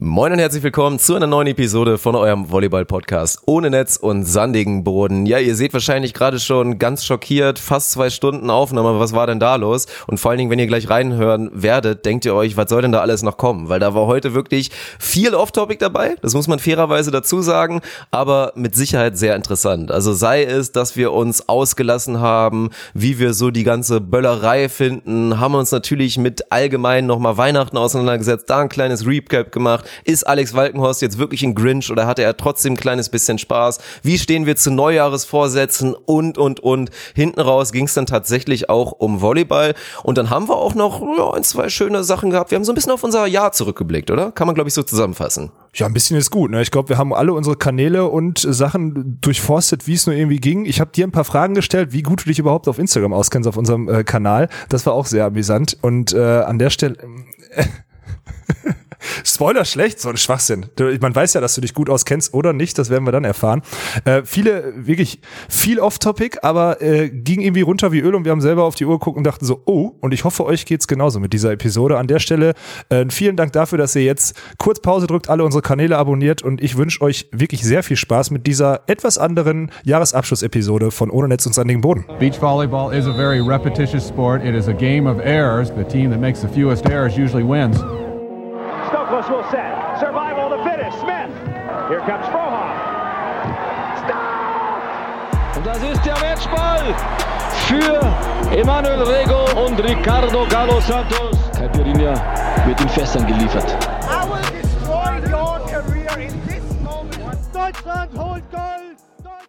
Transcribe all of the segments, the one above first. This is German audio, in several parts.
Moin und herzlich willkommen zu einer neuen Episode von eurem Volleyball-Podcast ohne Netz und sandigen Boden. Ja, ihr seht wahrscheinlich gerade schon ganz schockiert, fast zwei Stunden Aufnahme, was war denn da los? Und vor allen Dingen, wenn ihr gleich reinhören werdet, denkt ihr euch, was soll denn da alles noch kommen? Weil da war heute wirklich viel Off-Topic dabei, das muss man fairerweise dazu sagen, aber mit Sicherheit sehr interessant. Also sei es, dass wir uns ausgelassen haben, wie wir so die ganze Böllerei finden, haben uns natürlich mit allgemein nochmal Weihnachten auseinandergesetzt, da ein kleines Recap gemacht, gemacht. Ist Alex Walkenhorst jetzt wirklich ein Grinch oder hatte er trotzdem ein kleines bisschen Spaß? Wie stehen wir zu Neujahresvorsätzen und, und, und. Hinten raus ging es dann tatsächlich auch um Volleyball. Und dann haben wir auch noch ja, ein, zwei schöne Sachen gehabt. Wir haben so ein bisschen auf unser Jahr zurückgeblickt, oder? Kann man, glaube ich, so zusammenfassen. Ja, ein bisschen ist gut. Ne? Ich glaube, wir haben alle unsere Kanäle und Sachen durchforstet, wie es nur irgendwie ging. Ich habe dir ein paar Fragen gestellt, wie gut du dich überhaupt auf Instagram auskennst, auf unserem äh, Kanal. Das war auch sehr amüsant. Und äh, an der Stelle... Äh, Spoiler schlecht, so ein Schwachsinn. Man weiß ja, dass du dich gut auskennst oder nicht, das werden wir dann erfahren. Äh, viele, wirklich viel off-topic, aber äh, ging irgendwie runter wie Öl und wir haben selber auf die Uhr geguckt und dachten so, oh, und ich hoffe, euch geht's genauso mit dieser Episode. An der Stelle äh, vielen Dank dafür, dass ihr jetzt kurz Pause drückt, alle unsere Kanäle abonniert und ich wünsche euch wirklich sehr viel Spaß mit dieser etwas anderen Jahresabschlussepisode von Ohne Netz und sandigen Boden. Beach volleyball is a very repetitious sport. It is a game of errors. The team that makes the fewest errors usually wins. Stokos will set. Survival the fittest. Smith. Here comes Frohoff. Stop! Und das ist der Matchball für Emanuel Rego und Ricardo Galo Santos. Caipirinha wird in Fässern geliefert. I will destroy your career in this moment. Deutschland holt Gold! Deutschland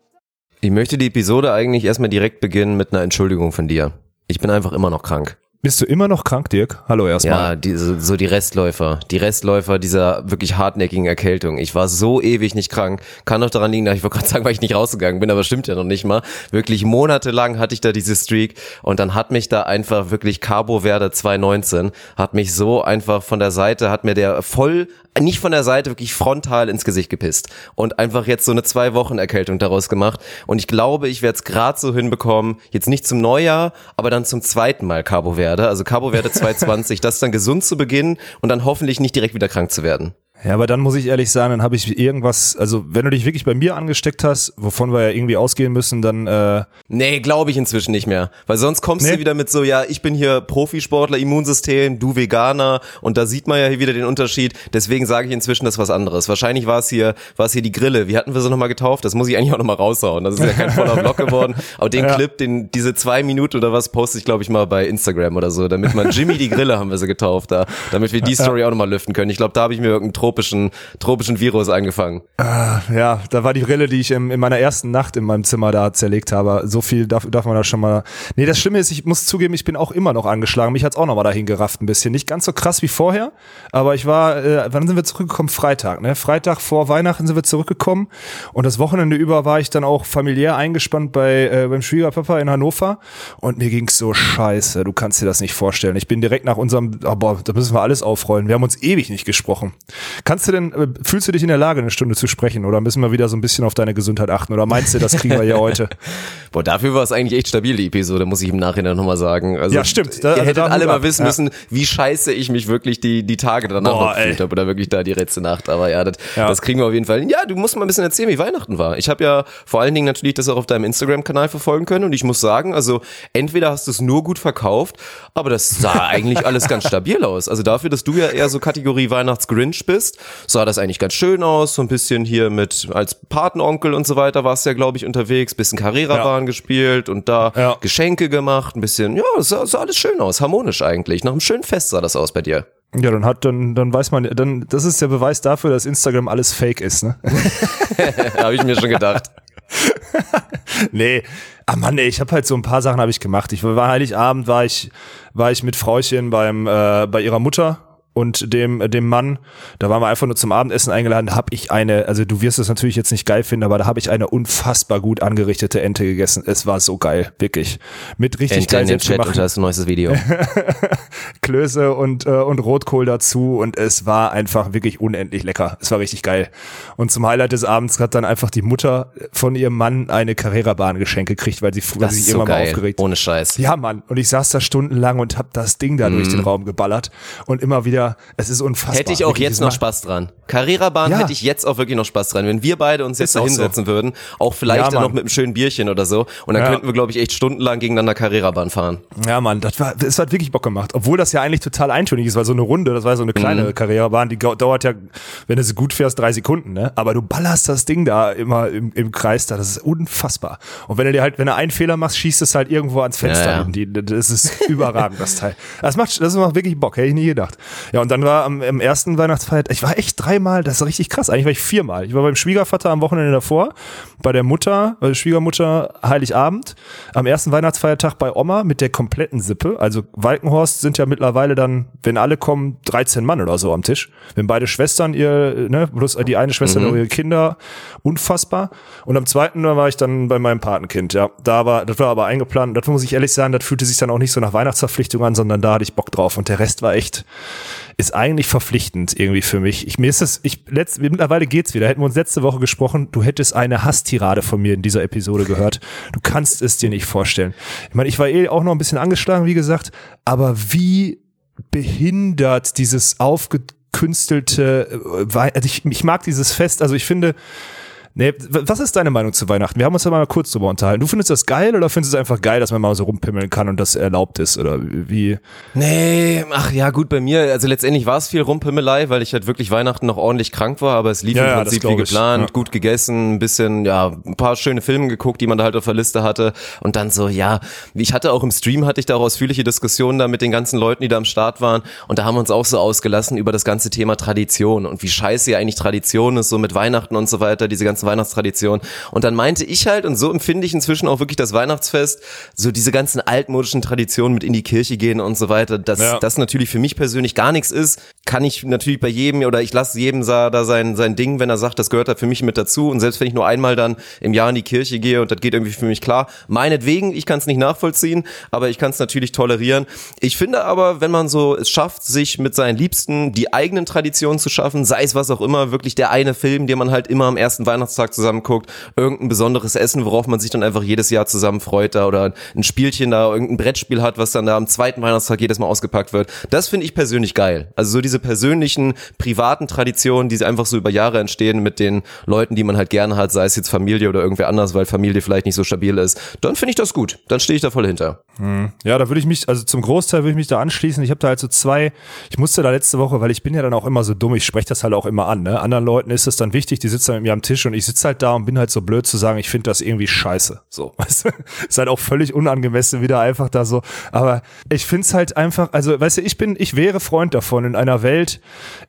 Ich möchte die Episode eigentlich erstmal direkt beginnen mit einer Entschuldigung von dir. Ich bin einfach immer noch krank. Bist du immer noch krank, Dirk? Hallo erstmal. Ja, diese, so die Restläufer, die Restläufer dieser wirklich hartnäckigen Erkältung. Ich war so ewig nicht krank. Kann doch daran liegen, ich wollte gerade sagen, weil ich nicht rausgegangen bin, aber stimmt ja noch nicht mal. Wirklich monatelang hatte ich da diese Streak und dann hat mich da einfach wirklich Cabo Verde 219, hat mich so einfach von der Seite, hat mir der voll nicht von der Seite wirklich frontal ins Gesicht gepisst und einfach jetzt so eine zwei Wochen Erkältung daraus gemacht und ich glaube, ich werde es gerade so hinbekommen, jetzt nicht zum Neujahr, aber dann zum zweiten Mal Cabo Verde, also Cabo Verde 220, das dann gesund zu beginnen und dann hoffentlich nicht direkt wieder krank zu werden. Ja, aber dann muss ich ehrlich sagen, dann habe ich irgendwas, also wenn du dich wirklich bei mir angesteckt hast, wovon wir ja irgendwie ausgehen müssen, dann äh Nee, glaube ich inzwischen nicht mehr. Weil sonst kommst Nee. du wieder mit so, ja, ich bin hier Profisportler, Immunsystem, du Veganer und da sieht man ja hier wieder den Unterschied. Deswegen sage ich inzwischen das was anderes. Wahrscheinlich war es hier, war es hier die Grille. Wie hatten wir sie nochmal getauft? Das muss ich eigentlich auch nochmal raushauen. Das ist ja kein voller Vlog geworden. Aber den Ja. Clip, den, diese zwei Minuten oder was, poste ich, glaube ich, mal bei Instagram oder so, damit man Jimmy die Grille haben wir sie getauft da, damit wir die Story auch nochmal lüften können. Ich glaube, da habe ich mir irgendeinen tropischen, tropischen Virus eingefangen. ja, da war die Brille, die ich im, in meiner ersten Nacht in meinem Zimmer da zerlegt habe. So viel darf, darf man da schon mal. Nee, das Schlimme ist, ich muss zugeben, ich bin auch immer noch angeschlagen. Mich hat's auch noch mal dahin gerafft ein bisschen. Nicht ganz so krass wie vorher, aber ich war, äh, wann sind wir zurückgekommen? Freitag, ne? Freitag vor Weihnachten sind wir zurückgekommen und das Wochenende über war ich dann auch familiär eingespannt bei äh, beim Schwiegerpapa in Hannover und mir ging's so scheiße. Du kannst dir das nicht vorstellen. Ich bin direkt nach unserem, aber da müssen wir alles aufrollen. Wir haben uns ewig nicht gesprochen. Kannst du denn, äh, fühlst du dich in der Lage, eine Stunde zu sprechen oder müssen wir wieder so ein bisschen auf deine Gesundheit achten oder meinst du, das kriegen wir ja heute? Boah, dafür war es eigentlich echt stabil, die Episode, muss ich im Nachhinein nochmal sagen. Also, Ja, stimmt. Da- ihr also hättet alle mal ab. wissen Ja. müssen, wie scheiße ich mich wirklich die, die Tage danach Boah, gefühlt habe oder wirklich da die letzte Nacht. Aber ja das, Ja. das kriegen wir auf jeden Fall. Ja, du musst mal ein bisschen erzählen, wie Weihnachten war. Ich habe ja vor allen Dingen natürlich das auch auf deinem Instagram-Kanal verfolgen können und ich muss sagen, also entweder hast du es nur gut verkauft, aber das sah eigentlich alles ganz stabil aus. Also dafür, dass du ja eher so Kategorie Weihnachts-Grinch bist, sah das eigentlich ganz schön aus. So ein bisschen hier mit als Patenonkel und so weiter warst du ja, glaube ich, unterwegs, bisschen Carrera-Bahn gespielt und da Ja. Geschenke gemacht, ein bisschen, ja, es sah, sah alles schön aus, harmonisch eigentlich. Nach einem schönen Fest sah das aus bei dir. Ja, dann hat, dann, dann weiß man, dann, das ist der Beweis dafür, dass Instagram alles fake ist, ne? Habe ich mir schon gedacht. nee. Ah Mann, ey, ich habe halt so ein paar Sachen habe ich gemacht. Ich war Heiligabend war ich war ich mit Frauchen beim äh, bei ihrer Mutter und dem dem Mann, da waren wir einfach nur zum Abendessen eingeladen, da habe ich eine, also du wirst es natürlich jetzt nicht geil finden, aber da habe ich eine unfassbar gut angerichtete Ente gegessen. Es war so geil, wirklich. Mit richtig Ente geil in den Chat unter das neueste Video. Klöße und, äh, und Rotkohl dazu und es war einfach wirklich unendlich lecker. Es war richtig geil. Und zum Highlight des Abends hat dann einfach die Mutter von ihrem Mann eine Carrera-Bahn geschenkt gekriegt, weil sie, weil Das sie ist sich so immer mal geil, aufgeregt ohne Scheiß. ja, Mann. Und ich saß da stundenlang und hab das Ding da durch Mhm. den Raum geballert und immer wieder ja, es ist unfassbar. Hätte ich auch Wirklich, jetzt noch Spaß dran. Carrera-Bahn Ja. hätte ich jetzt auch wirklich noch Spaß dran. Wenn wir beide uns jetzt da hinsetzen so. würden, auch vielleicht Ja, dann noch mit einem schönen Bierchen oder so. Und dann Ja. könnten wir, glaube ich, echt stundenlang gegeneinander Carrera-Bahn fahren. Ja, Mann, das war, es hat wirklich Bock gemacht. Obwohl das ja eigentlich total eintönig ist, weil so eine Runde, das war so eine kleine Mhm. Karrierebahn, die dauert ja, wenn du sie gut fährst, drei Sekunden, ne? Aber du ballerst das Ding da immer im, im Kreis da, das ist unfassbar. Und wenn du dir halt, wenn du einen Fehler machst, schießt es halt irgendwo ans Fenster Ja, ja. Die, das ist überragend, das Teil. Das macht, das macht wirklich Bock, hätte ich nie gedacht. Ja, und dann war am, am ersten Weihnachtsfeier, ich war echt dreimal, das ist richtig krass. Eigentlich war ich viermal. Ich war beim Schwiegervater am Wochenende davor, bei der Mutter, bei der Schwiegermutter Heiligabend, am ersten Weihnachtsfeiertag bei Oma mit der kompletten Sippe. Also Walkenhorst sind ja mittlerweile dann, wenn alle kommen, 13 Mann oder so am Tisch. Wenn beide Schwestern ihr, ne, bloß die eine Schwester und ihre Kinder, unfassbar. Und am zweiten war ich dann bei meinem Patenkind, ja. Da war, das war aber eingeplant. Das muss ich ehrlich sagen, das fühlte sich dann auch nicht so nach Weihnachtsverpflichtung an, sondern da hatte ich Bock drauf. Und der Rest war echt, ist eigentlich verpflichtend irgendwie für mich. Ich, mir ist das, ich, letzt, mittlerweile geht's wieder. Hätten wir uns letzte Woche gesprochen, du hättest eine Hasstirade von mir in dieser Episode gehört. Du kannst es dir nicht vorstellen. Ich meine, ich war eh auch noch ein bisschen angeschlagen, wie gesagt, aber wie behindert dieses aufgekünstelte, äh, also ich, ich mag dieses Fest, also ich finde, Nee, was ist deine Meinung zu Weihnachten? Wir haben uns ja mal kurz drüber unterhalten. Du findest das geil oder findest du es einfach geil, dass man mal so rumpimmeln kann und das erlaubt ist? Oder wie? Nee, ach ja, gut, bei mir, also letztendlich war es viel Rumpimmelei, weil ich halt wirklich Weihnachten noch ordentlich krank war, aber es lief Ja, im Prinzip wie geplant, Ja. gut gegessen, ein bisschen, ja, ein paar schöne Filme geguckt, die man da halt auf der Liste hatte und dann so, ja, ich hatte auch im Stream, hatte ich da auch ausführliche Diskussionen da mit den ganzen Leuten, die da am Start waren und da haben wir uns auch so ausgelassen über das ganze Thema Tradition und wie scheiße ja eigentlich Tradition ist, so mit Weihnachten und so weiter, diese ganzen Weihnachtstraditionen und dann meinte ich halt, und so empfinde ich inzwischen auch wirklich das Weihnachtsfest, so diese ganzen altmodischen Traditionen mit in die Kirche gehen und so weiter, dass Ja. das natürlich für mich persönlich gar nichts ist, kann ich natürlich bei jedem oder ich lasse jedem da sein, sein Ding, wenn er sagt, das gehört da für mich mit dazu und selbst wenn ich nur einmal dann im Jahr in die Kirche gehe und das geht irgendwie für mich klar, meinetwegen, ich kann es nicht nachvollziehen, aber ich kann es natürlich tolerieren. Ich finde aber, wenn man so es schafft, sich mit seinen Liebsten die eigenen Traditionen zu schaffen, sei es was auch immer, wirklich der eine Film, den man halt immer am ersten Weihnachtstag zusammen guckt, irgendein besonderes Essen, worauf man sich dann einfach jedes Jahr zusammen freut da oder ein Spielchen da, irgendein Brettspiel hat, was dann da am zweiten Weihnachtstag jedes Mal ausgepackt wird. Das finde ich persönlich geil. Also so diese persönlichen, privaten Traditionen, die einfach so über Jahre entstehen mit den Leuten, die man halt gerne hat, sei es jetzt Familie oder irgendwer anders, weil Familie vielleicht nicht so stabil ist, dann finde ich das gut. Dann stehe ich da voll hinter. Ja, da würde ich mich, also zum Großteil würde ich mich da anschließen. Ich habe da halt so zwei, ich musste da letzte Woche, weil ich bin ja dann auch immer so dumm, ich spreche das halt auch immer an. Ne? Anderen Leuten ist es dann wichtig, die sitzen mit mir am Tisch und ich sitze halt da und bin halt so blöd zu sagen, ich finde das irgendwie scheiße. So, weißt du? Ist halt auch völlig unangemessen, wieder einfach da so. Aber ich finde es halt einfach, also weißt du, ich bin, ich wäre Freund davon in einer Welt,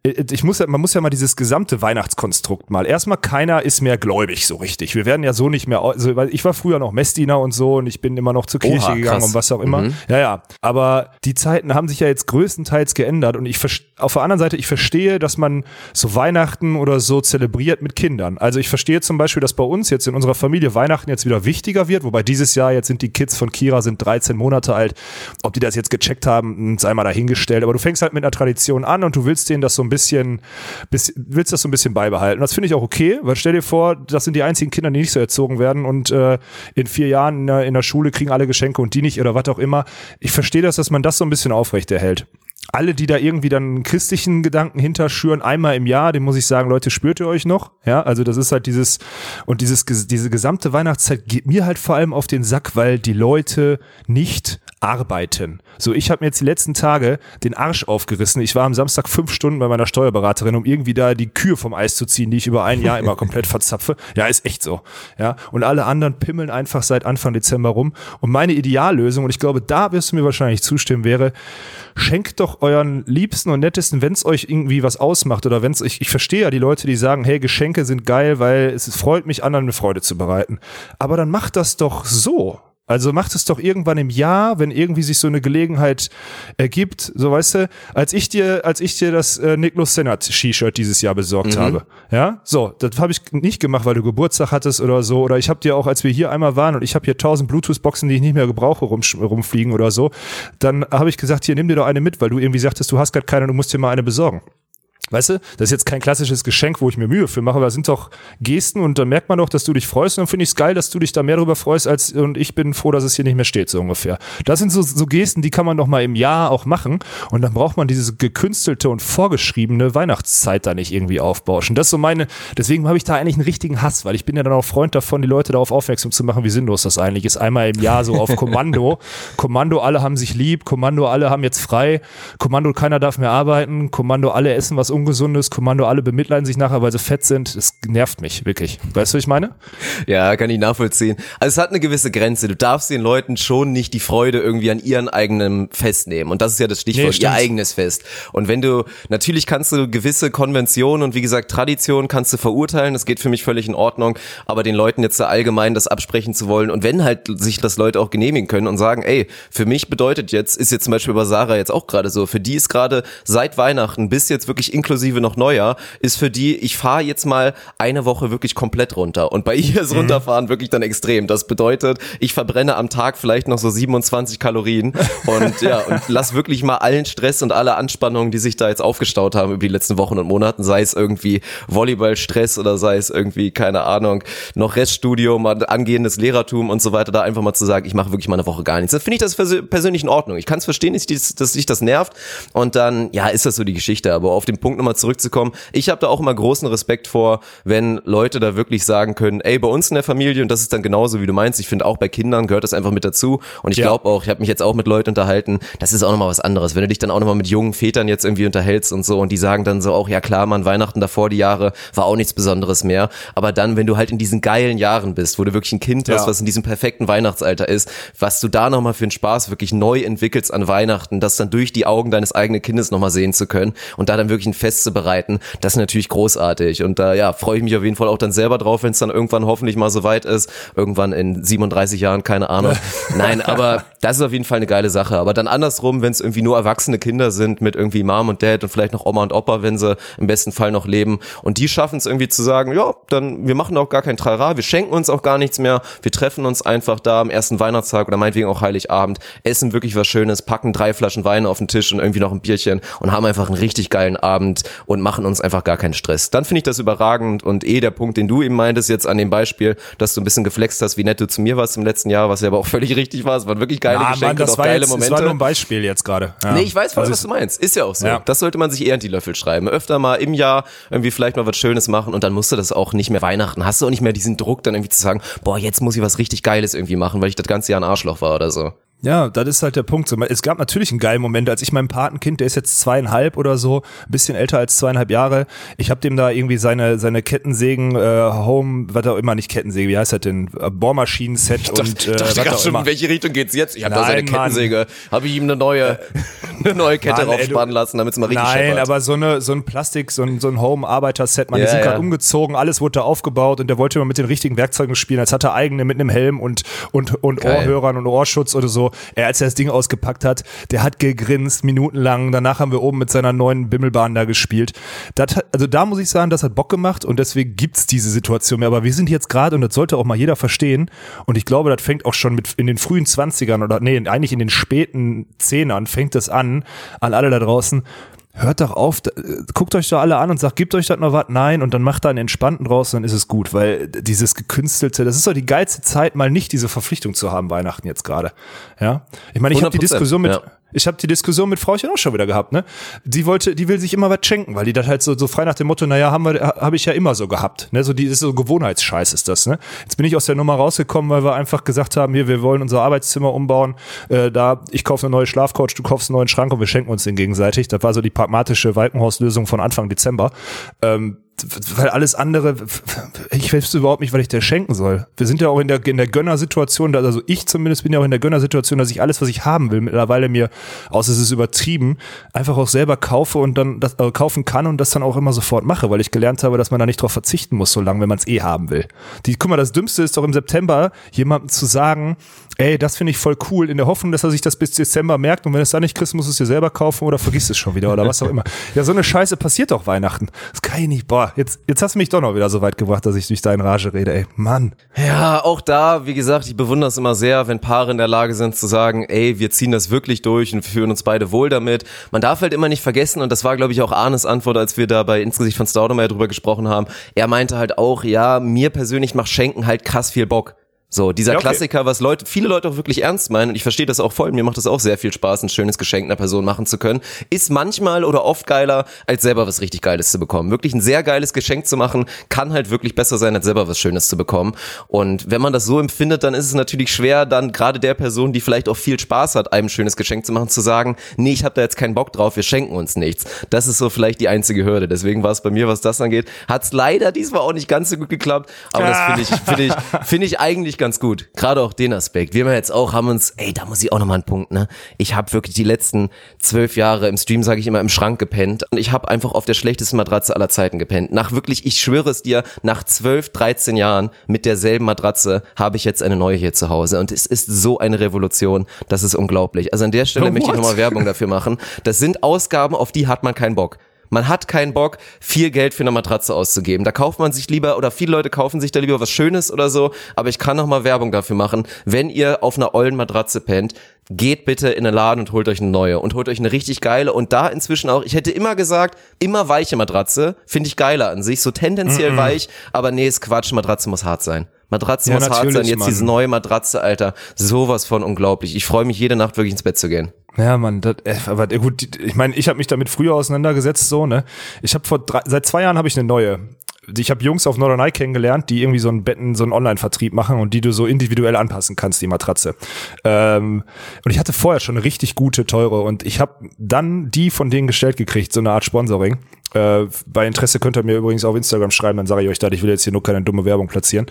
äh, ich muss man muss ja mal dieses gesamte Weihnachtskonstrukt mal. Erstmal keiner ist mehr gläubig so richtig. Wir werden ja so nicht mehr, also, weil ich war früher noch Messdiener und so und ich bin immer noch zur Kirche Oha, gegangen und was auch immer. Ja, ja. Aber die Zeiten haben sich ja jetzt größtenteils geändert und ich auf der anderen Seite, ich verstehe, dass man so Weihnachten oder so zelebriert mit Kindern. Also ich verstehe zum Beispiel, dass bei uns jetzt in unserer Familie Weihnachten jetzt wieder wichtiger wird, wobei dieses Jahr jetzt sind die Kids von Kira sind 13 Monate alt. Ob die das jetzt gecheckt haben, sei mal dahingestellt. Aber du fängst halt mit einer Tradition an und du willst denen das so ein bisschen, bis, willst das so ein bisschen beibehalten. Das finde ich auch okay, weil stell dir vor, das sind die einzigen Kinder, die nicht so erzogen werden und äh, in vier Jahren in der Schule kriegen alle Geschenke und die nicht oder was auch immer. Ich verstehe das, dass man das so ein bisschen aufrechterhält. Alle, die da irgendwie dann einen christlichen Gedanken hinterschüren, einmal im Jahr, dem muss ich sagen, Leute, spürt ihr euch noch? Ja, also das ist halt dieses, und dieses, diese gesamte Weihnachtszeit geht mir halt vor allem auf den Sack, weil die Leute nicht arbeiten. So, ich habe mir jetzt die letzten Tage den Arsch aufgerissen. Ich war am Samstag fünf Stunden bei meiner Steuerberaterin, um irgendwie da die Kühe vom Eis zu ziehen, die ich über ein Jahr immer komplett verzapfe. Ja, ist echt so. Ja, und alle anderen pimmeln einfach seit Anfang Dezember rum. Und meine Ideallösung, und ich glaube, da wirst du mir wahrscheinlich zustimmen, wäre, schenkt doch euren Liebsten und Nettesten, wenn es euch irgendwie was ausmacht oder wenn es, ich, ich verstehe ja die Leute, die sagen, hey, Geschenke sind geil, weil es freut mich, anderen eine Freude zu bereiten. Aber dann macht das doch so. Also macht es doch irgendwann im Jahr, wenn irgendwie sich so eine Gelegenheit ergibt, so weißt du, als ich dir, als ich dir das äh, Niklas Sennert T-Shirt dieses Jahr besorgt habe, ja, so, das habe ich nicht gemacht, weil du Geburtstag hattest oder so, oder ich habe dir auch, als wir hier einmal waren und ich habe hier tausend Bluetooth-Boxen, die ich nicht mehr gebrauche, rum, rumfliegen oder so, dann habe ich gesagt, hier nimm dir doch eine mit, weil du irgendwie sagtest, du hast gerade keine, du musst dir mal eine besorgen. Weißt du, das ist jetzt kein klassisches Geschenk, wo ich mir Mühe für mache, aber das sind doch Gesten und dann merkt man doch, dass du dich freust und dann finde ich es geil, dass du dich da mehr darüber freust als und ich bin froh, dass es hier nicht mehr steht, so ungefähr. Das sind so, so Gesten, die kann man doch mal im Jahr auch machen und dann braucht man diese gekünstelte und vorgeschriebene Weihnachtszeit da nicht irgendwie aufbauschen. Das ist so meine, deswegen habe ich da eigentlich einen richtigen Hass, weil ich bin ja dann auch Freund davon, die Leute darauf aufmerksam zu machen, wie sinnlos das eigentlich ist. Einmal im Jahr so auf Kommando. Kommando, alle haben sich lieb, Kommando, alle haben jetzt frei, Kommando, keiner darf mehr arbeiten, Kommando, alle essen was ungesundes, Kommando, alle bemitleiden sich nachher, weil sie fett sind. Das nervt mich, wirklich. Weißt du, was ich meine? Ja, kann ich nachvollziehen. Also es hat eine gewisse Grenze. Du darfst den Leuten schon nicht die Freude irgendwie an ihren eigenen Fest nehmen. Und das ist ja das Stichwort, Nee, ihr eigenes Fest. Und wenn du, natürlich kannst du gewisse Konventionen und wie gesagt Traditionen kannst du verurteilen, das geht für mich völlig in Ordnung, aber den Leuten jetzt so allgemein das absprechen zu wollen und wenn halt sich das Leute auch genehmigen können und sagen, ey, für mich bedeutet jetzt, ist jetzt zum Beispiel bei Sarah jetzt auch gerade so, für die ist gerade seit Weihnachten bis jetzt wirklich inklusive noch Neujahr, ist für die, ich fahre jetzt mal eine Woche wirklich komplett runter. Und bei ihr ist runterfahren wirklich dann extrem. Das bedeutet, ich verbrenne am Tag vielleicht noch so 27 Kalorien und ja, und lass wirklich mal allen Stress und alle Anspannungen, die sich da jetzt aufgestaut haben über die letzten Wochen und Monaten, sei es irgendwie Volleyballstress oder sei es irgendwie, keine Ahnung, noch Reststudium, angehendes Lehrertum und so weiter, da einfach mal zu sagen, ich mache wirklich mal eine Woche gar nichts. Dann finde ich das persö- persönlich in Ordnung. Ich kann es verstehen, dass dich- das nervt und dann, ja, ist das so die Geschichte. Aber auf den Punkt nochmal zurückzukommen, ich habe da auch immer großen Respekt vor, wenn Leute da wirklich sagen können, ey, bei uns in der Familie, und das ist dann genauso, wie du meinst, ich finde auch bei Kindern gehört das einfach mit dazu. Und ich Ja. glaube auch, ich habe mich jetzt auch mit Leuten unterhalten, das ist auch nochmal was anderes. Wenn du dich dann auch nochmal mit jungen Vätern jetzt irgendwie unterhältst und so und die sagen dann so auch, ja klar, man, Weihnachten davor die Jahre war auch nichts Besonderes mehr. Aber dann, wenn du halt in diesen geilen Jahren bist, wo du wirklich ein Kind hast, Ja. was in diesem perfekten Weihnachtsalter ist, was du da nochmal für einen Spaß wirklich neu entwickelst an Weihnachten, das dann durch die Augen deines eigenen Kindes nochmal sehen zu können und da dann wirklich ein Fest zu bereiten, das ist natürlich großartig. Und da ja, freue ich mich auf jeden Fall auch dann selber drauf, wenn es dann irgendwann hoffentlich mal so weit ist. Irgendwann in 37 Jahren, keine Ahnung. Nein, aber das ist auf jeden Fall eine geile Sache. Aber dann andersrum, wenn es irgendwie nur erwachsene Kinder sind mit irgendwie Mom und Dad und vielleicht noch Oma und Opa, wenn sie im besten Fall noch leben und die schaffen es irgendwie zu sagen, ja, dann wir machen auch gar kein Trara, wir schenken uns auch gar nichts mehr, wir treffen uns einfach da am ersten Weihnachtstag oder meinetwegen auch Heiligabend, essen wirklich was Schönes, packen drei Flaschen Wein auf den Tisch und irgendwie noch ein Bierchen und haben einfach einen richtig geilen Abend und machen uns einfach gar keinen Stress. Dann finde ich das überragend und eh der Punkt, den du eben meintest jetzt an dem Beispiel, dass du ein bisschen geflext hast, wie nett du zu mir warst im letzten Jahr, was ja aber auch völlig richtig war. Es waren wirklich geile Ah, Geschenke Mann, das und auch war, geile jetzt, das Momente. war nur ein Beispiel jetzt gerade. Ja. Nee, ich weiß voll, Also was du meinst. Ist ja auch so. Ja. Das sollte man sich eher in die Löffel schreiben. Öfter mal im Jahr irgendwie vielleicht mal was Schönes machen und dann musst du das auch nicht mehr Weihnachten. Hast du auch nicht mehr diesen Druck, dann irgendwie zu sagen, boah, jetzt muss ich was richtig Geiles irgendwie machen, weil ich das ganze Jahr ein Arschloch war oder so. Ja, das ist halt der Punkt. Es gab natürlich einen geilen Moment, als ich meinem Patenkind, der ist jetzt zweieinhalb oder so, ein bisschen älter als zweieinhalb Jahre, ich habe dem da irgendwie seine seine Kettensägen, äh, Home, was auch immer, nicht Kettensäge, wie heißt das denn, Bohrmaschinen-Set und äh, was auch immer. welche Richtung geht's jetzt? Ich habe da seine. Kettensäge. Habe ich ihm eine neue, eine neue Kette Mann, raufspannen lassen, damit es mal richtig Nein, scheppert. aber so eine so ein Plastik, so ein, so ein Home-Arbeiter-Set, man, die Ja, sind ja. gerade umgezogen, alles wurde da aufgebaut und der wollte immer mit den richtigen Werkzeugen spielen, als hat er eigene mit einem Helm und und und Geil. Ohrhörern und Ohrschutz oder so. Er als er das Ding ausgepackt hat, der hat gegrinst minutenlang. Danach haben wir oben mit seiner neuen Bimmelbahn da gespielt. Das hat, also da muss ich sagen, das hat Bock gemacht und deswegen gibt's diese Situation mehr. Aber wir sind jetzt gerade und das sollte auch mal jeder verstehen. Und ich glaube, das fängt auch schon mit in den frühen 20ern oder nee, eigentlich in den späten Zehnern fängt das an, an alle da draußen. Hört doch auf, da- äh, guckt euch doch alle an und sagt, gebt euch das noch was? Nein, und dann macht da einen entspannten draus, dann ist es gut, weil dieses gekünstelte, das ist doch die geilste Zeit, mal nicht diese Verpflichtung zu haben, Weihnachten jetzt gerade. Ja, ich meine, ich habe die 100%, Diskussion mit, ja. Ich habe die Diskussion mit Frauchen auch schon wieder gehabt, ne? Die wollte, die will sich immer was schenken, weil die das halt so, so frei nach dem Motto, naja, haben wir, habe ich ja immer so gehabt, ne? So die ist so Gewohnheitsscheiß ist das, ne? Jetzt bin ich aus der Nummer rausgekommen, weil wir einfach gesagt haben, hier, wir wollen unser Arbeitszimmer umbauen, äh, da, ich kaufe eine neue Schlafcouch, du kaufst einen neuen Schrank und wir schenken uns den gegenseitig. Das war so die pragmatische Walkenhorst-Lösung von Anfang Dezember. Ähm, weil alles andere, ich weiß überhaupt nicht, was ich dir schenken soll. Wir sind ja auch in der, in der Gönnersituation, also ich zumindest bin ja auch in der Gönnersituation, dass ich alles, was ich haben will, mittlerweile mir, außer es ist übertrieben, einfach auch selber kaufe und dann das äh, kaufen kann und das dann auch immer sofort mache, weil ich gelernt habe, dass man da nicht drauf verzichten muss, so lange, wenn man es eh haben will. Die, guck mal, das Dümmste ist doch im September, jemandem zu sagen, ey, das finde ich voll cool, in der Hoffnung, dass er sich das bis Dezember merkt und wenn es dann nicht kriegst, musst du es dir selber kaufen oder vergisst es schon wieder oder was auch immer. Ja, so eine Scheiße passiert doch Weihnachten. Das kann ich nicht, boah. Ah, jetzt, jetzt hast du mich doch noch wieder so weit gebracht, dass ich durch deine Rage rede, ey. Mann. Ja, auch da, wie gesagt, ich bewundere es immer sehr, wenn Paare in der Lage sind zu sagen, ey, wir ziehen das wirklich durch und fühlen uns beide wohl damit. Man darf halt immer nicht vergessen, und das war, glaube ich, auch Arnes Antwort, als wir da bei Insgesicht von Staudemeyer drüber gesprochen haben. Er meinte halt auch, ja, mir persönlich macht Schenken halt krass viel Bock. So, dieser Ja, okay. Klassiker, was Leute, viele Leute auch wirklich ernst meinen, und ich verstehe das auch voll, mir macht das auch sehr viel Spaß, ein schönes Geschenk einer Person machen zu können, ist manchmal oder oft geiler, als selber was richtig Geiles zu bekommen. Wirklich ein sehr geiles Geschenk zu machen, kann halt wirklich besser sein, als selber was Schönes zu bekommen. Und wenn man das so empfindet, dann ist es natürlich schwer, dann gerade der Person, die vielleicht auch viel Spaß hat, einem ein schönes Geschenk zu machen, zu sagen, nee, ich habe da jetzt keinen Bock drauf, wir schenken uns nichts. Das ist so vielleicht die einzige Hürde. Deswegen war es bei mir, was das angeht, hat es leider diesmal auch nicht ganz so gut geklappt, aber das finde ich, finde ich, finde ich eigentlich ganz gut. Gerade auch den Aspekt. Wir haben jetzt auch, haben uns, ey, da muss ich auch nochmal einen Punkt, ne? Ich habe wirklich die letzten zwölf Jahre im Stream, sage ich immer, im Schrank gepennt. Und ich habe einfach auf der schlechtesten Matratze aller Zeiten gepennt. Nach wirklich, ich schwöre es dir, nach zwölf, 13 Jahren mit derselben Matratze habe ich jetzt eine neue hier zu Hause. Und es ist so eine Revolution, das ist unglaublich. Also an der Stelle Oh, möchte ich nochmal Werbung dafür machen. Das sind Ausgaben, auf die hat man keinen Bock. Man hat keinen Bock, viel Geld für eine Matratze auszugeben. Da kauft man sich lieber, oder viele Leute kaufen sich da lieber was Schönes oder so. Aber ich kann noch mal Werbung dafür machen. Wenn ihr auf einer ollen Matratze pennt, geht bitte in den Laden und holt euch eine neue. Und holt euch eine richtig geile. Und da inzwischen auch, ich hätte immer gesagt, immer weiche Matratze. Finde ich geiler an sich. So tendenziell weich. Aber nee, ist Quatsch. Matratze muss hart sein. Matratze Ja, muss hart sein. Jetzt Mann. diese neue Matratze, Alter. Sowas von unglaublich. Ich freue mich jede Nacht wirklich ins Bett zu gehen. Ja, Mann, das, äh, aber äh, gut, ich meine, ich habe mich damit früher auseinandergesetzt, so, ne? Ich habe vor drei, seit zwei Jahren habe ich eine neue. Ich habe Jungs auf Norderney kennengelernt, die irgendwie so einen Betten, so einen Online-Vertrieb machen und die du so individuell anpassen kannst, die Matratze. Ähm, und ich hatte vorher schon eine richtig gute, teure und ich habe dann die von denen gestellt gekriegt, so eine Art Sponsoring. Äh, bei Interesse könnt ihr mir übrigens auf Instagram schreiben, dann sage ich euch das. Ich will jetzt hier nur keine dumme Werbung platzieren.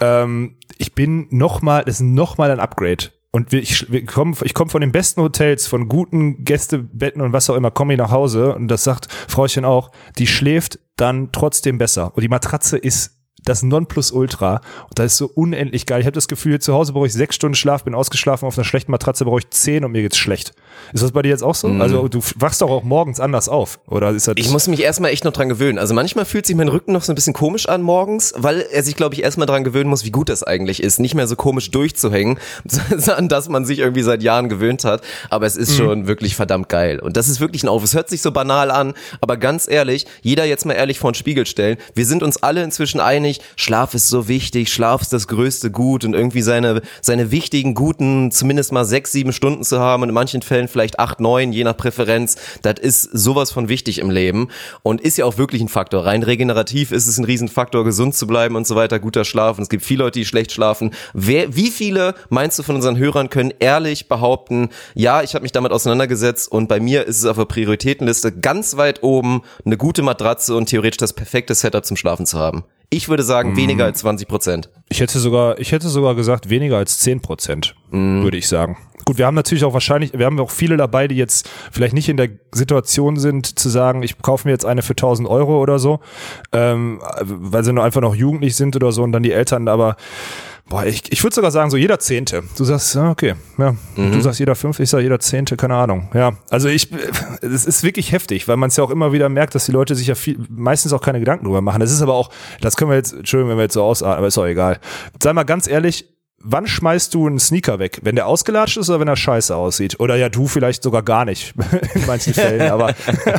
Ähm, ich bin noch mal, das ist noch mal ein Upgrade. Und ich, wir kommen, ich komme von den besten Hotels, von guten Gästebetten und was auch immer, komme ich nach Hause und das sagt Frauchen auch, die schläft dann trotzdem besser. Und die Matratze ist das Nonplusultra. Und das ist so unendlich geil. Ich habe das Gefühl, zu Hause brauche ich sechs Stunden Schlaf, bin ausgeschlafen, auf einer schlechten Matratze brauche ich zehn und mir geht's schlecht. Ist das bei dir jetzt auch so? Also du wachst doch auch morgens anders auf, oder ist das? Ich muss mich erstmal echt noch dran gewöhnen. Also manchmal fühlt sich mein Rücken noch so ein bisschen komisch an morgens, weil er sich, glaube ich, erstmal dran gewöhnen muss, wie gut das eigentlich ist. Nicht mehr so komisch durchzuhängen, an das man sich irgendwie seit Jahren gewöhnt hat. Aber es ist schon wirklich verdammt geil. Und das ist wirklich ein Auf. Es hört sich so banal an, aber ganz ehrlich, jeder jetzt mal ehrlich vor den Spiegel stellen. Wir sind uns alle inzwischen einig, Schlaf ist so wichtig, Schlaf ist das größte Gut und irgendwie seine, seine wichtigen, guten, zumindest mal sechs, sieben Stunden zu haben und in manchen Fällen vielleicht acht, neun, je nach Präferenz, das ist sowas von wichtig im Leben und ist ja auch wirklich ein Faktor. Rein regenerativ ist es ein Riesenfaktor, gesund zu bleiben und so weiter, guter Schlaf. Und es gibt viele Leute, die schlecht schlafen. Wer, wie viele, meinst du, von unseren Hörern können ehrlich behaupten, ja, ich habe mich damit auseinandergesetzt und bei mir ist es auf der Prioritätenliste ganz weit oben, eine gute Matratze und theoretisch das perfekte Setup zum Schlafen zu haben. Ich würde sagen, weniger als 20 Prozent. Ich hätte sogar, ich hätte sogar gesagt, weniger als 10 Prozent, Mhm. würde ich sagen. Gut, wir haben natürlich auch wahrscheinlich, wir haben auch viele dabei, die jetzt vielleicht nicht in der Situation sind, zu sagen, ich kaufe mir jetzt eine für 1000 Euro oder so, ähm, weil sie nur einfach noch jugendlich sind oder so und dann die Eltern aber, boah, ich, ich würde sogar sagen, so jeder Zehnte. Du sagst, ja, okay, ja, du sagst jeder Fünfte, ich sag jeder Zehnte, keine Ahnung. Ja, also ich, es ist wirklich heftig, weil man es ja auch immer wieder merkt, dass die Leute sich ja viel, meistens auch keine Gedanken drüber machen. Das ist aber auch, das können wir jetzt, Entschuldigung, wenn wir jetzt so ausatmen, aber ist auch egal. Sei mal ganz ehrlich, wann schmeißt du einen Sneaker weg? Wenn der ausgelatscht ist oder wenn er scheiße aussieht? Oder ja, du vielleicht sogar gar nicht, in manchen Fällen, aber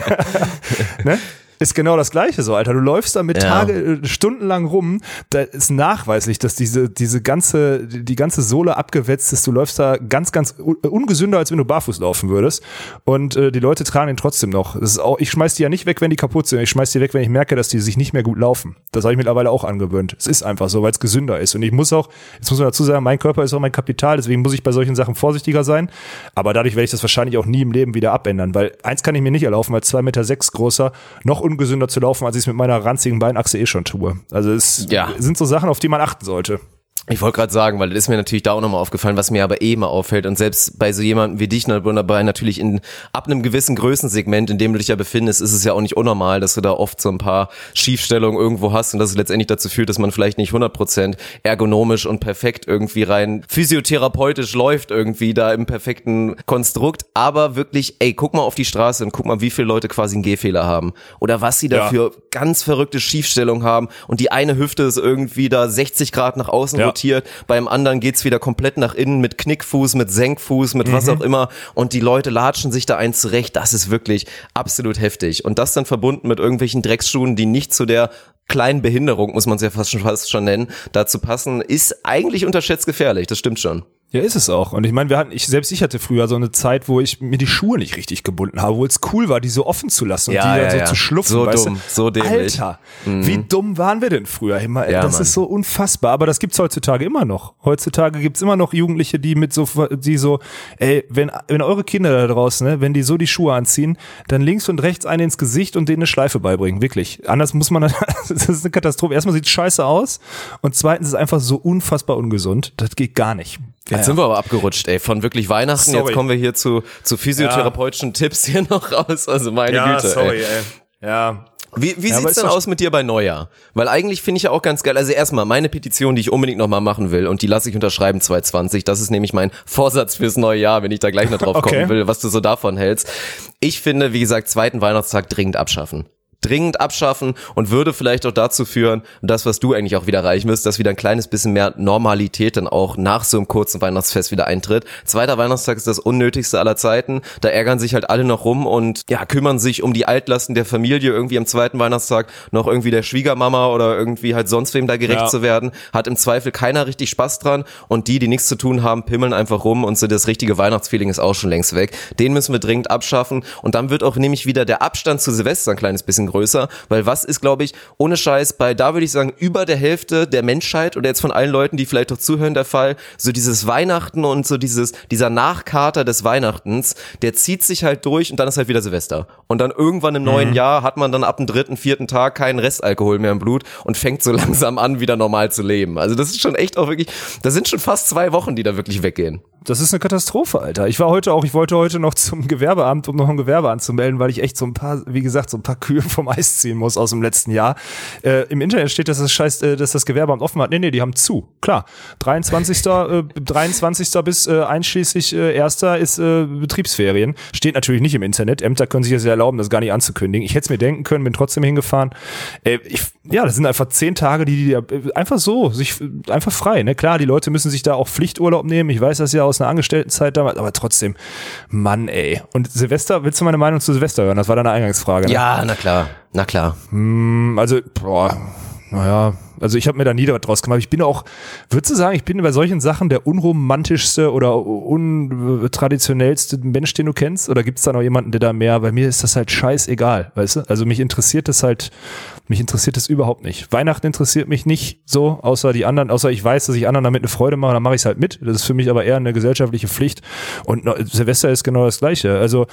ne? Ist genau das Gleiche so, Alter. Du läufst da mit Ja. Tage, äh, stundenlang rum. Da ist nachweislich, dass diese, diese ganze, die ganze Sohle abgewetzt ist. Du läufst da ganz, ganz un- ungesünder, als wenn du barfuß laufen würdest. Und äh, die Leute tragen den trotzdem noch. Das ist auch, ich schmeiß die ja nicht weg, wenn die kaputt sind. Ich schmeiß die weg, wenn ich merke, dass die sich nicht mehr gut laufen. Das habe ich mittlerweile auch angewöhnt. Es ist einfach so, weil es gesünder ist. Und ich muss auch, jetzt muss man dazu sagen, mein Körper ist auch mein Kapital, deswegen muss ich bei solchen Sachen vorsichtiger sein. Aber dadurch werde ich das wahrscheinlich auch nie im Leben wieder abändern, weil eins kann ich mir nicht erlaufen, als zwei Meter sechs großer, noch ungesünder zu laufen, als ich es mit meiner ranzigen Beinachse eh schon tue. Also es Ja. sind so Sachen, auf die man achten sollte. Ich wollte gerade sagen, weil das ist mir natürlich da auch nochmal aufgefallen, was mir aber eh immer auffällt und selbst bei so jemandem wie dich dabei natürlich in ab einem gewissen Größensegment, in dem du dich ja befindest, ist es ja auch nicht unnormal, dass du da oft so ein paar Schiefstellungen irgendwo hast und dass es letztendlich dazu führt, dass man vielleicht nicht 100% ergonomisch und perfekt irgendwie rein physiotherapeutisch läuft irgendwie da im perfekten Konstrukt, aber wirklich, ey, guck mal auf die Straße und guck mal, wie viele Leute quasi einen Gehfehler haben oder was sie Ja. dafür ganz verrückte Schiefstellungen haben und die eine Hüfte ist irgendwie da 60 Grad nach außen Ja. rotiert, beim anderen geht's wieder komplett nach innen mit Knickfuß, mit Senkfuß, mit was auch immer. Und die Leute latschen sich da eins zurecht. Das ist wirklich absolut heftig. Und das dann verbunden mit irgendwelchen Drecksschuhen, die nicht zu der kleinen Behinderung, muss man es ja fast schon, fast schon nennen, dazu passen, ist eigentlich unterschätzt gefährlich, das stimmt schon. Ja, ist es auch. Und ich meine, wir hatten, ich selbst ich hatte früher so eine Zeit, wo ich mir die Schuhe nicht richtig gebunden habe, wo es cool war, die so offen zu lassen und Ja, die dann ja, so ja. zu schlupfen. So weißt dumm, du? so dämlich. Mhm. Alter, wie dumm waren wir denn früher immer? Das Mann. ist so unfassbar. Aber das gibt's heutzutage immer noch. Heutzutage gibt's immer noch Jugendliche, die mit so, die so, ey, wenn, wenn eure Kinder da draußen, ne, wenn die so die Schuhe anziehen, dann links und rechts einen ins Gesicht und denen eine Schleife beibringen. Wirklich. Anders muss man, das ist eine Katastrophe. Erstmal sieht scheiße aus und zweitens ist es einfach so unfassbar ungesund. Das geht gar nicht. Jetzt sind wir aber abgerutscht, ey, von wirklich Weihnachten. Sorry. Jetzt kommen wir hier zu, zu physiotherapeutischen Tipps hier noch raus. Also meine Güte. Ey. ey. Ja, Wie, wie Ja, sieht's denn aus mit dir bei Neujahr? Weil eigentlich finde ich ja auch ganz geil. Also erstmal meine Petition, die ich unbedingt nochmal machen will und die lasse ich unterschreiben 2020. Das ist nämlich mein Vorsatz fürs neue Jahr, wenn ich da gleich noch drauf Okay. kommen will, was du so davon hältst. Ich finde, wie gesagt, zweiten Weihnachtstag dringend abschaffen. Dringend abschaffen und würde vielleicht auch dazu führen, das, was du eigentlich auch wieder erreichen wirst, dass wieder ein kleines bisschen mehr Normalität dann auch nach so einem kurzen Weihnachtsfest wieder eintritt. Zweiter Weihnachtstag ist das unnötigste aller Zeiten. Da ärgern sich halt alle noch rum und ja, kümmern sich um die Altlasten der Familie irgendwie am zweiten Weihnachtstag noch irgendwie der Schwiegermama oder irgendwie halt sonst wem da gerecht Ja. zu werden. Hat im Zweifel keiner richtig Spaß dran und die, die nichts zu tun haben, pimmeln einfach rum und so das richtige Weihnachtsfeeling ist auch schon längst weg. Den müssen wir dringend abschaffen und dann wird auch nämlich wieder der Abstand zu Silvester ein kleines bisschen größer, weil was ist, glaube ich, ohne Scheiß bei, da würde ich sagen, über der Hälfte der Menschheit oder jetzt von allen Leuten, die vielleicht auch zuhören, der Fall, so dieses Weihnachten und so dieses, dieser Nachkater des Weihnachtens, der zieht sich halt durch und dann ist halt wieder Silvester. Und dann irgendwann im neuen Jahr hat man dann ab dem dritten, vierten Tag keinen Restalkohol mehr im Blut und fängt so langsam an, wieder normal zu leben. Also das ist schon echt auch wirklich, das sind schon fast zwei Wochen, die da wirklich weggehen. Das ist eine Katastrophe, Alter. Ich war heute auch, ich wollte heute noch zum Gewerbeamt, um noch ein Gewerbe anzumelden, weil ich echt so ein paar, wie gesagt, so ein paar Kühe vom Eis ziehen muss aus dem letzten Jahr. Äh, Im Internet steht, dass das scheiß, äh, dass das Gewerbeamt offen hat. Nee, nee, die haben zu. Klar. 23. äh, 23. bis äh, einschließlich äh, 1. ist äh, Betriebsferien. Steht natürlich nicht im Internet. Ämter können sich das ja erlauben, das gar nicht anzukündigen. Ich hätte es mir denken können, bin trotzdem hingefahren. Äh, ich, ja, das sind einfach zehn Tage, die, die einfach so, sich einfach frei. Ne? Klar, die Leute müssen sich da auch Pflichturlaub nehmen. Ich weiß das ja aus einer Angestelltenzeit damals, aber trotzdem, Mann, ey. Und Silvester, willst du meine Meinung zu Silvester hören? Das war deine Eingangsfrage. Ne? Ja, na klar, na klar. Also, boah, naja, also ich habe mir da nie was draus gemacht. Ich bin auch, würdest du sagen, ich bin bei solchen Sachen der unromantischste oder untraditionellste Mensch, den du kennst? Oder gibt's da noch jemanden, der da mehr? Bei mir ist das halt scheißegal, weißt du? Also mich interessiert das halt, mich interessiert das überhaupt nicht. Weihnachten interessiert mich nicht so, außer die anderen, außer ich weiß, dass ich anderen damit eine Freude mache, dann mache ich es halt mit. Das ist für mich aber eher eine gesellschaftliche Pflicht. Und Silvester ist genau das Gleiche. Also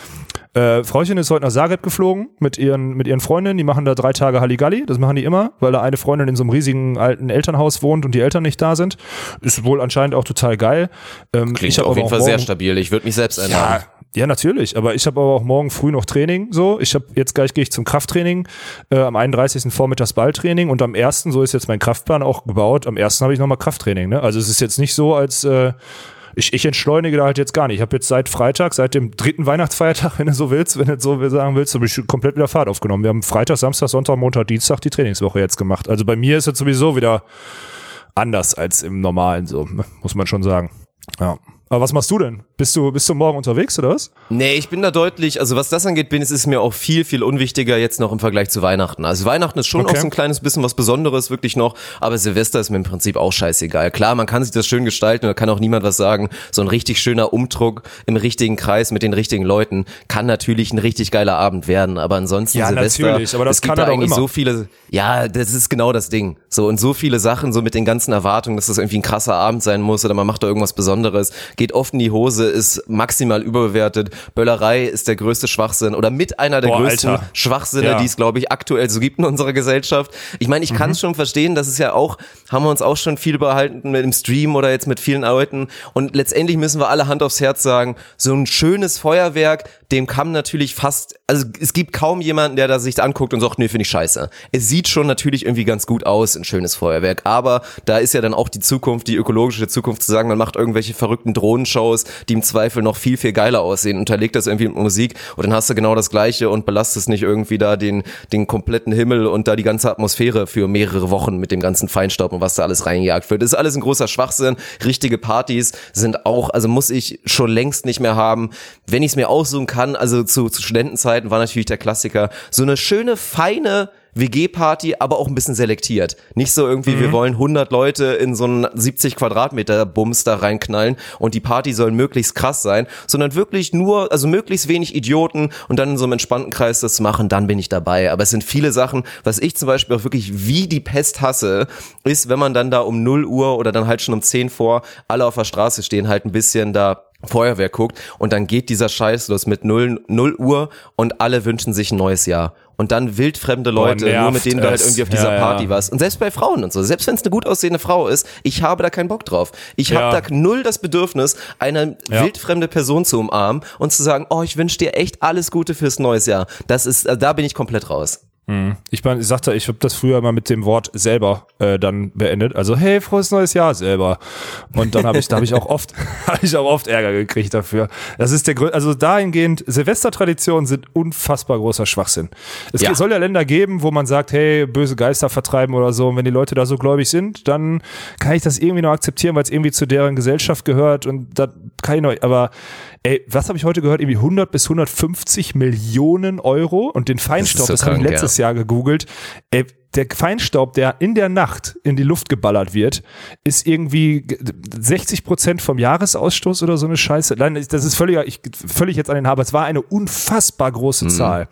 äh, Frauchen ist heute nach Zagreb geflogen mit ihren, mit ihren Freundinnen. Die machen da drei Tage Halligalli. Das machen die immer, weil da eine Freundin in so einem riesigen alten Elternhaus wohnt und die Eltern nicht da sind. Ist wohl anscheinend auch total geil. Ähm, Klingt auf jeden Fall sehr morgen- stabil. Ich würde mich selbst ja, einladen. Ja, natürlich. Aber ich habe aber auch morgen früh noch Training. So, ich habe jetzt gleich gehe ich zum Krafttraining. Äh, am 31. Vormittags Balltraining und am 1. so ist jetzt mein Kraftplan auch gebaut. Am 1. habe ich nochmal Krafttraining. Ne? Also es ist jetzt nicht so, als äh, ich, ich entschleunige da halt jetzt gar nicht. Ich habe jetzt seit Freitag, seit dem dritten Weihnachtsfeiertag, wenn du so willst, wenn du so sagen willst, habe ich komplett wieder Fahrt aufgenommen. Wir haben Freitag, Samstag, Sonntag, Montag, Dienstag die Trainingswoche jetzt gemacht. Also bei mir ist jetzt sowieso wieder anders als im Normalen, so, muss man schon sagen. Ja. Aber was machst du denn? Bist du, bist du morgen unterwegs oder was? Nee, ich bin da deutlich, also was das angeht, bin es ist mir auch viel, viel unwichtiger jetzt noch im Vergleich zu Weihnachten. Also Weihnachten ist schon Okay. auch so ein kleines bisschen was Besonderes, wirklich noch, aber Silvester ist mir im Prinzip auch scheißegal. Klar, man kann sich das schön gestalten, da kann auch niemand was sagen. So ein richtig schöner Umdruck im richtigen Kreis mit den richtigen Leuten kann natürlich ein richtig geiler Abend werden, aber ansonsten Ja, Silvester, natürlich, aber das es gibt kann da er doch eigentlich immer. so viele, ja, das ist genau das Ding. So und so viele Sachen, so mit den ganzen Erwartungen, dass das irgendwie ein krasser Abend sein muss oder man macht da irgendwas Besonderes, geht oft in die Hose, ist maximal überbewertet. Böllerei ist der größte Schwachsinn oder mit einer der Boah, größten Alter. Schwachsinne, Ja. die es, glaube ich, aktuell so gibt in unserer Gesellschaft. Ich meine, ich kann es schon verstehen, das ist ja auch, haben wir uns auch schon viel behalten mit dem Stream oder jetzt mit vielen Leuten. Und letztendlich müssen wir alle Hand aufs Herz sagen, so ein schönes Feuerwerk, dem kann natürlich fast, also es gibt kaum jemanden, der da sich anguckt und sagt, nee, finde ich scheiße. Es sieht schon natürlich irgendwie ganz gut aus, ein schönes Feuerwerk, aber da ist ja dann auch die Zukunft, die ökologische Zukunft zu sagen, man macht irgendwelche verrückten Drohnenshows, die im Zweifel noch viel, viel geiler aussehen, unterlegt das irgendwie mit Musik und dann hast du genau das Gleiche und belastest nicht irgendwie da den, den kompletten Himmel und da die ganze Atmosphäre für mehrere Wochen mit dem ganzen Feinstaub und was da alles reingejagt wird. Das ist alles ein großer Schwachsinn. Richtige Partys sind auch, also muss ich schon längst nicht mehr haben. Wenn ich es mir aussuchen kann, also zu, zu Studentenzeiten war natürlich der Klassiker, so eine schöne, feine WG-Party, aber auch ein bisschen selektiert. Nicht so irgendwie, wir wollen 100 Leute in so einen 70 Quadratmeter Bums da reinknallen und die Party soll möglichst krass sein, sondern wirklich nur, also möglichst wenig Idioten und dann in so einem entspannten Kreis das machen, dann bin ich dabei. Aber es sind viele Sachen, was ich zum Beispiel auch wirklich wie die Pest hasse, ist, wenn man dann da um 0 Uhr oder dann halt schon um 10 vor alle auf der Straße stehen, halt ein bisschen da Feuerwehr guckt und dann geht dieser Scheiß los mit 0, 0 Uhr und alle wünschen sich ein neues Jahr. Und dann wildfremde Leute, nur nervt mit denen du halt irgendwie auf dieser Ja, ja. Party warst. Und selbst bei Frauen und so, selbst wenn es eine gut aussehende Frau ist, ich habe da keinen Bock drauf. Ich Ja. habe da null das Bedürfnis, eine Ja. wildfremde Person zu umarmen und zu sagen, oh, ich wünsche dir echt alles Gute fürs neues Jahr. Das ist, äh, da bin ich komplett raus. Ich, mein, ich sagte, ich habe das früher mal mit dem Wort selber äh, dann beendet. Also hey, frohes neues Jahr selber. Und dann habe ich, da habe ich auch oft, habe ich auch oft Ärger gekriegt dafür. Das ist der Grund, also dahingehend Silvestertraditionen sind unfassbar großer Schwachsinn. Es Ja. soll ja Länder geben, wo man sagt, hey, böse Geister vertreiben oder so. Und wenn die Leute da so gläubig sind, dann kann ich das irgendwie noch akzeptieren, weil es irgendwie zu deren Gesellschaft gehört und da kann ich noch. Aber ey, was habe ich heute gehört? Irgendwie 100 bis 150 Millionen Euro und den Feinstaub, so das, habe ich letztes Jahr gegoogelt. Ey, der Feinstaub, der in der Nacht in die Luft geballert wird, ist irgendwie g- 60 Prozent vom Jahresausstoß oder so eine Scheiße. Nein, das ist völlig, ich, völlig jetzt an den Haber. Es war eine unfassbar große Mhm. Zahl.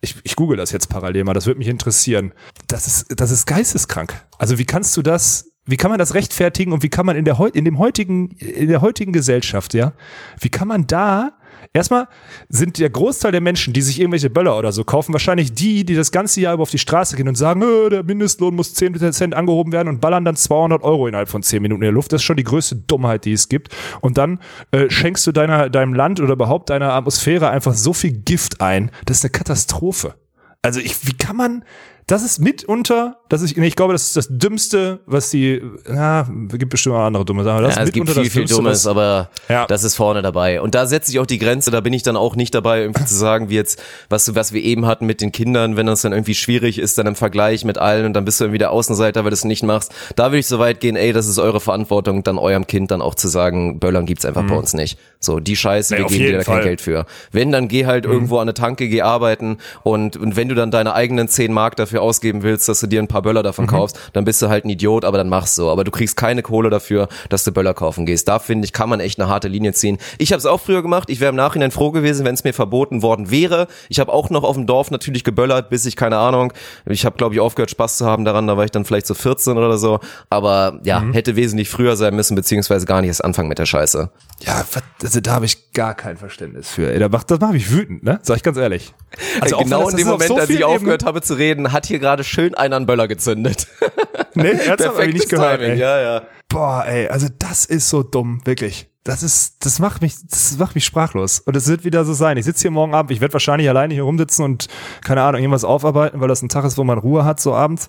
Ich, ich google das jetzt parallel mal, das würde mich interessieren. Das ist, das ist geisteskrank. Also wie kannst du das, wie kann man das rechtfertigen und wie kann man in der, in dem heutigen, in der heutigen Gesellschaft, ja, wie kann man da Erstmal sind der Großteil der Menschen, die sich irgendwelche Böller oder so kaufen, wahrscheinlich die, die das ganze Jahr über auf die Straße gehen und sagen, "Äh, der Mindestlohn muss 10% angehoben werden und ballern dann 200 Euro innerhalb von 10 Minuten in der Luft. Das ist schon die größte Dummheit, die es gibt. Und dann äh, schenkst du deiner, deinem Land oder überhaupt deiner Atmosphäre einfach so viel Gift ein. Das ist eine Katastrophe. Also ich, wie kann man, das ist mitunter, das ist, nee, ich glaube, das ist das Dümmste, was die, na, es gibt bestimmt auch andere dumme Sachen. Das Ja, es gibt viel, viel Dümmste, Dummes, aber Ja. das ist vorne dabei. Und da setze ich auch die Grenze, da bin ich dann auch nicht dabei, irgendwie zu sagen, wie jetzt, was, was wir eben hatten mit den Kindern, wenn das dann irgendwie schwierig ist, dann im Vergleich mit allen und dann bist du irgendwie der Außenseiter, weil du es nicht machst. Da würde ich so weit gehen, ey, das ist eure Verantwortung, dann eurem Kind dann auch zu sagen, Böllern gibt's einfach bei uns nicht. So, die Scheiße, Nee, wir geben dir da kein. Geld für. Wenn, dann geh halt irgendwo an eine Tanke, geh arbeiten und, und wenn du dann deine eigenen 10 Mark dafür ausgeben willst, dass du dir ein paar Böller davon kaufst, dann bist du halt ein Idiot, aber dann mach's so. Aber du kriegst keine Kohle dafür, dass du Böller kaufen gehst. Da finde ich, kann man echt eine harte Linie ziehen. Ich habe es auch früher gemacht. Ich wäre im Nachhinein froh gewesen, wenn es mir verboten worden wäre. Ich habe auch noch auf dem Dorf natürlich geböllert, bis ich keine Ahnung. Ich habe glaube ich aufgehört Spaß zu haben daran. Da war ich dann vielleicht so 14 oder so. Aber ja, hätte wesentlich früher sein müssen beziehungsweise gar nicht erst anfangen mit der Scheiße. Ja, also da habe ich gar kein Verständnis für. Ey, da macht, das macht mich wütend, ne? Sag ich ganz ehrlich. Also genau in dem Moment, so als ich aufgehört habe zu reden, hat hier gerade schön einer einen Böller gezündet. Nee, ernsthaft hab ich nicht gehört. Timing, ey. ja, ja. Boah, ey, also das ist so dumm, wirklich. Das ist, das macht mich, das macht mich sprachlos. Und es wird wieder so sein. Ich sitze hier morgen Abend, ich werde wahrscheinlich alleine hier rumsitzen und, keine Ahnung, irgendwas aufarbeiten, weil das ein Tag ist, wo man Ruhe hat, so abends.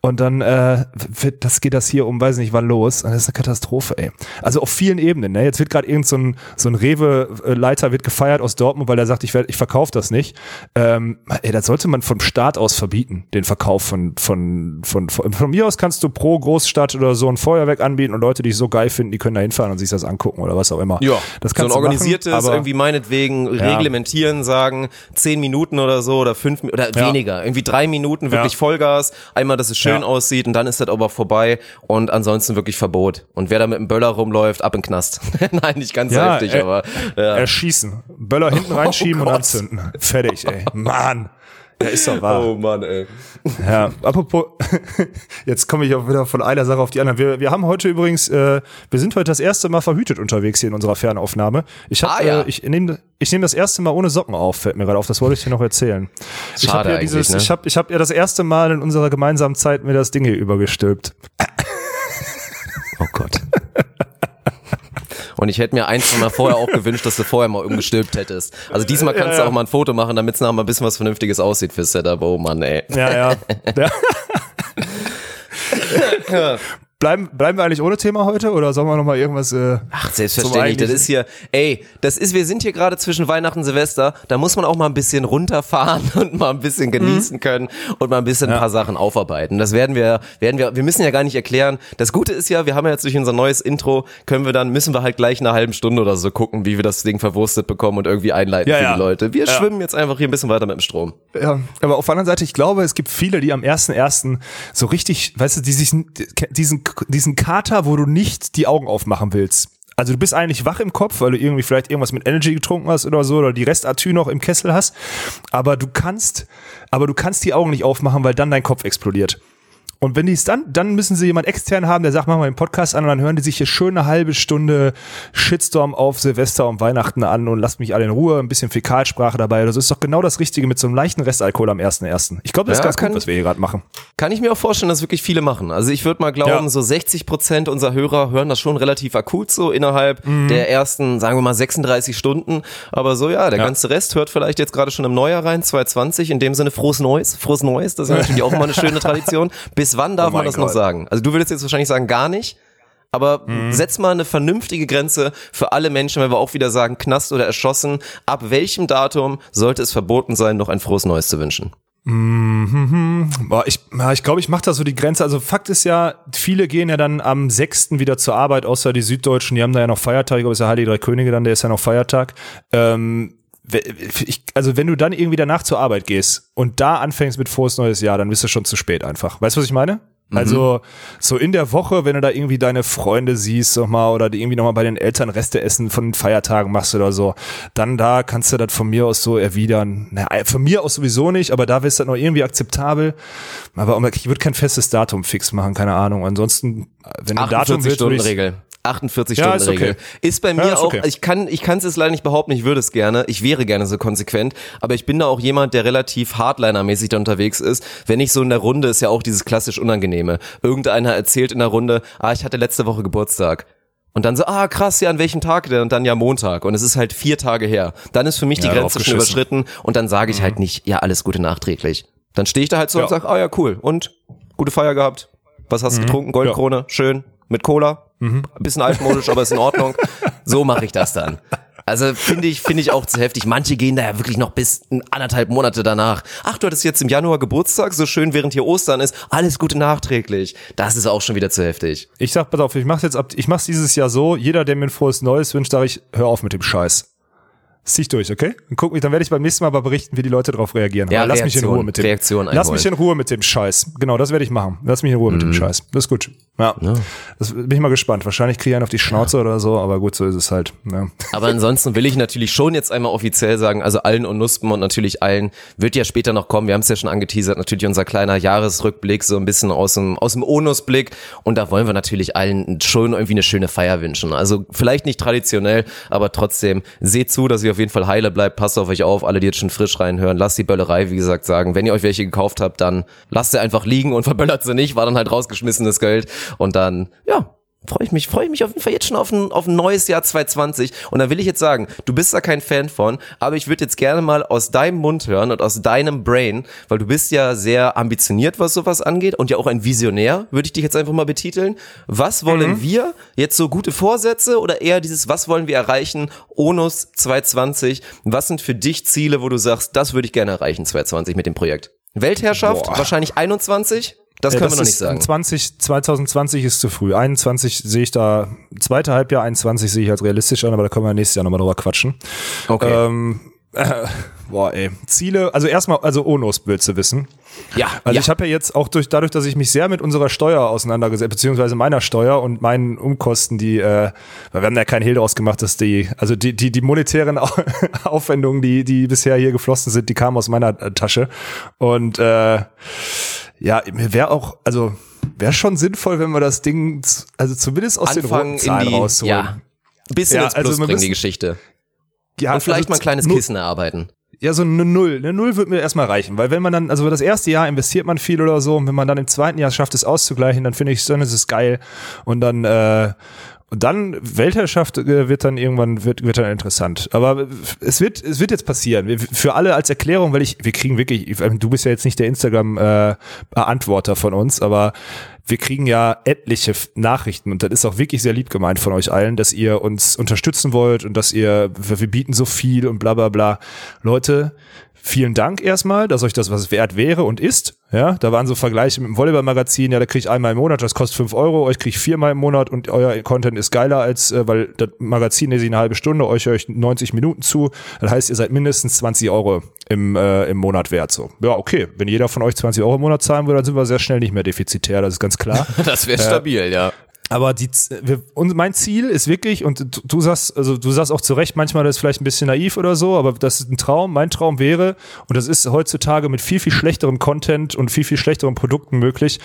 Und dann, äh, wird, das geht das hier um, weiß nicht wann los. Und das ist eine Katastrophe, ey. Also auf vielen Ebenen, ne. Jetzt wird gerade irgend so ein, so ein Rewe-Leiter wird gefeiert aus Dortmund, weil er sagt, ich werd, ich verkaufe das nicht. Ähm, ey, das sollte man vom Staat aus verbieten, den Verkauf von, von, von, von, von mir aus kannst du pro Großstadt oder so ein Feuerwerk anbieten und Leute, die es so geil finden, die können da hinfahren und sich das angucken oder was auch immer. Ja, das so ein organisiertes, machen, irgendwie meinetwegen reglementieren, sagen, zehn Minuten oder so oder fünf oder Ja. weniger, irgendwie drei Minuten wirklich Ja. Vollgas, einmal, dass es schön Ja. aussieht und dann ist das aber vorbei und ansonsten wirklich Verbot. Und wer da mit dem Böller rumläuft, ab in den Knast. Nein, nicht ganz Ja, heftig, äh, aber ja. erschießen, Böller hinten reinschieben und Gott. anzünden. Fertig, ey. Mann. Ja, ist doch wahr. Oh Mann, ey. Ja, apropos, jetzt komme ich auch wieder von einer Sache auf die andere. Wir, wir haben heute übrigens, äh, wir sind heute das erste Mal verhütet unterwegs hier in unserer Fernaufnahme. Ich hab, Ah, ja. äh, ich nehme ich nehm das erste Mal ohne Socken auf, fällt mir gerade auf. Das wollte ich dir noch erzählen. ich Schade habe ja, dieses, ne? ich hab, ich hab ja das erste Mal in unserer gemeinsamen Zeit mir das Ding hier übergestülpt. Oh Gott. Und ich hätte mir ein, zwei Mal vorher auch gewünscht, dass du vorher mal umgestülpt hättest. Also diesmal kannst Ja, du auch mal ein Foto machen, damit es nachher mal ein bisschen was Vernünftiges aussieht fürs Setup. Oh Mann, ey. Ja, ja. ja. Bleiben, bleiben wir eigentlich ohne Thema heute oder sollen wir noch mal irgendwas? Äh, Ach, selbstverständlich. Das ist hier, ey, das ist, wir sind hier gerade zwischen Weihnachten und Silvester. Da muss man auch mal ein bisschen runterfahren und mal ein bisschen genießen können und mal ein bisschen ein paar Sachen aufarbeiten. Das werden wir, werden wir, wir müssen ja gar nicht erklären. Das Gute ist ja, wir haben ja jetzt durch unser neues Intro, können wir dann, müssen wir halt gleich in einer halben Stunde oder so gucken, wie wir das Ding verwurstet bekommen und irgendwie einleiten Ja, für ja. die Leute. Wir Ja. schwimmen jetzt einfach hier ein bisschen weiter mit dem Strom. Ja, aber auf der anderen Seite, ich glaube, es gibt viele, die am 1.1. so richtig, weißt du, die sich diesen, diesen Kater, wo du nicht die Augen aufmachen willst. Also du bist eigentlich wach im Kopf, weil du irgendwie vielleicht irgendwas mit Energy getrunken hast oder so oder die Restatü noch im Kessel hast, aber du kannst, aber du kannst die Augen nicht aufmachen, weil dann dein Kopf explodiert. Und wenn die es dann, dann müssen sie jemand extern haben, der sagt, mach mal den Podcast an und dann hören die sich hier schön eine halbe Stunde Shitstorm auf Silvester und Weihnachten an und lasst mich alle in Ruhe, ein bisschen Fäkalsprache dabei. Das ist doch genau das Richtige mit so einem leichten Restalkohol am 1.1. Ich glaube, das Ja, ist ganz kann- gut, was wir hier gerade machen. Kann ich mir auch vorstellen, dass wirklich viele machen. Also ich würde mal glauben, Ja. so 60 Prozent unserer Hörer hören das schon relativ akut so innerhalb Mhm. der ersten, sagen wir mal 36 Stunden. Aber so ja, der Ja. ganze Rest hört vielleicht jetzt gerade schon im Neujahr rein, 2020. In dem Sinne frohes Neues, frohes Neues. Das ist natürlich auch immer eine schöne Tradition. Bis wann darf Oh man das noch Gott. sagen? Also du würdest jetzt wahrscheinlich sagen gar nicht. Aber Mhm. setz mal eine vernünftige Grenze für alle Menschen, wenn wir auch wieder sagen, Knast oder erschossen. Ab welchem Datum sollte es verboten sein, noch ein frohes Neues zu wünschen? Boah, ich ja, ich, glaube, ich mache da so die Grenze. Also Fakt ist ja, viele gehen ja dann am 6. wieder zur Arbeit, außer die Süddeutschen, die haben da ja noch Feiertag. Ich glaube, es ist ja Heilige Drei Könige dann, der ist ja noch Feiertag. Ähm, also wenn du dann irgendwie danach zur Arbeit gehst und da anfängst mit frohes neues Jahr, dann bist du schon zu spät einfach. Weißt du, was ich meine? Also so in der Woche, wenn du da irgendwie deine Freunde siehst nochmal oder die irgendwie nochmal bei den Eltern Reste essen von den Feiertagen machst oder so, dann da kannst du das von mir aus so erwidern. Na, von mir aus sowieso nicht, aber da ist das noch irgendwie akzeptabel. Aber ich würde kein festes Datum fix machen, keine Ahnung. Ansonsten, wenn ein Datum wird, würde ich 48-Stunden-Regel. 48 Ja, Stunden ist okay. Ist bei mir Ja, ist auch, okay. ich kann, ich kann es jetzt leider nicht behaupten, ich würde es gerne, ich wäre gerne so konsequent, aber ich bin da auch jemand, der relativ Hardliner-mäßig da unterwegs ist. Wenn ich so in der Runde, ist ja auch dieses klassisch Unangenehme. Irgendeiner erzählt in der Runde, ah, ich hatte letzte Woche Geburtstag. Und dann so, ah krass, ja, an welchem Tag denn? Und dann ja Montag. Und es ist halt vier Tage her. Dann ist für mich die Ja, Grenze schon überschritten und dann sage ich halt nicht, ja, alles Gute nachträglich. Dann stehe ich da halt so und sage, ah ja, cool. Und gute Feier gehabt. Was hast du getrunken? Goldkrone, schön. Mit Cola. Ein bisschen altmodisch, aber ist in Ordnung. So mache ich das dann. Also finde ich, finde ich auch zu heftig. Manche gehen da ja wirklich noch bis anderthalb Monate danach. Ach, du hattest jetzt im Januar Geburtstag, so schön während hier Ostern ist. Alles Gute nachträglich. Das ist auch schon wieder zu heftig. Ich sag, pass auf, ich mach's jetzt ab, ich mach's dieses Jahr so, jeder, der mir ein frohes Neues wünscht, sage ich, hör auf mit dem Scheiß. Zieh durch, okay? Und guck mich, dann werde ich beim nächsten Mal mal berichten, wie die Leute darauf reagieren. Ja, Aber lass mich in Reaktion, Ruhe mit dem. Reaktion lass einholen. mich in Ruhe mit dem Scheiß. Genau, das werde ich machen. Lass mich in Ruhe mit Mhm. dem Scheiß. Das ist gut. Ja. Das bin ich mal gespannt. Wahrscheinlich kriege ich einen auf die Schnauze oder so, aber gut, so ist es halt. Ja. Aber ansonsten will ich natürlich schon jetzt einmal offiziell sagen, also allen und Nuspen und natürlich allen, wird ja später noch kommen, wir haben es ja schon angeteasert, natürlich unser kleiner Jahresrückblick, so ein bisschen aus dem, aus dem Onusblick und da wollen wir natürlich allen schon irgendwie eine schöne Feier wünschen. Also vielleicht nicht traditionell, aber trotzdem seht zu, dass ihr auf jeden Fall heile bleibt, passt auf euch auf, alle, die jetzt schon frisch reinhören, lasst die Böllerei, wie gesagt, sagen, wenn ihr euch welche gekauft habt, dann lasst sie einfach liegen und verböllert sie nicht, war dann halt rausgeschmissenes Geld und dann, ja, freue ich mich, freue ich mich auf jeden Fall jetzt schon auf ein, auf ein neues Jahr 2020. Und da will ich jetzt sagen, du bist da kein Fan von, aber ich würde jetzt gerne mal aus deinem Mund hören und aus deinem Brain, weil du bist ja sehr ambitioniert, was sowas angeht und ja auch ein Visionär, würde ich dich jetzt einfach mal betiteln. Was wollen wir? Jetzt so gute Vorsätze oder eher dieses, was wollen wir erreichen? Onus 2020. Was sind für dich Ziele, wo du sagst, das würde ich gerne erreichen 2020 mit dem Projekt? Weltherrschaft? Boah. Wahrscheinlich 21? Das Ja, können wir noch nicht sagen. 20, 2020 ist zu früh. 21 sehe ich da, zweite Halbjahr 21 sehe ich als realistisch an, aber da können wir nächstes Jahr nochmal drüber quatschen. Okay. Ähm, äh, boah, ey. Ziele, also erstmal, also Onos willst du wissen. Ja, Also ja. ich habe ja jetzt auch durch dadurch, dass ich mich sehr mit unserer Steuer auseinandergesetzt, beziehungsweise meiner Steuer und meinen Umkosten, die, äh, weil wir haben ja keinen Hehl draus gemacht, dass die, also die, die, die monetären Au- Aufwendungen, die, die bisher hier geflossen sind, die kamen aus meiner äh, Tasche. Und äh, ja, mir wäre auch, also wäre schon sinnvoll, wenn wir das Ding, also zumindest aus den Anfangen roten Zahlen die, rausholen. ja, bisschen Ja, ins also Plus wir bringen, die Geschichte. Ja, Und vielleicht also mal ein kleines Kissen erarbeiten. Ja, so eine Null. Eine Null wird mir erstmal reichen, weil wenn man dann, also das erste Jahr investiert man viel oder so und wenn man dann im zweiten Jahr schafft, es auszugleichen, dann finde ich, dann ist es geil und dann, äh, und dann Weltherrschaft äh, wird dann irgendwann wird, wird dann interessant. Aber es wird es wird jetzt passieren. Für alle als Erklärung, weil ich wir kriegen wirklich, ich- du bist ja jetzt nicht der Instagram äh, Beantworter von uns, aber wir kriegen ja etliche Nachrichten und das ist auch wirklich sehr lieb gemeint von euch allen, dass ihr uns unterstützen wollt und dass ihr, wir bieten so viel und bla bla bla. Leute, vielen Dank erstmal, dass euch das was wert wäre und ist. Ja, da waren so Vergleiche mit dem Volleyball-Magazin, ja, da kriege ich einmal im Monat, das kostet fünf Euro, euch kriege ich viermal im Monat und euer Content ist geiler als, äh, weil das Magazin lese ich eine halbe Stunde, euch höre ich 90 Minuten zu. Das heißt, ihr seid mindestens 20 Euro im, äh, im Monat wert. So. Ja, okay. Wenn jeder von euch 20 Euro im Monat zahlen würde, dann sind wir sehr schnell nicht mehr defizitär, das ist ganz klar. Das wäre stabil, ja. Aber die, wir, und mein Ziel ist wirklich, und du, du sagst, also du sagst auch zu Recht, manchmal das ist vielleicht ein bisschen naiv oder so, aber das ist ein Traum. Mein Traum wäre, und das ist heutzutage mit viel, viel schlechterem Content und viel, viel schlechteren Produkten möglich,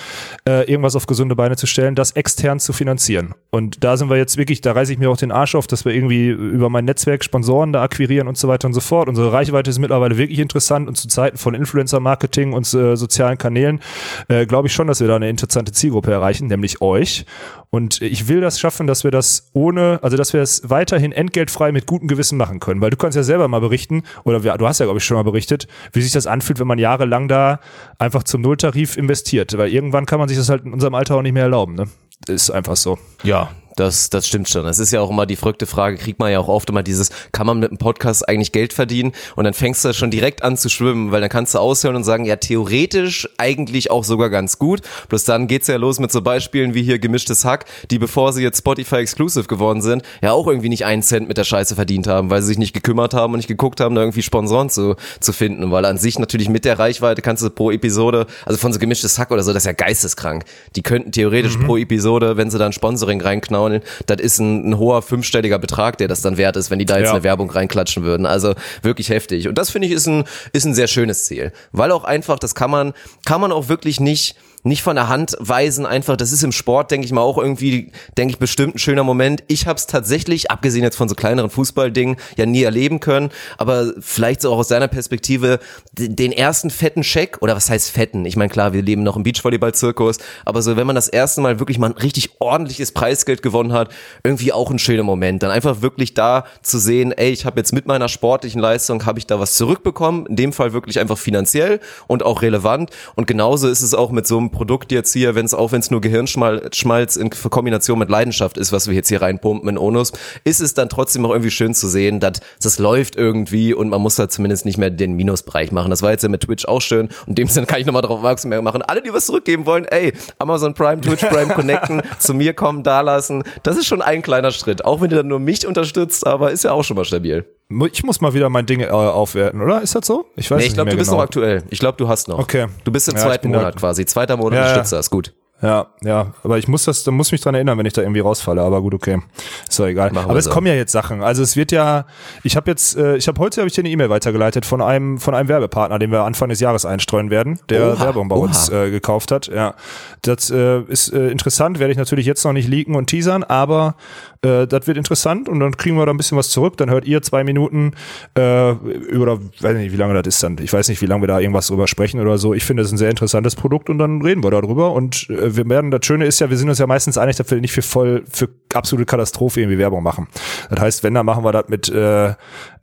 äh, irgendwas auf gesunde Beine zu stellen, das extern zu finanzieren. Und da sind wir jetzt wirklich, da reiße ich mir auch den Arsch auf, dass wir irgendwie über mein Netzwerk Sponsoren da akquirieren und so weiter und so fort. Unsere Reichweite ist mittlerweile wirklich interessant und zu Zeiten von Influencer-Marketing und äh, sozialen Kanälen äh, glaube ich schon, dass wir da eine interessante Zielgruppe erreichen, nämlich euch. Und ich will das schaffen, dass wir das ohne, also dass wir es weiterhin entgeltfrei mit gutem Gewissen machen können. Weil du kannst ja selber mal berichten, oder du hast ja, glaube ich, schon mal berichtet, wie sich das anfühlt, wenn man jahrelang da einfach zum Nulltarif investiert. Weil irgendwann kann man sich das halt in unserem Alter auch nicht mehr erlauben. Ne? Ist einfach so. Ja, das, das stimmt schon. Es ist ja auch immer die verrückte Frage, kriegt man ja auch oft immer dieses, kann man mit einem Podcast eigentlich Geld verdienen? Und dann fängst du schon direkt an zu schwimmen, weil dann kannst du aushören und sagen, ja, theoretisch eigentlich auch sogar ganz gut. Bloß dann geht's ja los mit so Beispielen wie hier gemischtes Hack, die bevor sie jetzt Spotify Exclusive geworden sind, ja auch irgendwie nicht einen Cent mit der Scheiße verdient haben, weil sie sich nicht gekümmert haben und nicht geguckt haben, da irgendwie Sponsoren zu, zu finden. Weil an sich natürlich mit der Reichweite kannst du pro Episode, also von so gemischtes Hack oder so, das ist ja geisteskrank. Die könnten theoretisch pro Episode, wenn sie dann Sponsoring reinknaulen, das ist ein, ein hoher fünfstelliger Betrag, der das dann wert ist, wenn die da jetzt Ja. eine Werbung reinklatschen würden. Also wirklich heftig. Und das finde ich ist ein, ist ein sehr schönes Ziel. Weil auch einfach, das kann man, kann man auch wirklich nicht, nicht von der Hand weisen, einfach, das ist im Sport, denke ich mal, auch irgendwie, denke ich, bestimmt ein schöner Moment. Ich habe es tatsächlich, abgesehen jetzt von so kleineren Fußballdingen, ja nie erleben können, aber vielleicht so auch aus deiner Perspektive, den ersten fetten Scheck, oder was heißt fetten? Ich meine, klar, wir leben noch im Beachvolleyball-Zirkus, aber so, wenn man das erste Mal wirklich mal ein richtig ordentliches Preisgeld gewonnen hat, irgendwie auch ein schöner Moment. Dann einfach wirklich da zu sehen, ey, ich habe jetzt mit meiner sportlichen Leistung, habe ich da was zurückbekommen, in dem Fall wirklich einfach finanziell und auch relevant. Und genauso ist es auch mit so einem Produkt jetzt hier, wenn es auch wenn es nur Gehirnschmalz in Kombination mit Leidenschaft ist, was wir jetzt hier reinpumpen in Onus, ist es dann trotzdem auch irgendwie schön zu sehen, dass das läuft irgendwie und man muss da zumindest nicht mehr den Minusbereich machen. Das war jetzt ja mit Twitch auch schön und in dem Sinne kann ich nochmal darauf aufmerksam machen. Alle, die was zurückgeben wollen, ey, Amazon Prime, Twitch Prime connecten, zu mir kommen, da lassen. Das ist schon ein kleiner Schritt. Auch wenn ihr dann nur mich unterstützt, aber ist ja auch schon mal stabil. Ich muss mal wieder mein Ding äh, aufwerten, oder? Ist das so? Ich weiß Nee, es ich glaube, nicht du bist genau. noch aktuell. Ich glaube, du hast noch. Okay. Du bist im Ja, zweiten Monat quasi. Zweiter Monat Ja, unterstützt das. Gut. Ja, ja, aber ich muss das, da muss mich dran erinnern, wenn ich da irgendwie rausfalle, aber gut, okay. Ist doch egal. Machen aber es so. kommen ja jetzt Sachen. Also es wird ja, ich habe jetzt, äh, ich habe heute habe ich dir eine E-Mail weitergeleitet von einem von einem Werbepartner, den wir Anfang des Jahres einstreuen werden, der Oha, Werbung bei oha. uns äh, gekauft hat. Ja, das äh, ist äh, interessant, werde ich natürlich jetzt noch nicht leaken und teasern, aber äh, das wird interessant und dann kriegen wir da ein bisschen was zurück. Dann hört ihr zwei Minuten äh, über, weiß nicht, wie lange das ist dann. Ich weiß nicht, wie lange wir da irgendwas drüber sprechen oder so. Ich finde, es ein sehr interessantes Produkt und dann reden wir darüber. Und äh, wir werden, das Schöne ist ja, wir sind uns ja meistens einig, dass wir nicht für voll, für absolute Katastrophe irgendwie Werbung machen. Das heißt, wenn, dann machen wir das mit äh,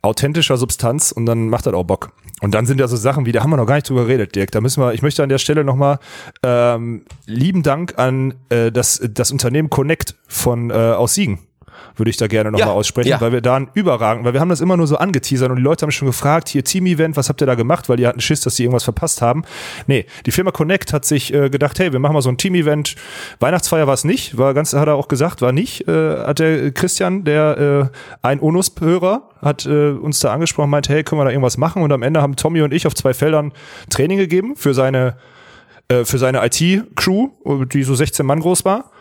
authentischer Substanz und dann macht das auch Bock. Und dann sind ja so Sachen wie, da haben wir noch gar nicht drüber geredet, Dirk. Da müssen wir, ich möchte an der Stelle nochmal ähm, lieben Dank an äh, das, das Unternehmen Connect von äh, aus Siegen. Würde ich da gerne nochmal Ja, aussprechen, ja. weil wir da einen überragend, weil wir haben das immer nur so angeteasert und die Leute haben schon gefragt, hier Team-Event, was habt ihr da gemacht, weil die hatten Schiss, dass die irgendwas verpasst haben. Nee, die Firma Connect hat sich äh, gedacht, hey, wir machen mal so ein Team-Event. Weihnachtsfeier war es nicht, war ganz, hat er auch gesagt, war nicht, äh, hat der Christian, der äh, ein Onus-Hörer, hat äh, uns da angesprochen, meinte, hey, können wir da irgendwas machen? Und am Ende haben Tommy und ich auf zwei Feldern Training gegeben für seine äh, für seine IT-Crew, die so 16 Mann groß war.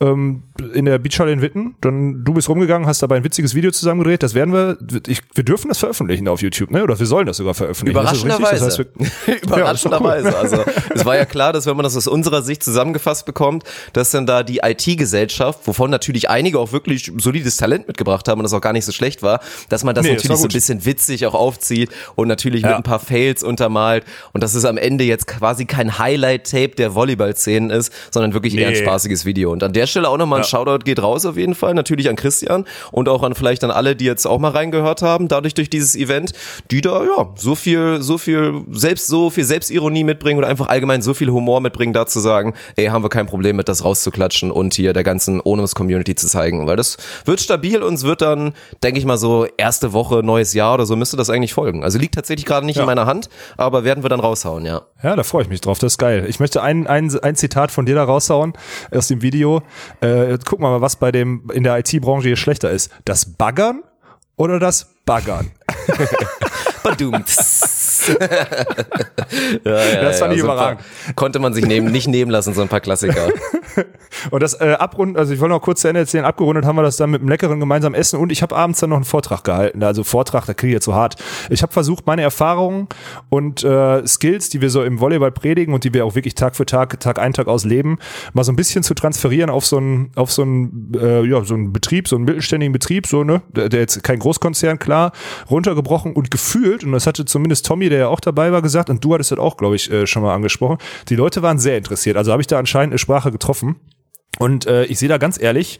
Ähm, in der Beachhalle in Witten. Dann du bist rumgegangen, hast dabei ein witziges Video zusammengedreht. Das werden wir, ich, wir dürfen das veröffentlichen auf YouTube, ne? Oder wir sollen das sogar veröffentlichen. Das. Überraschenderweise. Das heißt, Überraschenderweise. Also es war ja klar, dass wenn man das aus unserer Sicht zusammengefasst bekommt, dass dann da die IT-Gesellschaft, wovon natürlich einige auch wirklich solides Talent mitgebracht haben und das auch gar nicht so schlecht war, dass man das Nee, das natürlich so ein bisschen witzig auch aufzieht und natürlich mit Ja. ein paar Fails untermalt und dass es am Ende jetzt quasi kein Highlight-Tape der Volleyball-Szenen ist, sondern wirklich eher ein Nee. spaßiges Video. Und an der Stelle auch nochmal ein Shoutout geht raus auf jeden Fall, natürlich an Christian und auch an vielleicht an alle, die jetzt auch mal reingehört haben, dadurch durch dieses Event, die da ja so viel, so viel selbst so viel Selbstironie mitbringen oder einfach allgemein so viel Humor mitbringen, da zu sagen, ey, haben wir kein Problem mit, das rauszuklatschen und hier der ganzen Onus-Community zu zeigen, weil das wird stabil und es wird dann, denke ich mal so, erste Woche, neues Jahr oder so müsste das eigentlich folgen. Also liegt tatsächlich gerade nicht in meiner Hand, aber werden wir dann raushauen, ja. Ja, da freue ich mich drauf. Das ist geil. Ich möchte ein, ein, ein Zitat von dir da raushauen aus dem Video. Äh, wir mal, was bei dem in der IT-Branche hier schlechter ist. Das Baggern oder das Baggern? Badum. ja, ja, Das fand ich so ein paar- überragend. Konnte man sich nehmen, nicht nehmen lassen, so ein paar Klassiker. Und das äh, abrunden, also ich wollte noch kurz zu Ende erzählen, abgerundet haben wir das dann mit einem leckeren gemeinsamen Essen und ich habe abends dann noch einen Vortrag gehalten. Also Vortrag, da kriege ich jetzt so hart. Ich habe versucht, meine Erfahrungen und äh, Skills, die wir so im Volleyball predigen und die wir auch wirklich Tag für Tag, Tag ein, Tag aus leben, mal so ein bisschen zu transferieren auf so einen, auf so einen, äh, ja, so einen Betrieb, so einen mittelständigen Betrieb, so, ne, der, der jetzt kein Großkonzern, klar, runtergebrochen und gefühlt, und das hatte zumindest Tommy, der ja auch dabei war, gesagt, und du hattest das auch, glaube ich, äh, schon mal angesprochen, die Leute waren sehr interessiert. Also habe ich da anscheinend eine Sprache getroffen. Und äh, ich sehe da ganz ehrlich,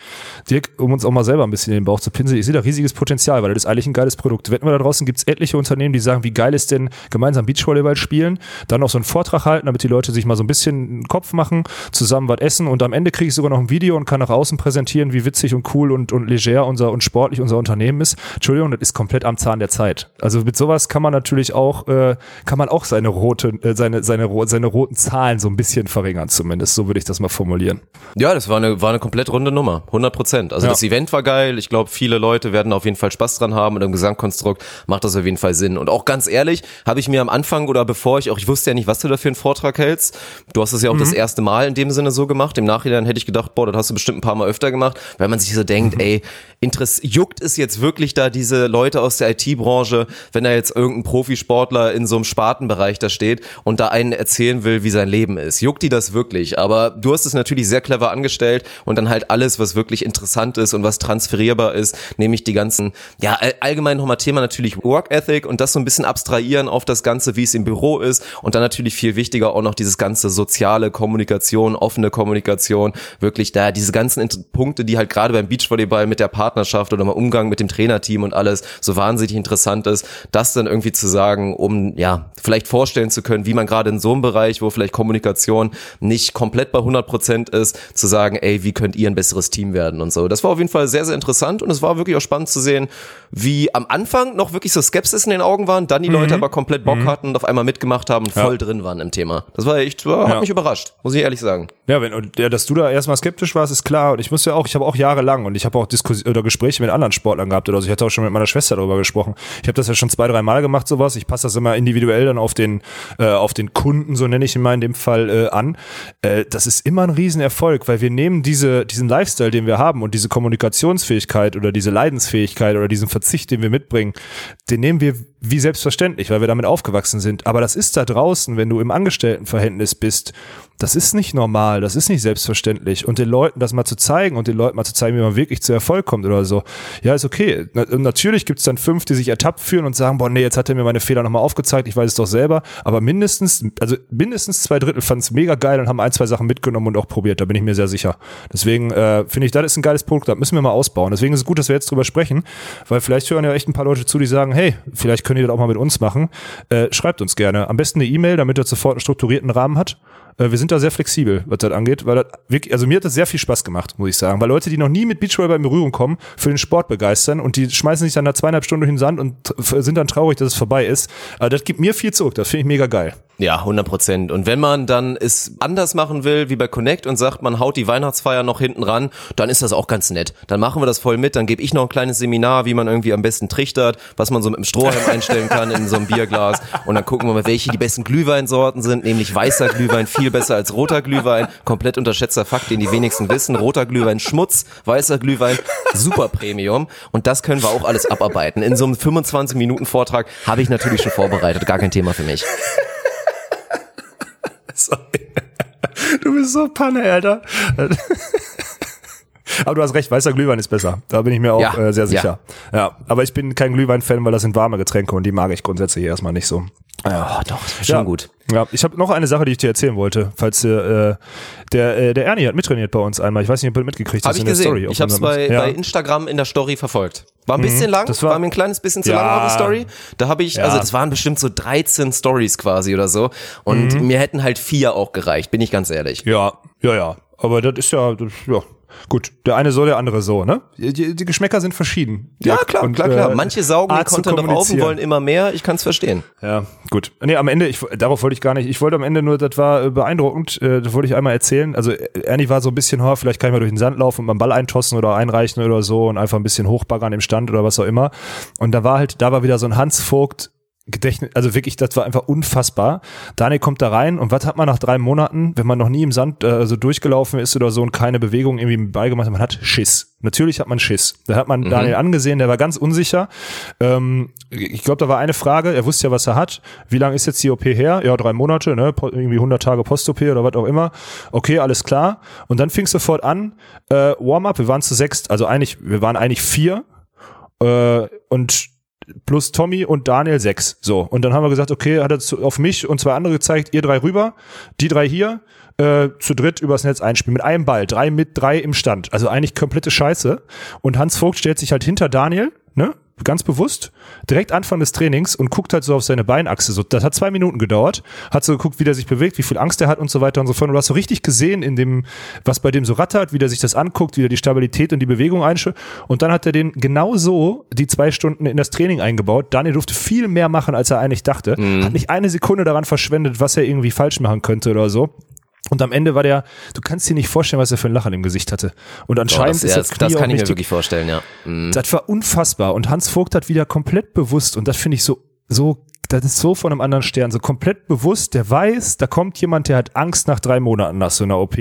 Dirk, um uns auch mal selber ein bisschen in den Bauch zu pinseln, ich sehe da riesiges Potenzial, weil das ist eigentlich ein geiles Produkt. Wetten wir da draußen gibt es etliche Unternehmen, die sagen, wie geil ist denn gemeinsam Beachvolleyball spielen, dann noch so einen Vortrag halten, damit die Leute sich mal so ein bisschen einen Kopf machen, zusammen was essen und am Ende kriege ich sogar noch ein Video und kann nach außen präsentieren, wie witzig und cool und, und leger unser und sportlich unser Unternehmen ist. Entschuldigung, das ist komplett am Zahn der Zeit. Also mit sowas kann man natürlich auch, äh, kann man auch seine rote, äh, seine, seine, seine roten Zahlen so ein bisschen verringern zumindest. So würde ich das mal formulieren. Ja, das war eine, war eine komplett runde Nummer. 100 Prozent. Also Ja. das Event war geil. Ich glaube, viele Leute werden auf jeden Fall Spaß dran haben und im Gesamtkonstrukt macht das auf jeden Fall Sinn. Und auch ganz ehrlich, habe ich mir am Anfang oder bevor ich auch, ich wusste ja nicht, was du da für einen Vortrag hältst. Du hast es ja auch das erste Mal in dem Sinne so gemacht. Im Nachhinein hätte ich gedacht, boah, das hast du bestimmt ein paar Mal öfter gemacht, weil man sich so denkt, ey, Interess juckt es jetzt wirklich da diese Leute aus der IT-Branche, wenn da jetzt irgendein Profisportler in so einem Spartenbereich da steht und da einen erzählen will, wie sein Leben ist. Juckt die das wirklich? Aber du hast es natürlich sehr clever angestellt und dann halt alles, was wirklich interessant ist und was transferierbar ist, nämlich die ganzen, ja, all- allgemein nochmal Thema natürlich Work Ethic und das so ein bisschen abstrahieren auf das Ganze, wie es im Büro ist und dann natürlich viel wichtiger auch noch dieses ganze soziale Kommunikation, offene Kommunikation, wirklich da diese ganzen Punkte, die halt gerade beim Beachvolleyball mit der Partnerschaft oder im Umgang mit dem Trainerteam und alles so wahnsinnig interessant ist, das dann irgendwie zu sagen, um ja, vielleicht vorstellen zu können, wie man gerade in so einem Bereich, wo vielleicht Kommunikation nicht komplett bei 100 Prozent ist, zu sagen, ey, wie könnt ihr ein besseres Team werden und so. Das war auf jeden Fall sehr, sehr interessant und es war wirklich auch spannend zu sehen, wie am Anfang noch wirklich so Skepsis in den Augen waren, dann die Leute aber komplett Bock hatten und auf einmal mitgemacht haben und voll drin waren im Thema. Das war echt, war, hat Ja. mich überrascht, muss ich ehrlich sagen. Ja, wenn, und ja, dass du da erstmal skeptisch warst, ist klar. Und ich muss ja auch, ich habe auch jahrelang und ich habe auch Diskus oder Gespräche mit anderen Sportlern gehabt oder so. Ich hatte auch schon mit meiner Schwester darüber gesprochen. Ich habe das ja schon zwei, drei Mal gemacht, sowas. Ich passe das immer individuell dann auf den, äh, auf den Kunden, so nenne ich ihn mal in dem Fall, äh, an. Äh, das ist immer ein Riesenerfolg, weil wir nehmen diese, diesen Lifestyle, den wir haben und diese Kommunikationsfähigkeit oder diese Leidensfähigkeit oder diesen Verzicht, den wir mitbringen, den nehmen wir wie selbstverständlich, weil wir damit aufgewachsen sind. Aber das ist da draußen, wenn du im Angestelltenverhältnis bist, das ist nicht normal, das ist nicht selbstverständlich. Und den Leuten das mal zu zeigen und den Leuten mal zu zeigen, wie man wirklich zu Erfolg kommt oder so, ja, ist okay. Na, natürlich gibt's dann fünf, die sich ertappt fühlen und sagen, boah, nee, jetzt hat er mir meine Fehler nochmal aufgezeigt, ich weiß es doch selber. Aber mindestens, also mindestens zwei Drittel fanden es mega geil und haben ein, zwei Sachen mitgenommen und auch probiert, da bin ich mir sehr sicher. Deswegen äh, finde ich, das ist ein geiles Produkt, das müssen wir mal ausbauen. Deswegen ist es gut, dass wir jetzt drüber sprechen, weil vielleicht hören ja echt ein paar Leute zu, die sagen, hey, vielleicht könnt ihr das auch mal mit uns machen. Äh, schreibt uns gerne. Am besten eine E-Mail, damit er sofort einen strukturierten Rahmen hat. Äh, wir sind da sehr flexibel, was das angeht, weil das wirklich, also mir hat das sehr viel Spaß gemacht, muss ich sagen, weil Leute, die noch nie mit Beachvolleyball in Berührung kommen, für den Sport begeistern und die schmeißen sich dann nach zweieinhalb Stunden in den Sand und sind dann traurig, dass es vorbei ist. Aber das gibt mir viel zurück, das finde ich mega geil. Ja, 100 Prozent. Und wenn man dann es anders machen will, wie bei Connect und sagt, man haut die Weihnachtsfeier noch hinten ran, dann ist das auch ganz nett. Dann machen wir das voll mit, dann gebe ich noch ein kleines Seminar, wie man irgendwie am besten trichtert, was man so mit dem Strohhalm einstellen kann in so einem Bierglas. Und dann gucken wir mal, welche die besten Glühweinsorten sind, nämlich weißer Glühwein viel besser als roter Glühwein. Komplett unterschätzter Fakt, den die wenigsten wissen. Roter Glühwein Schmutz, weißer Glühwein super Premium. Und das können wir auch alles abarbeiten. In so einem 25 Minuten Vortrag habe ich natürlich schon vorbereitet, gar kein Thema für mich. Sorry. Du bist so Panne, Alter. Aber du hast recht, weißer Glühwein ist besser. Da bin ich mir auch Ja, äh, sehr sicher. Ja. aber ich bin kein Glühwein-Fan, weil das sind warme Getränke und die mag ich grundsätzlich erstmal nicht so. Ja, doch, schon ja, gut. Ja, ich habe noch eine Sache, die ich dir erzählen wollte. Falls äh, der äh, der Ernie hat mittrainiert bei uns einmal. Ich weiß nicht, ob du mitgekriegt hast in der gesehen. Story. auf ich habe es bei, ja. bei Instagram in der Story verfolgt. War ein bisschen lang, das war, war- mir ein kleines bisschen zu Ja. lang auf der Story. Da habe ich, Ja. also das waren bestimmt so 13 Stories quasi oder so. Und Mhm. mir hätten halt vier auch gereicht, bin ich ganz ehrlich. Ja, ja, ja. Aber das ist ja, das, ja. Gut, der eine so, der andere so, ne? Die, die Geschmäcker sind verschieden. Ja, klar, Und, klar, klar. äh, Manche saugen den zu Content noch auf und wollen immer mehr. Ich kann es verstehen. Ja, gut. Nee, am Ende, ich, darauf wollte ich gar nicht. Ich wollte am Ende nur, das war äh, beeindruckend, äh, das wollte ich einmal erzählen. Also Ernie war so ein bisschen, oh, vielleicht kann ich mal durch den Sand laufen und mal einen Ball eintossen oder einreichen oder so und einfach ein bisschen hochbaggern im Stand oder was auch immer. Und da war halt, da war wieder so ein Hans Vogt Gedächtnis, also wirklich, das war einfach unfassbar. Daniel kommt da rein und was hat man nach drei Monaten, wenn man noch nie im Sand äh, so durchgelaufen ist oder so und keine Bewegung irgendwie beigemacht hat, man hat Schiss. Natürlich hat man Schiss. Da hat man Daniel angesehen, der war ganz unsicher. Ähm, ich glaube, da war eine Frage, er wusste ja, was er hat. Wie lange ist jetzt die OP her? Ja, drei Monate, ne? Irgendwie 100 Tage Post-OP oder was auch immer. Okay, alles klar. Und dann fing es sofort an, äh, Warm-up, wir waren zu sechs, also eigentlich, wir waren eigentlich vier äh, und plus Tommy und Daniel sechs. So. Und dann haben wir gesagt, okay, hat er auf mich und zwei andere gezeigt, ihr drei rüber, die drei hier, äh, zu dritt übers Netz einspielen. Mit einem Ball, drei mit drei im Stand. Also eigentlich komplette Scheiße. Und Hans Vogt stellt sich halt hinter Daniel, ne? Ganz bewusst, direkt Anfang des Trainings und guckt halt so auf seine Beinachse. So, das hat zwei Minuten gedauert, hat so geguckt, wie der sich bewegt, wie viel Angst er hat und so weiter und so fort. Und du hast so richtig gesehen in dem, was bei dem so rattert, wie der sich das anguckt, wie er die Stabilität und die Bewegung einschätzt. Und dann hat er den genau so die zwei Stunden in das Training eingebaut. Daniel durfte viel mehr machen, als er eigentlich dachte. Hat nicht eine Sekunde daran verschwendet, was er irgendwie falsch machen könnte oder so. Und am Ende war der, du kannst dir nicht vorstellen, was er für ein Lachen im Gesicht hatte. Und anscheinend das, ist ja, das, das, das kann ich mir wirklich vorstellen, ja. Mhm. das war unfassbar. Und Hans Vogt hat wieder komplett bewusst, und das finde ich so, so, das ist so von einem anderen Stern, so komplett bewusst, der weiß, da kommt jemand, der hat Angst nach drei Monaten nach so einer OP.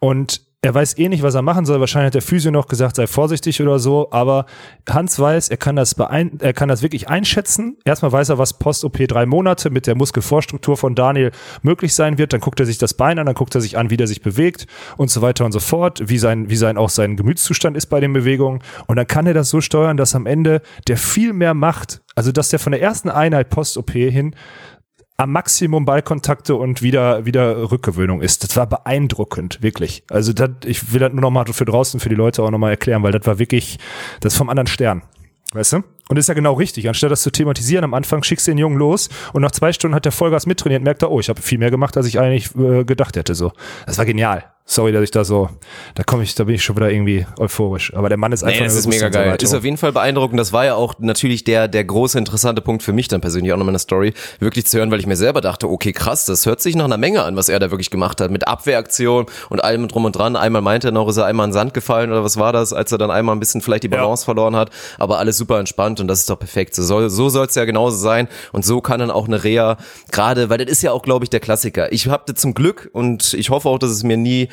Und er weiß eh nicht, was er machen soll. Wahrscheinlich hat der Physio noch gesagt, sei vorsichtig oder so. Aber Hans weiß, er kann das beein er kann das wirklich einschätzen. Erstmal weiß er, was Post-OP drei Monate mit der Muskelvorstruktur von Daniel möglich sein wird. Dann guckt er sich das Bein an, dann guckt er sich an, wie der sich bewegt und so weiter und so fort, wie sein, wie sein auch sein Gemütszustand ist bei den Bewegungen. Und dann kann er das so steuern, dass am Ende der viel mehr macht. Also, dass der von der ersten Einheit Post-OP hin am Maximum Ballkontakte und wieder, wieder Rückgewöhnung ist. Das war beeindruckend, wirklich. Also das, ich will das nur noch mal für draußen, für die Leute auch noch mal erklären, weil das war wirklich, das vom anderen Stern. Weißt du? Und ist ja genau richtig. Anstatt das zu thematisieren am Anfang, schickst du den Jungen los und nach zwei Stunden hat der Vollgas mittrainiert, merkt er, oh, ich habe viel mehr gemacht, als ich eigentlich äh, gedacht hätte. So, Das war genial. Sorry, dass ich da so, da komme ich, da bin ich schon wieder irgendwie euphorisch. Aber der Mann ist einfach Nee, das ist mega geil. Ist auf jeden Fall beeindruckend. Das war ja auch natürlich der, der große interessante Punkt für mich dann persönlich auch nochmal in der Story, wirklich zu hören, weil ich mir selber dachte, okay, krass, das hört sich nach einer Menge an, was er da wirklich gemacht hat, mit Abwehraktion und allem drum und dran. Einmal meinte er noch, ist er einmal in den Sand gefallen oder was war das, als er dann einmal ein bisschen vielleicht die Balance verloren hat, aber alles super entspannt und das ist doch perfekt. So soll so soll's ja genauso sein und so kann dann auch eine Reha, gerade, weil das ist ja auch, glaube ich, der Klassiker. Ich habe zum Glück und ich hoffe auch, dass es mir nie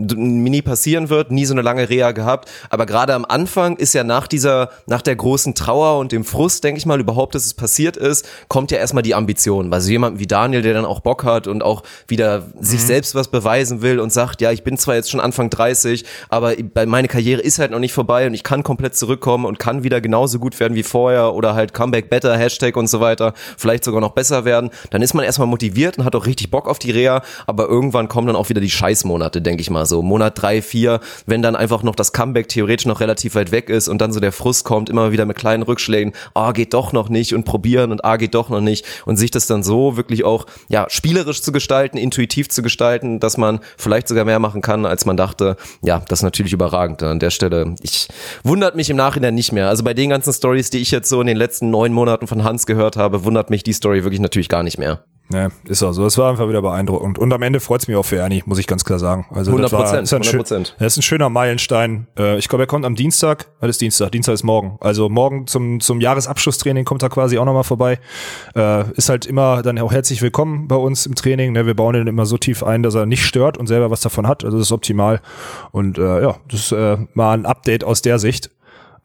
nie passieren wird, nie so eine lange Reha gehabt. Aber gerade am Anfang ist ja nach dieser, nach der großen Trauer und dem Frust, denke ich mal, überhaupt, dass es passiert ist, kommt ja erstmal die Ambition. Also jemand wie Daniel, der dann auch Bock hat und auch wieder sich selbst was beweisen will und sagt, ja, ich bin zwar jetzt schon Anfang 30, aber meine Karriere ist halt noch nicht vorbei und ich kann komplett zurückkommen und kann wieder genauso gut werden wie vorher oder halt Comeback better, Hashtag und so weiter, vielleicht sogar noch besser werden. Dann ist man erstmal motiviert und hat auch richtig Bock auf die Reha, aber irgendwann kommen dann auch wieder die Scheißmonate, denke ich mal so Monat drei, vier, wenn dann einfach noch das Comeback theoretisch noch relativ weit weg ist und dann so der Frust kommt, immer wieder mit kleinen Rückschlägen, ah, geht doch noch nicht und probieren und ah, geht doch noch nicht und sich das dann so wirklich auch, ja, spielerisch zu gestalten, intuitiv zu gestalten, dass man vielleicht sogar mehr machen kann, als man dachte, ja, das ist natürlich überragend an der Stelle. Ich wundert mich im Nachhinein nicht mehr. Also bei den ganzen Stories, die ich jetzt so in den letzten neun Monaten von Hans gehört habe, wundert mich die Story wirklich natürlich gar nicht mehr. Ne, ist auch so. Es war einfach wieder beeindruckend. Und am Ende freut es mich auch für Ernie, muss ich ganz klar sagen. Also 100 das war, Prozent, ist ein, 100 schön, Prozent. das ist ein schöner Meilenstein. Äh, Ich glaube, er kommt am Dienstag. Was ist Dienstag? Dienstag ist morgen. Also morgen zum, zum Jahresabschlusstraining kommt er quasi auch nochmal vorbei. Äh, Ist halt immer dann auch herzlich willkommen bei uns im Training. Ne? Wir bauen ihn immer so tief ein, dass er nicht stört und selber was davon hat. Also das ist optimal. Und äh, ja, das ist äh, mal ein Update aus der Sicht.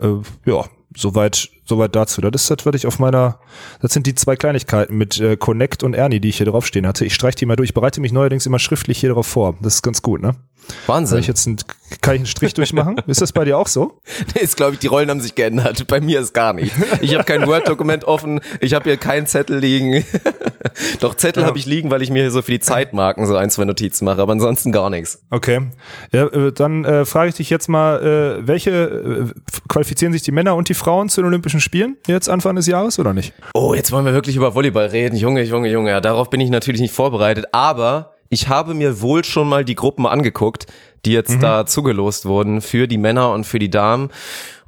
Äh, ja, soweit, soweit dazu. Das ist das, was ich auf meiner, das sind die zwei Kleinigkeiten mit äh, Connect und Ernie, die ich hier draufstehen hatte. Ich streiche die mal durch. Ich bereite mich neuerdings immer schriftlich hier drauf vor. Das ist ganz gut, ne? Wahnsinn. ich jetzt einen, kann ich einen Strich durchmachen? ist das bei dir auch so? Ist, glaube ich, die Rollen haben sich geändert. Bei mir ist gar nicht. Ich habe kein Word-Dokument offen, ich habe hier keinen Zettel liegen. Doch Zettel Ja. habe ich liegen, weil ich mir hier so für die Zeitmarken so ein, zwei Notizen mache, aber ansonsten gar nichts. Okay. Ja, äh, dann äh, frage ich dich jetzt mal, äh, welche äh, qualifizieren sich die Männer und die Frauen zu den Olympischen Spielen jetzt Anfang des Jahres oder nicht? Oh, jetzt wollen wir wirklich über Volleyball reden. Junge, Junge, Junge. Ja, darauf bin ich natürlich nicht vorbereitet, aber ich habe mir wohl schon mal die Gruppen angeguckt, die jetzt da zugelost wurden für die Männer und für die Damen.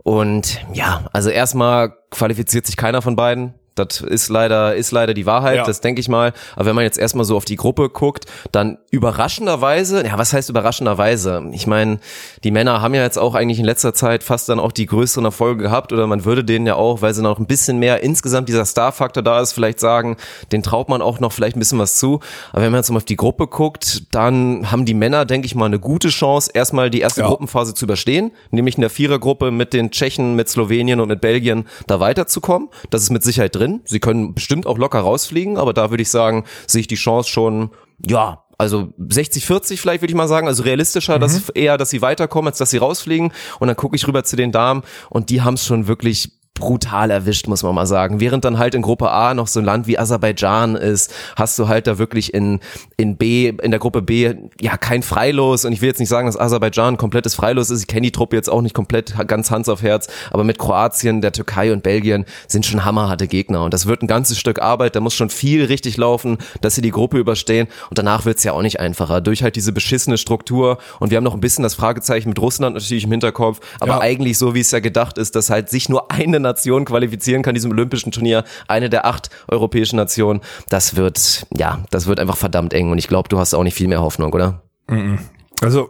Und ja, also erstmal qualifiziert sich keiner von beiden. Das ist leider, ist leider die Wahrheit, Ja. das denke ich mal. Aber wenn man jetzt erstmal so auf die Gruppe guckt, dann überraschenderweise, ja, was heißt überraschenderweise? Ich meine, die Männer haben ja jetzt auch eigentlich in letzter Zeit fast dann auch die größeren Erfolge gehabt oder man würde denen ja auch, weil sie noch ein bisschen mehr insgesamt dieser Star-Faktor da ist, vielleicht sagen, den traut man auch noch vielleicht ein bisschen was zu. Aber wenn man jetzt mal auf die Gruppe guckt, dann haben die Männer, denke ich mal, eine gute Chance, erstmal die erste Ja. Gruppenphase zu überstehen, nämlich in der Vierergruppe mit den Tschechen, mit Slowenien und mit Belgien da weiterzukommen. Das ist mit Sicherheit drin. Sie können bestimmt auch locker rausfliegen, aber da würde ich sagen, sehe ich die Chance schon, ja, also 60, 40 vielleicht würde ich mal sagen, also realistischer, dass eher, dass sie weiterkommen, als dass sie rausfliegen. Und dann gucke ich rüber zu den Damen und die haben es schon wirklich brutal erwischt, muss man mal sagen. Während dann halt in Gruppe A noch so ein Land wie Aserbaidschan ist, hast du halt da wirklich in, in B, in der Gruppe B, ja, kein Freilos. Und ich will jetzt nicht sagen, dass Aserbaidschan ein komplettes Freilos ist. Ich kenne die Truppe jetzt auch nicht komplett ganz Hans auf Herz. Aber mit Kroatien, der Türkei und Belgien sind schon hammerharte Gegner. Und das wird ein ganzes Stück Arbeit. Da muss schon viel richtig laufen, dass sie die Gruppe überstehen. Und danach wird's ja auch nicht einfacher. Durch halt diese beschissene Struktur. Und wir haben noch ein bisschen das Fragezeichen mit Russland natürlich im Hinterkopf. Aber Ja. eigentlich so, wie es ja gedacht ist, dass halt sich nur eine Nation qualifizieren kann, diesem olympischen Turnier, eine der acht europäischen Nationen, das wird, ja, das wird einfach verdammt eng. Und ich glaube, du hast auch nicht viel mehr Hoffnung, oder? Also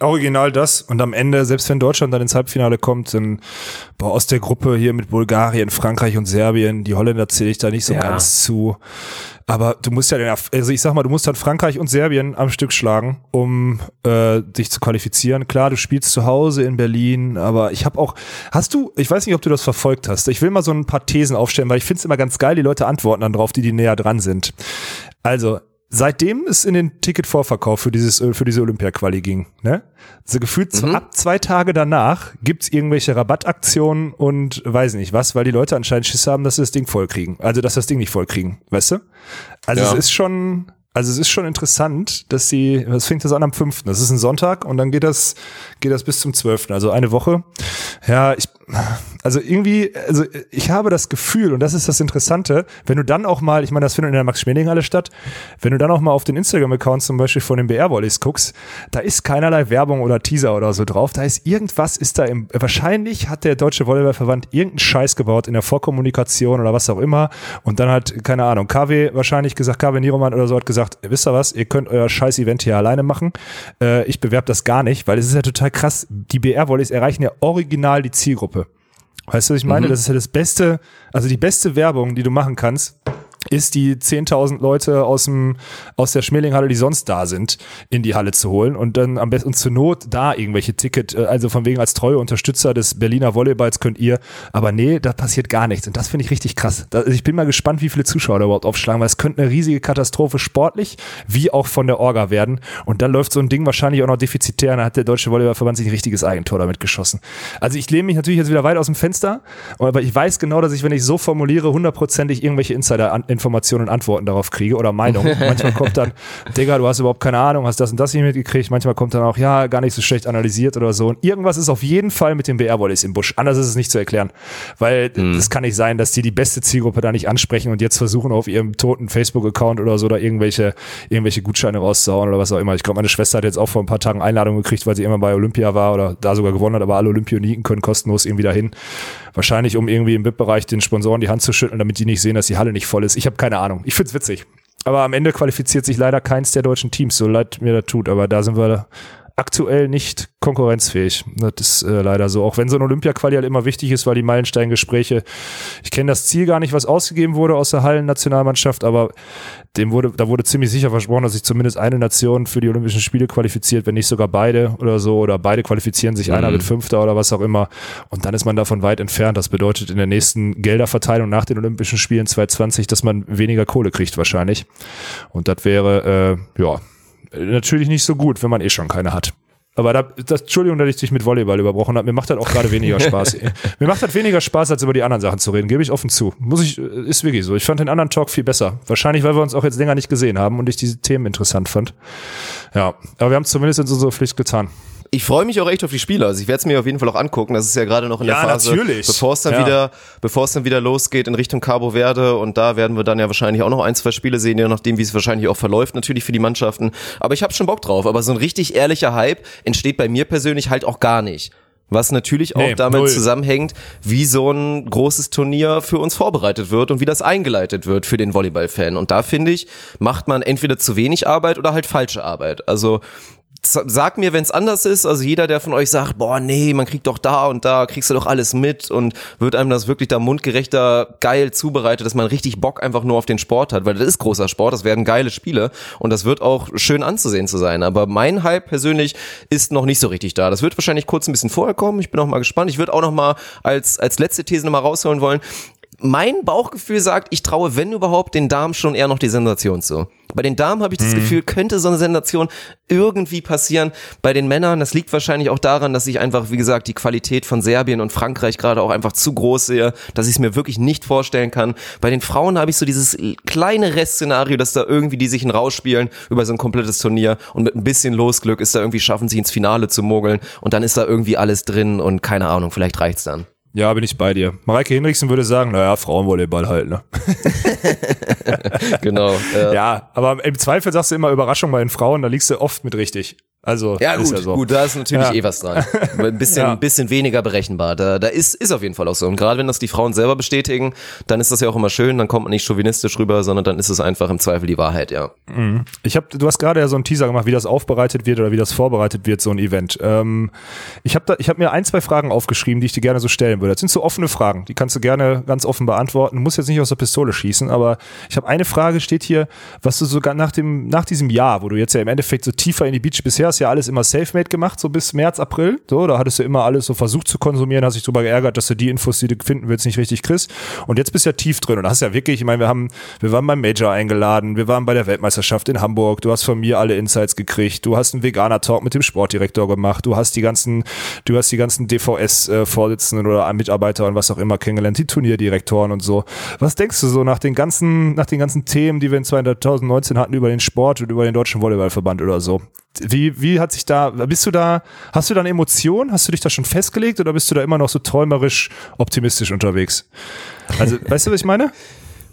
original das und am Ende, selbst wenn Deutschland dann ins Halbfinale kommt, dann boah, aus der Gruppe hier mit Bulgarien, Frankreich und Serbien, die Holländer zähle ich da nicht so Ja. ganz zu. Aber du musst ja, den- also ich sag mal, du musst dann Frankreich und Serbien am Stück schlagen, um äh, dich zu qualifizieren. Klar, du spielst zu Hause in Berlin, aber ich habe auch, hast du, ich weiß nicht, ob du das verfolgt hast. Ich will mal so ein paar Thesen aufstellen, weil ich finde es immer ganz geil, die Leute antworten dann drauf, die die näher dran sind. Also, seitdem es in den Ticketvorverkauf für dieses äh, für diese Olympia-Quali ging, ne? So gefühlt so ab zwei Tage danach gibt's irgendwelche Rabattaktionen und weiß nicht was, weil die Leute anscheinend Schiss haben, dass sie das Ding vollkriegen. Also, dass sie das Ding nicht vollkriegen, weißt du? Also, Ja. es ist schon, also es ist schon interessant, dass sie, was fängt das an am 5. Das ist ein Sonntag und dann geht das, geht das bis zum 12. Also eine Woche. Ja, ich, also irgendwie, also ich habe das Gefühl, und das ist das Interessante, wenn du dann auch mal, ich meine, das findet in der Max-Schmeling-Halle statt, wenn du dann auch mal auf den Instagram-Account zum Beispiel von den BR-Volleys guckst, da ist keinerlei Werbung oder Teaser oder so drauf, da ist irgendwas, ist da im, wahrscheinlich hat der Deutsche Volleyballverband irgendeinen Scheiß gebaut in der Vorkommunikation oder was auch immer. Und dann hat, keine Ahnung, KW wahrscheinlich gesagt, KW Nieroman oder so hat gesagt, wisst ihr was, ihr könnt euer scheiß Event hier alleine machen, äh, ich bewerbe das gar nicht, weil es ist ja total krass, die BR-Volleys erreichen ja original die Zielgruppe. Weißt du, was ich meine? Das ist ja das Beste, also die beste Werbung, die du machen kannst, ist die 10.000 Leute aus dem aus der Schmelinghalle, die sonst da sind, in die Halle zu holen und dann am besten zur Not da irgendwelche Ticket, äh, also von wegen als treue Unterstützer des Berliner Volleyballs könnt ihr, aber nee, da passiert gar nichts und das finde ich richtig krass. Da, also ich bin mal gespannt, wie viele Zuschauer da überhaupt aufschlagen, weil es könnte eine riesige Katastrophe sportlich wie auch von der Orga werden und dann läuft so ein Ding wahrscheinlich auch noch defizitär und dann hat der Deutsche Volleyballverband sich ein richtiges Eigentor damit geschossen. Also ich lehne mich natürlich jetzt wieder weit aus dem Fenster, aber ich weiß genau, dass ich, wenn ich so formuliere, hundertprozentig irgendwelche Insider an, Informationen und Antworten darauf kriege oder Meinungen. Manchmal kommt dann, Digga, du hast überhaupt keine Ahnung, hast das und das nicht mitgekriegt. Manchmal kommt dann auch, ja, gar nicht so schlecht analysiert oder so. Und irgendwas ist auf jeden Fall mit den BR-Volleys im Busch. Anders ist es nicht zu erklären. Weil es kann nicht sein, dass die die beste Zielgruppe da nicht ansprechen und jetzt versuchen auf ihrem toten Facebook-Account oder so da irgendwelche, irgendwelche Gutscheine rauszuhauen oder was auch immer. Ich glaube, meine Schwester hat jetzt auch vor ein paar Tagen Einladung gekriegt, weil sie immer bei Olympia war oder da sogar gewonnen hat, aber alle Olympioniken können kostenlos irgendwie dahin. Wahrscheinlich, um irgendwie im VIP-Bereich den Sponsoren die Hand zu schütteln, damit die nicht sehen, dass die Halle nicht voll ist. Ich habe keine Ahnung. Ich find's witzig. Aber am Ende qualifiziert sich leider keins der deutschen Teams, so leid mir das tut. Aber da sind wir aktuell nicht konkurrenzfähig. Das ist äh, leider so. Auch wenn so ein Olympia-Quali halt immer wichtig ist, weil die Meilensteingespräche, ich kenne das Ziel gar nicht, was ausgegeben wurde aus der Hallen-Nationalmannschaft, aber dem wurde, da wurde ziemlich sicher versprochen, dass sich zumindest eine Nation für die Olympischen Spiele qualifiziert, wenn nicht sogar beide oder so, oder beide qualifizieren sich, einer Mhm. wird Fünfter oder was auch immer. Und dann ist man davon weit entfernt. Das bedeutet in der nächsten Gelderverteilung nach den Olympischen Spielen 2020, dass man weniger Kohle kriegt wahrscheinlich. Und das wäre, äh, ja, natürlich nicht so gut, wenn man eh schon keine hat. Aber da, das, Entschuldigung, dass ich dich mit Volleyball überbrochen habe. Mir macht das auch gerade weniger Spaß. Mir macht das weniger Spaß, als über die anderen Sachen zu reden, gebe ich offen zu. Muss ich, äh, ist wirklich so. Ich fand den anderen Talk viel besser. Wahrscheinlich, weil wir uns auch jetzt länger nicht gesehen haben und ich diese Themen interessant fand. Ja, aber wir haben zumindest jetzt unsere Pflicht getan. Ich freue mich auch echt auf die Spiele. Also ich werde es mir auf jeden Fall auch angucken. Das ist ja gerade noch in Ja, der Phase, natürlich. bevor es dann Ja. wieder, bevor es dann wieder losgeht in Richtung Cabo Verde. Und da werden wir dann ja wahrscheinlich auch noch ein, zwei Spiele sehen, je nachdem, wie es wahrscheinlich auch verläuft, natürlich für die Mannschaften. Aber ich habe schon Bock drauf. Aber so ein richtig ehrlicher Hype entsteht bei mir persönlich halt auch gar nicht. Was natürlich auch Nee, damit null. zusammenhängt, wie so ein großes Turnier für uns vorbereitet wird und wie das eingeleitet wird für den Volleyball-Fan. Und da finde ich, macht man entweder zu wenig Arbeit oder halt falsche Arbeit. Also sag mir, wenn es anders ist, also jeder, der von euch sagt, boah, nee, man kriegt doch da und da, kriegst du doch alles mit und wird einem das wirklich da mundgerechter geil zubereitet, dass man richtig Bock einfach nur auf den Sport hat, weil das ist großer Sport, das werden geile Spiele und das wird auch schön anzusehen zu sein. Aber mein Hype persönlich ist noch nicht so richtig da. Das wird wahrscheinlich kurz ein bisschen vorher kommen. Ich bin auch mal gespannt. Ich würde auch noch mal als, als letzte These noch mal rausholen wollen. Mein Bauchgefühl sagt, ich traue, wenn überhaupt, den Damen schon eher noch die Sensation zu. Bei den Damen habe ich das Gefühl, könnte so eine Sensation irgendwie passieren. Bei den Männern, das liegt wahrscheinlich auch daran, dass ich einfach, wie gesagt, die Qualität von Serbien und Frankreich gerade auch einfach zu groß sehe, dass ich es mir wirklich nicht vorstellen kann. Bei den Frauen habe ich so dieses kleine Restszenario, dass da irgendwie die sich rausspielen über so ein komplettes Turnier und mit ein bisschen Losglück ist da irgendwie schaffen, sich ins Finale zu mogeln und dann ist da irgendwie alles drin und keine Ahnung, vielleicht reicht's dann. Ja, bin ich bei dir. Mareike Hinrichsen würde sagen, naja, Frauenvolleyball halt, ne? Genau. äh, Ja, aber im Zweifel sagst du immer Überraschung bei den Frauen, da liegst du oft mit richtig. Also, Ja, gut, ja so. gut, da ist natürlich Ja. eh was dran. Ein bisschen, ein bisschen weniger berechenbar. Da, da ist, ist auf jeden Fall auch so. Und gerade wenn das die Frauen selber bestätigen, dann ist das ja auch immer schön, dann kommt man nicht chauvinistisch rüber, sondern dann ist es einfach im Zweifel die Wahrheit, ja. Ich habe, du hast gerade ja so einen Teaser gemacht, wie das aufbereitet wird oder wie das vorbereitet wird, so ein Event. Ähm, ich habe habe mir ein, zwei Fragen aufgeschrieben, die ich dir gerne so stellen würde. Das sind so offene Fragen, die kannst du gerne ganz offen beantworten. Du musst jetzt nicht aus der Pistole schießen, aber ich habe eine Frage, steht hier, was du sogar nach dem, nach diesem Jahr, wo du jetzt ja im Endeffekt so tiefer in die Beach, bisher du ja alles immer self-made gemacht, so bis März, April, so, da hattest du immer alles so versucht zu konsumieren, hast dich drüber geärgert, dass du die Infos, die du finden willst, nicht richtig kriegst. Und jetzt bist du ja tief drin und hast ja wirklich, ich meine, wir haben, wir waren beim Major eingeladen, wir waren bei der Weltmeisterschaft in Hamburg, du hast von mir alle Insights gekriegt, du hast einen Veganer-Talk mit dem Sportdirektor gemacht, du hast die ganzen, du hast die ganzen DVS-Vorsitzenden oder Mitarbeiter und was auch immer kennengelernt, die Turnierdirektoren und so. Was denkst du so nach den ganzen, nach den ganzen Themen, die wir in 2019 hatten über den Sport und über den Deutschen Volleyballverband oder so? Wie, wie hat sich da, bist du da, hast du da eine Emotion? Hast du dich da schon festgelegt oder bist du da immer noch so träumerisch optimistisch unterwegs? Also, weißt du, was ich meine?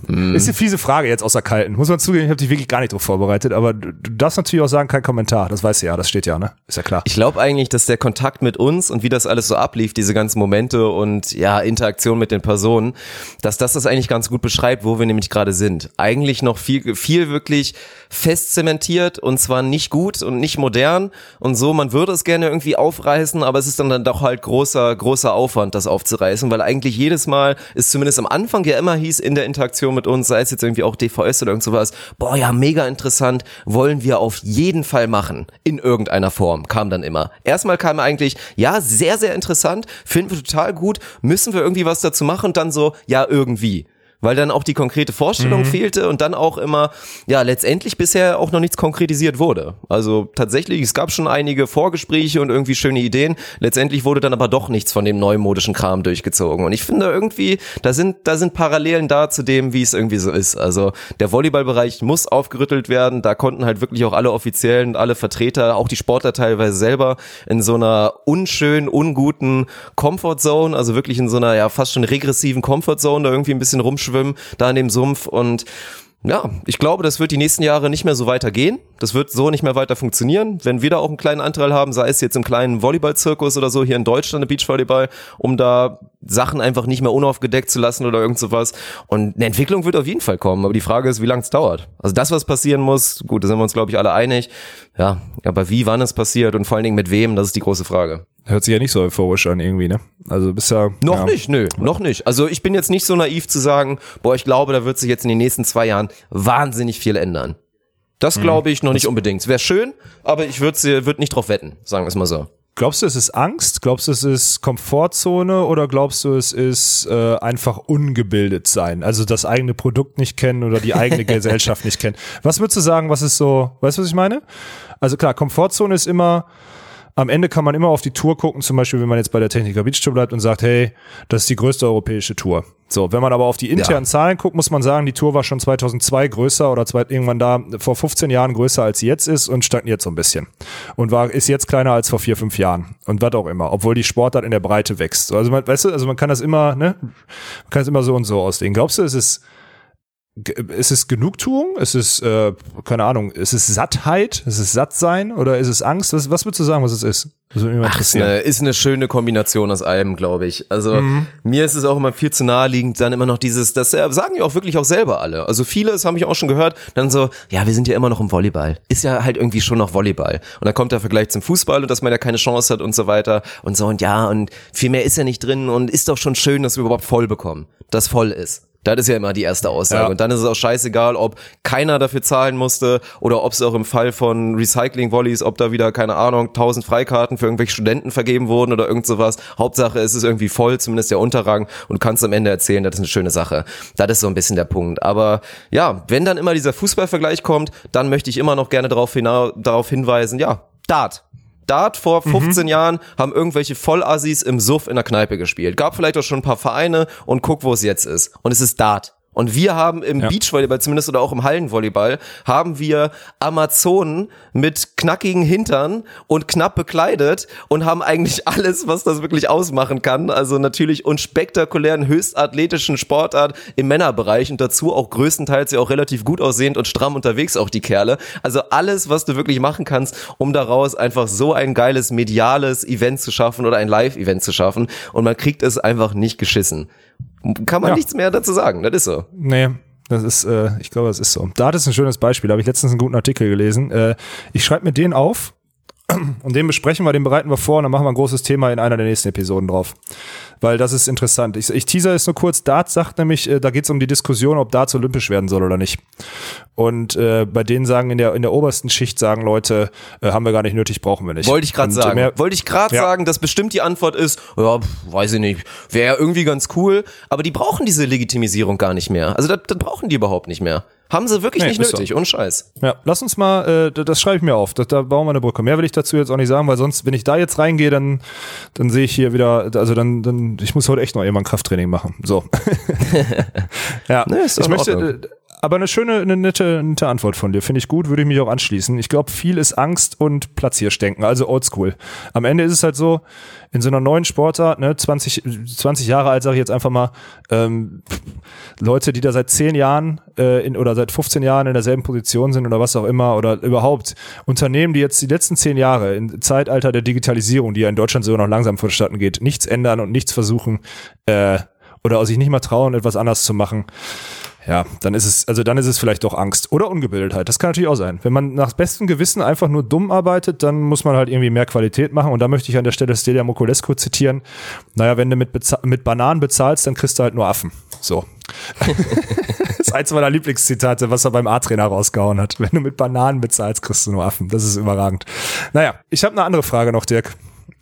Ist eine fiese Frage jetzt aus der Kalten. Muss man zugeben, ich habe dich wirklich gar nicht drauf vorbereitet, aber du, du darfst natürlich auch sagen, kein Kommentar. Das weißt du ja, das steht ja, ne? Ist ja klar. Ich glaube eigentlich, dass der Kontakt mit uns und wie das alles so ablief, diese ganzen Momente und ja, Interaktion mit den Personen, dass das das eigentlich ganz gut beschreibt, wo wir nämlich gerade sind. Eigentlich noch viel, viel wirklich fest zementiert und zwar nicht gut und nicht modern und so, man würde es gerne irgendwie aufreißen, aber es ist dann, dann doch halt großer, großer Aufwand, das aufzureißen, weil eigentlich jedes Mal es zumindest am Anfang ja immer hieß in der Interaktion mit uns, sei es jetzt irgendwie auch DVS oder irgend sowas, boah ja, mega interessant, wollen wir auf jeden Fall machen, in irgendeiner Form, kam dann immer. Erstmal kam eigentlich, ja, sehr, sehr interessant, finden wir total gut, müssen wir irgendwie was dazu machen? Und dann so, ja, irgendwie. Weil dann auch die konkrete Vorstellung fehlte und dann auch immer, ja, letztendlich bisher auch noch nichts konkretisiert wurde. Also tatsächlich, es gab schon einige Vorgespräche und irgendwie schöne Ideen. Letztendlich wurde dann aber doch nichts von dem neumodischen Kram durchgezogen. Und ich finde irgendwie, da sind, da sind Parallelen da zu dem, wie es irgendwie so ist. Also der Volleyballbereich muss aufgerüttelt werden. Da konnten halt wirklich auch alle Offiziellen, alle Vertreter, auch die Sportler teilweise selber in so einer unschönen, unguten Comfort Zone, also wirklich in so einer ja fast schon regressiven Comfort Zone, da irgendwie ein bisschen rumschwimmen, da in dem Sumpf und ja, ich glaube, das wird die nächsten Jahre nicht mehr so weitergehen. Das wird so nicht mehr weiter funktionieren. Wenn wir da auch einen kleinen Anteil haben, sei es jetzt im kleinen Volleyball-Zirkus oder so hier in Deutschland, im Beachvolleyball, um da Sachen einfach nicht mehr unaufgedeckt zu lassen oder irgend sowas. Und eine Entwicklung wird auf jeden Fall kommen. Aber die Frage ist, wie lange es dauert. Also das, was passieren muss, gut, da sind wir uns, glaube ich, alle einig. Ja, aber wie, wann es passiert und vor allen Dingen mit wem, das ist die große Frage. Hört sich ja nicht so euphorisch an irgendwie, ne? Also bist ja Noch ja. nicht, nö, noch nicht. Also ich bin jetzt nicht so naiv zu sagen, boah, ich glaube, da wird sich jetzt in den nächsten zwei Jahren wahnsinnig viel ändern. Das Mhm. glaube ich noch nicht unbedingt. Wäre schön, aber ich würde würd nicht drauf wetten, sagen wir es mal so. Glaubst du, es ist Angst? Glaubst du, es ist Komfortzone oder glaubst du, es ist äh, einfach ungebildet sein? Also das eigene Produkt nicht kennen oder die eigene Gesellschaft nicht kennen. Was würdest du sagen, was ist so, weißt du, was ich meine? Also klar, Komfortzone ist immer, am Ende kann man immer auf die Tour gucken, zum Beispiel, wenn man jetzt bei der Techniker Beach Tour bleibt und sagt, hey, das ist die größte europäische Tour. So, wenn man aber auf die internen Ja. Zahlen guckt, muss man sagen, die Tour war schon 2002 größer oder zwei, irgendwann da vor 15 Jahren größer als sie jetzt ist und stagniert so ein bisschen. Und war, ist jetzt kleiner als vor vier, fünf Jahren. Und was auch immer, obwohl die Sportart in der Breite wächst. So, Also man, weißt du, also man kann das immer, ne, man kann es immer so und so auslegen. Glaubst du, es ist, ist es Genugtuung? Ist es, äh, keine Ahnung, ist es Sattheit? Ist es Sattsein? Oder ist es Angst? Was, was würdest du sagen, was es ist? Das würde mich mal Ach, ist interessieren. eine, ist eine schöne Kombination aus allem, glaube ich. Also Mhm. mir ist es auch immer viel zu naheliegend, dann immer noch dieses, das äh, sagen ja auch wirklich auch selber alle. Also viele, das habe ich auch schon gehört, dann so, ja, wir sind ja immer noch im Volleyball. Ist ja halt irgendwie schon noch Volleyball. Und dann kommt der Vergleich zum Fußball und dass man ja keine Chance hat und so weiter und so und ja und viel mehr ist ja nicht drin und ist doch schon schön, dass wir überhaupt voll bekommen, das voll ist. Das ist ja immer die erste Aussage. Ja. Und dann ist es auch scheißegal, ob keiner dafür zahlen musste oder ob es auch im Fall von Recycling-Volleys, ob da wieder, keine Ahnung, 1000 Freikarten für irgendwelche Studenten vergeben wurden oder irgend sowas. Hauptsache, es ist irgendwie voll, zumindest der Unterrang und kannst am Ende erzählen, das ist eine schöne Sache. Das ist so ein bisschen der Punkt. Aber ja, wenn dann immer dieser Fußballvergleich kommt, dann möchte ich immer noch gerne darauf, hina darauf hinweisen, ja, Dart. Dart vor 15 Jahren haben irgendwelche Vollassis im Suff in der Kneipe gespielt. Gab vielleicht auch schon ein paar Vereine und guck, wo es jetzt ist. Und es ist Dart. Und wir haben im Ja. Beachvolleyball zumindest oder auch im Hallenvolleyball haben wir Amazonen mit knackigen Hintern und knapp bekleidet und haben eigentlich alles, was das wirklich ausmachen kann. Also natürlich unspektakulären, höchstathletischen Sportart im Männerbereich und dazu auch größtenteils ja auch relativ gut aussehend und stramm unterwegs auch die Kerle. Also alles, was du wirklich machen kannst, um daraus einfach so ein geiles mediales Event zu schaffen oder ein Live-Event zu schaffen. Und man kriegt es einfach nicht geschissen. Kann man Ja. nichts mehr dazu sagen. Das ist so. Nee, das ist, äh, ich glaube, das ist so. Dart ist ein schönes Beispiel. Da habe ich letztens einen guten Artikel gelesen. Äh, ich schreibe mir den auf und den besprechen wir, den bereiten wir vor und dann machen wir ein großes Thema in einer der nächsten Episoden drauf. Weil das ist interessant. Ich, ich teaser es nur kurz. Dart sagt nämlich, äh, da geht es um die Diskussion, ob Darts olympisch werden soll oder nicht. Und äh, bei denen sagen in der, in der obersten Schicht sagen Leute, äh, haben wir gar nicht nötig, brauchen wir nicht. Wollte ich gerade sagen. mehr- Wollte ich gerade Ja. sagen, dass bestimmt die Antwort ist, ja, weiß ich nicht, wäre ja irgendwie ganz cool, aber die brauchen diese Legitimisierung gar nicht mehr. Also das, das brauchen die überhaupt nicht mehr. Haben sie wirklich Nee, nicht ist so. nötig, und Scheiß. Ja, lass uns mal, äh, das, schreibe ich mir auf. Das, da bauen wir eine Brücke. Mehr will ich dazu jetzt auch nicht sagen, weil sonst, wenn ich da jetzt reingehe, dann, dann sehe ich hier wieder, also dann, dann, ich muss heute echt noch irgendwann Krafttraining machen. So. ja, Nee, ich möchte, aber eine schöne, eine nette, nette Antwort von dir. Finde ich gut, würde ich mich auch anschließen. Ich glaube, viel ist Angst und Platzierstenken, also oldschool. Am Ende ist es halt so, in so einer neuen Sportart, ne, 20, 20 Jahre alt, sage ich jetzt einfach mal, ähm, Leute, die da seit 10 Jahren äh, in, oder seit 15 Jahren in derselben Position sind oder was auch immer oder überhaupt Unternehmen, die jetzt die letzten 10 Jahre im Zeitalter der Digitalisierung, die ja in Deutschland sogar noch langsam vonstatten geht, nichts ändern und nichts versuchen äh, oder sich nicht mal trauen, etwas anders zu machen. Ja, dann ist es, also dann ist es vielleicht doch Angst oder Ungebildetheit. Das kann natürlich auch sein. Wenn man nach bestem Gewissen einfach nur dumm arbeitet, dann muss man halt irgendwie mehr Qualität machen. Und da möchte ich an der Stelle Stelia Mokulescu zitieren. Naja, wenn du mit, mit Bananen bezahlst, dann kriegst du halt nur Affen. So. das ist eins meiner Lieblingszitate, was er beim A-Trainer rausgehauen hat. Wenn du mit Bananen bezahlst, kriegst du nur Affen. Das ist überragend. Naja, ich habe eine andere Frage noch, Dirk.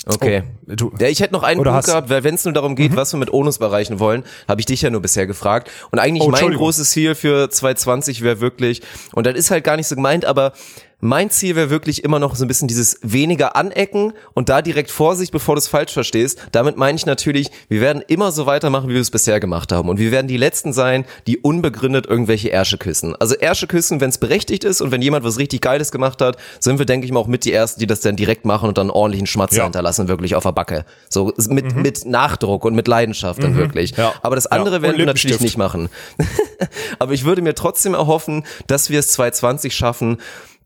Okay. Oh, du- ja, ich hätte noch einen Oder Punkt Mhm. gehabt, weil wenn es nur darum geht, was wir mit Onus erreichen wollen, habe ich dich ja nur bisher gefragt. Und eigentlich Oh, mein großes Ziel für 2020 wäre wirklich, und das ist halt gar nicht so gemeint, aber mein Ziel wäre wirklich immer noch so ein bisschen dieses weniger anecken und da direkt Vorsicht, bevor du es falsch verstehst. Damit meine ich natürlich, wir werden immer so weitermachen, wie wir es bisher gemacht haben. Und wir werden die Letzten sein, die unbegründet irgendwelche Ärsche küssen. Also Ärsche küssen, wenn es berechtigt ist und wenn jemand was richtig Geiles gemacht hat, sind wir, denke ich mal, auch mit die Ersten, die das dann direkt machen und dann ordentlichen Schmatzer Ja. hinterlassen, wirklich auf der Backe. So mit, mit Nachdruck und mit Leidenschaft dann wirklich. Ja. Aber das Ja. andere Und werden wir natürlich nicht machen. Aber ich würde mir trotzdem erhoffen, dass wir es 2020 schaffen,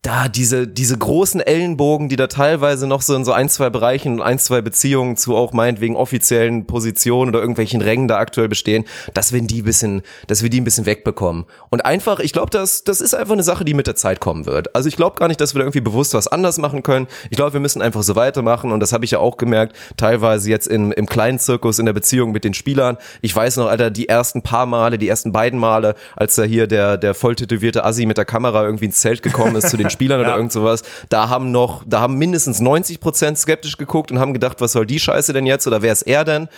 da diese, diese großen Ellenbogen, die da teilweise noch so in so ein, zwei Bereichen und ein, zwei Beziehungen zu auch meinetwegen offiziellen Positionen oder irgendwelchen Rängen da aktuell bestehen, dass wir die ein bisschen, dass wir die ein bisschen wegbekommen. Und einfach, ich glaube, das, das ist einfach eine Sache, die mit der Zeit kommen wird. Also ich glaube gar nicht, dass wir da irgendwie bewusst was anders machen können. Ich glaube, wir müssen einfach so weitermachen und das habe ich ja auch gemerkt, teilweise jetzt im, im kleinen Zirkus in der Beziehung mit den Spielern. Ich weiß noch, Alter, die ersten paar Male, die ersten beiden Male, als da hier der, der voll tätowierte Assi mit der Kamera irgendwie ins Zelt gekommen ist zu den Spielern oder irgend sowas, da haben noch, da haben mindestens 90 Prozent skeptisch geguckt und haben gedacht, was soll die Scheiße denn jetzt oder wer ist er denn?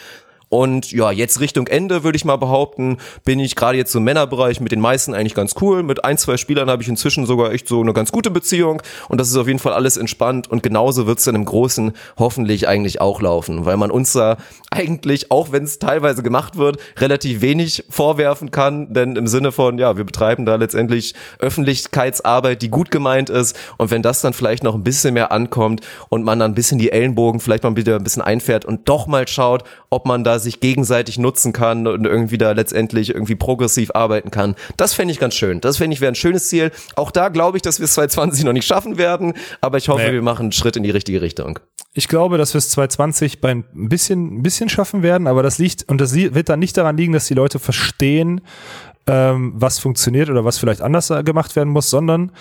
Und ja, jetzt Richtung Ende würde ich mal behaupten, bin ich gerade jetzt im Männerbereich mit den meisten eigentlich ganz cool. Mit ein, zwei Spielern habe ich inzwischen sogar echt so eine ganz gute Beziehung. Und das ist auf jeden Fall alles entspannt. Und genauso wird es dann im Großen hoffentlich eigentlich auch laufen, weil man uns da eigentlich, auch wenn es teilweise gemacht wird, relativ wenig vorwerfen kann, denn im Sinne von, ja, wir betreiben da letztendlich Öffentlichkeitsarbeit, die gut gemeint ist. Und wenn das dann vielleicht noch ein bisschen mehr ankommt und man dann ein bisschen die Ellenbogen vielleicht mal wieder ein bisschen einfährt und doch mal schaut, ob man da sich gegenseitig nutzen kann und irgendwie da letztendlich irgendwie progressiv arbeiten kann. Das fände ich ganz schön. Das fände ich wäre ein schönes Ziel. Auch da glaube ich, dass wir es 2020 noch nicht schaffen werden, aber ich hoffe, Nee. wir machen einen Schritt in die richtige Richtung. Ich glaube, dass wir es 2020 bei ein bisschen, ein bisschen schaffen werden, aber das liegt, und das wird dann nicht daran liegen, dass die Leute verstehen, ähm, was funktioniert oder was vielleicht anders äh, gemacht werden muss, sondern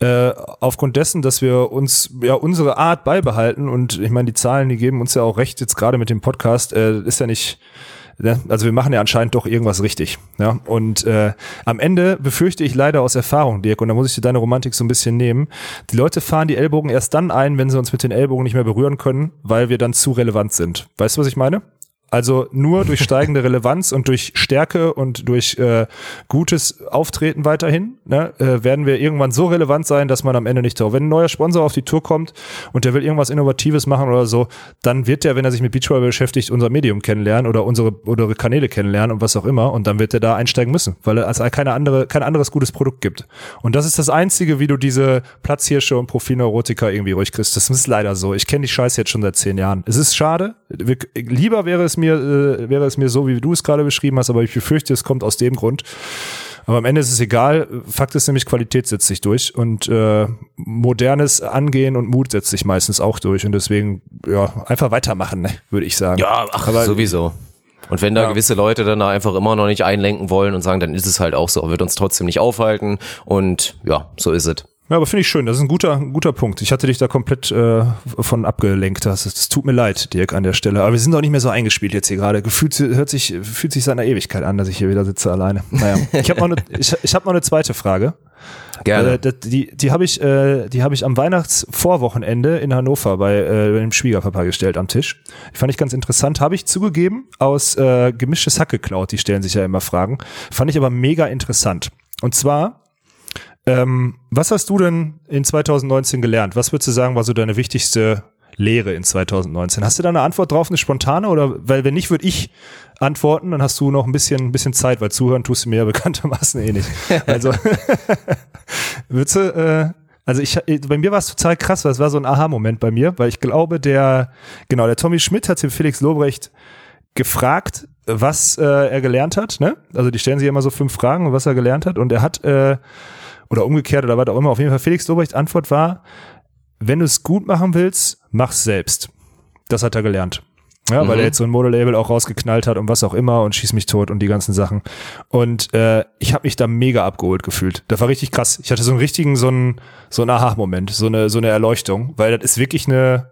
äh, aufgrund dessen, dass wir uns ja unsere Art beibehalten und ich meine, die Zahlen, die geben uns ja auch recht, jetzt gerade mit dem Podcast, äh, ist ja nicht, ne? also wir machen ja anscheinend doch irgendwas richtig. Ja? Und äh, am Ende befürchte ich leider aus Erfahrung, Dirk, und da muss ich dir deine Romantik so ein bisschen nehmen, die Leute fahren die Ellbogen erst dann ein, wenn sie uns mit den Ellbogen nicht mehr berühren können, weil wir dann zu relevant sind. Weißt du, was ich meine? Also nur durch steigende Relevanz und durch Stärke und durch äh, gutes Auftreten weiterhin ne, äh, werden wir irgendwann so relevant sein, dass man am Ende nicht drauf. Wenn ein neuer Sponsor auf die Tour kommt und der will irgendwas Innovatives machen oder so, dann wird der, wenn er sich mit Beachvolleyball beschäftigt, unser Medium kennenlernen oder unsere, unsere Kanäle kennenlernen und was auch immer. Und dann wird er da einsteigen müssen, weil es keine andere, kein anderes gutes Produkt gibt. Und das ist das Einzige, wie du diese Platzhirsche und Profilneurotika irgendwie ruhig kriegst. Das ist leider so. Ich kenne die Scheiße jetzt schon seit zehn Jahren. Es ist schade. Wir, lieber wäre es mir, äh, wäre es mir so, wie du es gerade beschrieben hast, aber ich befürchte, es kommt aus dem Grund. Aber am Ende ist es egal. Fakt ist nämlich, Qualität setzt sich durch und äh, modernes Angehen und Mut setzt sich meistens auch durch. Und deswegen, ja, einfach weitermachen, ne, würde ich sagen. Ja, ach, Aber- sowieso. Und wenn da Ja. gewisse Leute dann da einfach immer noch nicht einlenken wollen und sagen, dann ist es halt auch so, wird uns trotzdem nicht aufhalten und ja, so ist es. Ja, aber finde ich schön. Das ist ein guter, ein guter Punkt. Ich hatte dich da komplett äh, von abgelenkt. Das, das tut mir leid, Dirk, an der Stelle. Aber wir sind doch nicht mehr so eingespielt jetzt hier gerade. Gefühlt hört sich, fühlt sich seiner Ewigkeit an, dass ich hier wieder sitze alleine. Naja, ich habe noch, eine, ich, ich hab noch eine zweite Frage. Gerne. Äh, die die habe ich, äh, die habe ich am Weihnachtsvorwochenende in Hannover bei äh, dem Schwiegerpapa gestellt am Tisch. Die fand ich ganz interessant. Habe ich zugegeben aus äh, gemischtes Hack geklaut. Die stellen sich ja immer Fragen. Fand ich aber mega interessant. Und zwar ähm, was hast du denn in 2019 gelernt? Was würdest du sagen, war so deine wichtigste Lehre in 2019? Hast du da eine Antwort drauf, eine spontane? Oder weil wenn nicht, würde ich antworten, dann hast du noch ein bisschen, ein bisschen Zeit, weil zuhören tust du mir ja bekanntermaßen eh nicht. Also würdest du, äh, also ich, bei mir war es total krass, weil es war so ein Aha-Moment bei mir, weil ich glaube, der, genau, der Tommy Schmidt hat dem Felix Lobrecht gefragt, was äh, er gelernt hat, ne? Also die stellen sich immer so fünf Fragen, was er gelernt hat und er hat äh, oder umgekehrt oder was auch immer, auf jeden Fall Felix Lobrechts Antwort war, wenn du es gut machen willst, mach's selbst. Das hat er gelernt. Ja, weil Mhm. er jetzt so ein Modelabel auch rausgeknallt hat und was auch immer und schieß mich tot und die ganzen Sachen. Und äh, ich habe mich da mega abgeholt gefühlt. Das war richtig krass. Ich hatte so einen richtigen, so einen, so einen Aha-Moment, so eine, so eine Erleuchtung, weil das ist wirklich eine,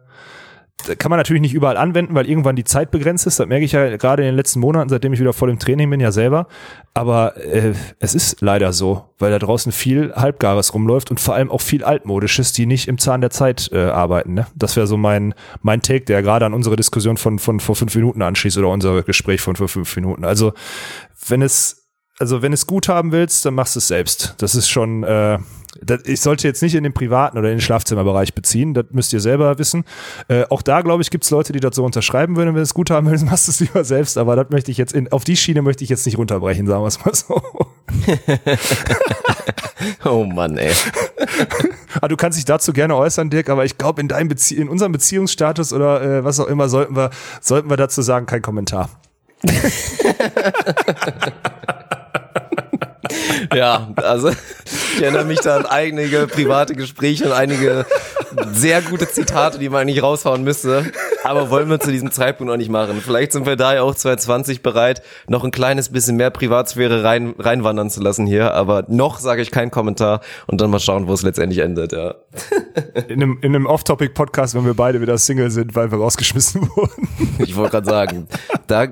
kann man natürlich nicht überall anwenden, weil irgendwann die Zeit begrenzt ist. Das merke ich ja gerade in den letzten Monaten, seitdem ich wieder voll im Training bin, ja selber. Aber äh, es ist leider so, weil da draußen viel Halbgares rumläuft und vor allem auch viel Altmodisches, die nicht im Zahn der Zeit äh, arbeiten. Ne? Das wäre so mein, mein Take, der gerade an unsere Diskussion von, von vor fünf Minuten anschließt oder unser Gespräch von vor fünf Minuten. Also wenn es also wenn es gut haben willst, dann machst du es selbst. Das ist schon, äh, das, ich sollte jetzt nicht in den privaten oder in den Schlafzimmerbereich beziehen, das müsst ihr selber wissen. Äh, auch da, glaube ich, gibt es Leute, die das so unterschreiben würden, wenn es gut haben willst, machst du es lieber selbst, aber das möchte ich jetzt in, auf die Schiene möchte ich jetzt nicht runterbrechen, sagen wir es mal so. Oh Mann, ey. ah, du kannst dich dazu gerne äußern, Dirk, aber ich glaube, in deinem Bezie in unserem Beziehungsstatus oder äh, was auch immer sollten wir, sollten wir dazu sagen, kein Kommentar. Ja, also ich erinnere mich da an einige private Gespräche und einige sehr gute Zitate, die man eigentlich raushauen müsste. Aber wollen wir zu diesem Zeitpunkt noch nicht machen. Vielleicht sind wir da ja auch 2020 bereit, noch ein kleines bisschen mehr Privatsphäre rein, reinwandern zu lassen hier. Aber noch sage ich keinen Kommentar und dann mal schauen, wo es letztendlich endet, ja. In einem, in einem Off-Topic-Podcast, wenn wir beide wieder Single sind, weil wir rausgeschmissen wurden. Ich wollte gerade sagen, da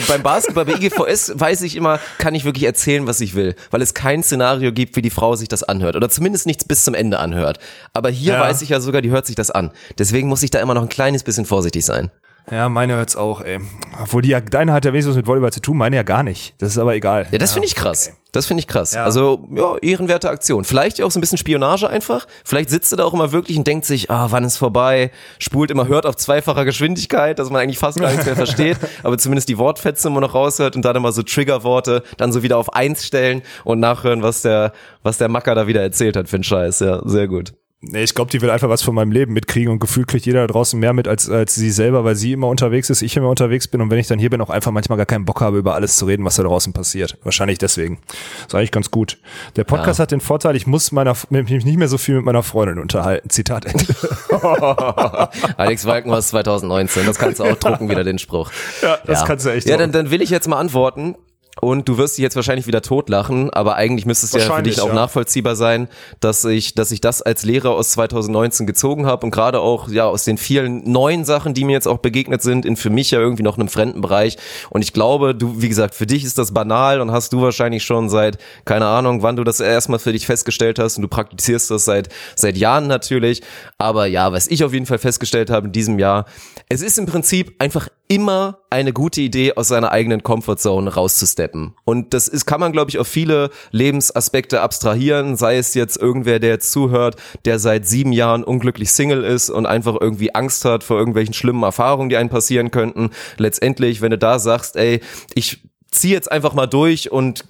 beim Basketball, bei IGVS weiß ich immer, kann ich wirklich erzählen, was ich will, weil es kein Szenario gibt, wie die Frau sich das anhört oder zumindest nichts bis zum Ende anhört. Aber hier Ja. weiß ich ja sogar, die hört sich das an. Deswegen muss ich da immer noch ein kleines bisschen vorsichtig sein. Ja, meine hört's auch, ey. Obwohl die ja, deine hat ja wenigstens mit Volleyball zu tun, meine ja gar nicht. Das ist aber egal. Ja, das finde ich krass. Das finde ich krass. Ja. Also, ja, ehrenwerte Aktion. Vielleicht auch so ein bisschen Spionage einfach. Vielleicht sitzt er da auch immer wirklich und denkt sich, ah, wann ist vorbei? Spult immer, hört auf zweifacher Geschwindigkeit, dass man eigentlich fast gar nichts mehr versteht, aber zumindest die Wortfetzen immer noch raushört und dann immer so Triggerworte, dann so wieder auf eins stellen und nachhören, was der, was der Macker da wieder erzählt hat für einen Scheiß. Ja, sehr gut. Nee, ich glaube, die will einfach was von meinem Leben mitkriegen und gefühlt kriegt jeder da draußen mehr mit als, als sie selber, weil sie immer unterwegs ist, ich immer unterwegs bin und wenn ich dann hier bin, auch einfach manchmal gar keinen Bock habe, über alles zu reden, was da draußen passiert. Wahrscheinlich deswegen. ist eigentlich ganz gut. Der Podcast hat den Vorteil, ich muss meiner, mich nicht mehr so viel mit meiner Freundin unterhalten. Zitat Ende. Alex Walkenhorst 2019, das kannst du auch drucken, wieder den Spruch. Ja, das kannst du echt Ja, dann, dann will ich jetzt mal antworten. Und du wirst dich jetzt wahrscheinlich wieder totlachen, aber eigentlich müsste es ja für dich auch ja. nachvollziehbar sein, dass ich, dass ich das als Lehrer aus 2019 gezogen habe und gerade auch ja aus den vielen neuen Sachen, die mir jetzt auch begegnet sind, in für mich ja irgendwie noch einem fremden Bereich. Und ich glaube, du, wie gesagt, für dich ist das banal und hast du wahrscheinlich schon seit keine Ahnung, wann du das erstmal für dich festgestellt hast und du praktizierst das seit seit Jahren natürlich. Aber ja, was ich auf jeden Fall festgestellt habe in diesem Jahr, es ist im Prinzip einfach immer eine gute Idee, aus seiner eigenen Comfortzone rauszusteppen. Und das ist, kann man, glaube ich, auf viele Lebensaspekte abstrahieren, sei es jetzt irgendwer, der jetzt zuhört, der seit sieben Jahren unglücklich Single ist und einfach irgendwie Angst hat vor irgendwelchen schlimmen Erfahrungen, die einem passieren könnten. Letztendlich, wenn du da sagst, ey, ich zieh jetzt einfach mal durch und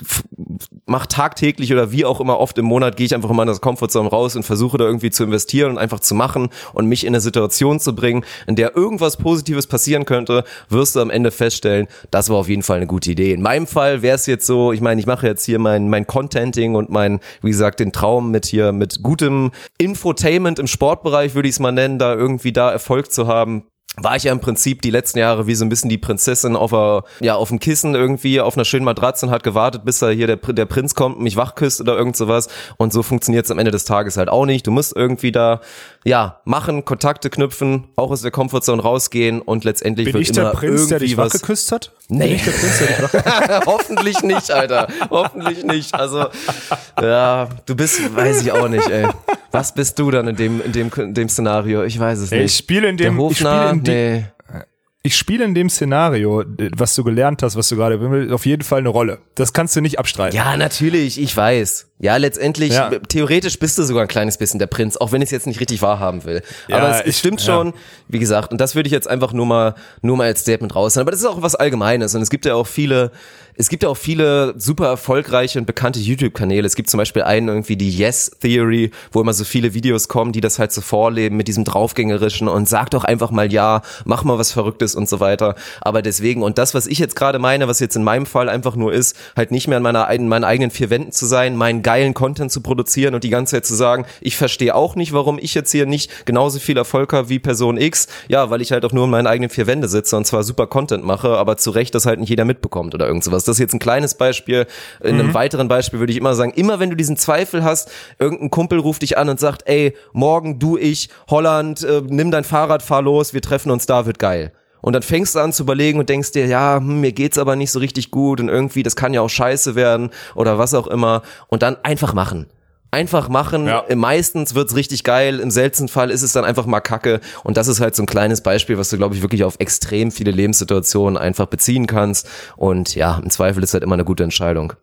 mach tagtäglich oder wie auch immer oft im Monat gehe ich einfach mal in das Comfortzone raus und versuche da irgendwie zu investieren und einfach zu machen und mich in eine Situation zu bringen, in der irgendwas Positives passieren könnte, wirst du am Ende feststellen, das war auf jeden Fall eine gute Idee. In meinem Fall wäre es jetzt so, ich meine, ich mache jetzt hier mein, mein Contenting und mein, wie gesagt, den Traum mit hier, mit gutem Infotainment im Sportbereich, würde ich es mal nennen, da irgendwie da Erfolg zu haben war ich ja im Prinzip die letzten Jahre wie so ein bisschen die Prinzessin auf a, ja auf dem Kissen irgendwie auf einer schönen Matratze und hat gewartet, bis da hier der, der Prinz kommt und mich wachküsst oder irgend sowas und so funktioniert es am Ende des Tages halt auch nicht. Du musst irgendwie da ja machen, Kontakte knüpfen, auch aus der Comfortzone rausgehen und letztendlich Bin wird ich der immer Prinz, der dich was wachgeküsst hat? Nee. Bin ich der Prinz, der dich wach Hoffentlich nicht, Alter. Hoffentlich nicht. Also, ja, du bist, weiß ich auch nicht, ey. Was bist du dann in dem, in dem, in dem Szenario? Ich weiß es nicht. Ich spiele in dem, Der ich spiele in, nee. ich spiele in dem Szenario, was du gelernt hast, was du gerade auf jeden Fall eine Rolle. Das kannst du nicht abstreiten. Ja, natürlich, ich weiß. Ja, letztendlich, Ja. theoretisch bist du sogar ein kleines bisschen der Prinz, auch wenn ich es jetzt nicht richtig wahrhaben will. Ja, Aber es, es ich- stimmt ja. schon, wie gesagt, und das würde ich jetzt einfach nur mal, nur mal als Statement raus. Aber das ist auch was Allgemeines und es gibt ja auch viele, es gibt ja auch viele super erfolgreiche und bekannte YouTube-Kanäle. Es gibt zum Beispiel einen irgendwie die Yes Theory, wo immer so viele Videos kommen, die das halt so vorleben mit diesem draufgängerischen und sag doch einfach mal ja, mach mal was Verrücktes und so weiter. Aber deswegen, und das, was ich jetzt gerade meine, was jetzt in meinem Fall einfach nur ist, halt nicht mehr in meiner, in meinen eigenen vier Wänden zu sein, meinen geilen Content zu produzieren und die ganze Zeit zu sagen, ich verstehe auch nicht, warum ich jetzt hier nicht genauso viel Erfolg habe wie Person X. Ja, weil ich halt auch nur in meinen eigenen vier Wände sitze und zwar super Content mache, aber zu Recht das halt nicht jeder mitbekommt oder irgend sowas. Das ist jetzt ein kleines Beispiel. In einem weiteren Beispiel würde ich immer sagen, immer wenn du diesen Zweifel hast, irgendein Kumpel ruft dich an und sagt, ey, morgen du, ich, Holland, äh, nimm dein Fahrrad, fahr los, wir treffen uns da, wird geil. Und dann fängst du an zu überlegen und denkst dir, ja, hm, mir geht's aber nicht so richtig gut und irgendwie, das kann ja auch scheiße werden oder was auch immer. Und dann einfach machen. Einfach machen. Ja. Meistens wird's richtig geil. Im seltensten Fall ist es dann einfach mal Kacke. Und das ist halt so ein kleines Beispiel, was du, glaube ich, wirklich auf extrem viele Lebenssituationen einfach beziehen kannst. Und ja, im Zweifel ist halt immer eine gute Entscheidung.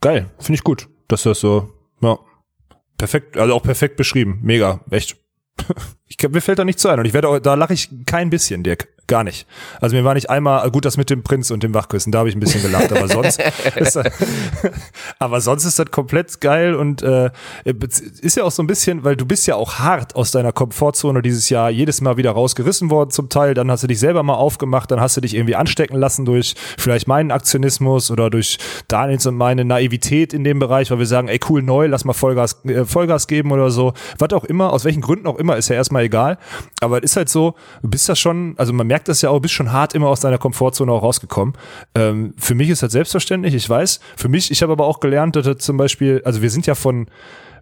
Geil, finde ich gut, dass du das so, ja, perfekt, also auch perfekt beschrieben, mega, echt. Ich, mir fällt da nichts zu ein und ich werde da lache ich kein bisschen, Dirk. Gar nicht. Also mir war nicht einmal, gut, das mit dem Prinz und dem Wachküssen, da habe ich ein bisschen gelacht, aber sonst ist das, aber sonst ist das komplett geil und äh, ist ja auch so ein bisschen, weil du bist ja auch hart aus deiner Komfortzone dieses Jahr jedes Mal wieder rausgerissen worden zum Teil, dann hast du dich selber mal aufgemacht, dann hast du dich irgendwie anstecken lassen durch vielleicht meinen Aktionismus oder durch Daniels und meine Naivität in dem Bereich, weil wir sagen, ey cool, neu, lass mal Vollgas, äh, Vollgas geben oder so. Was auch immer, aus welchen Gründen auch immer, ist ja erstmal egal. Aber es ist halt so, du bist ja schon, also man merkt das ja auch, bist schon hart immer aus deiner Komfortzone auch rausgekommen. Ähm, für mich ist das selbstverständlich, ich weiß. Für mich, ich habe aber auch gelernt, dass das zum Beispiel, also wir sind ja von,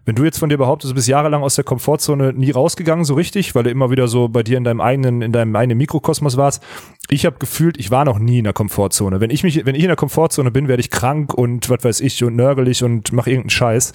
wenn du jetzt von dir behauptest, du bist jahrelang aus der Komfortzone nie rausgegangen, so richtig, weil du immer wieder so bei dir in deinem eigenen, in deinem eigenen Mikrokosmos warst. Ich habe gefühlt, ich war noch nie in der Komfortzone. Wenn ich mich, wenn ich in der Komfortzone bin, werde ich krank und was weiß ich und nörgelig und mache irgendeinen Scheiß.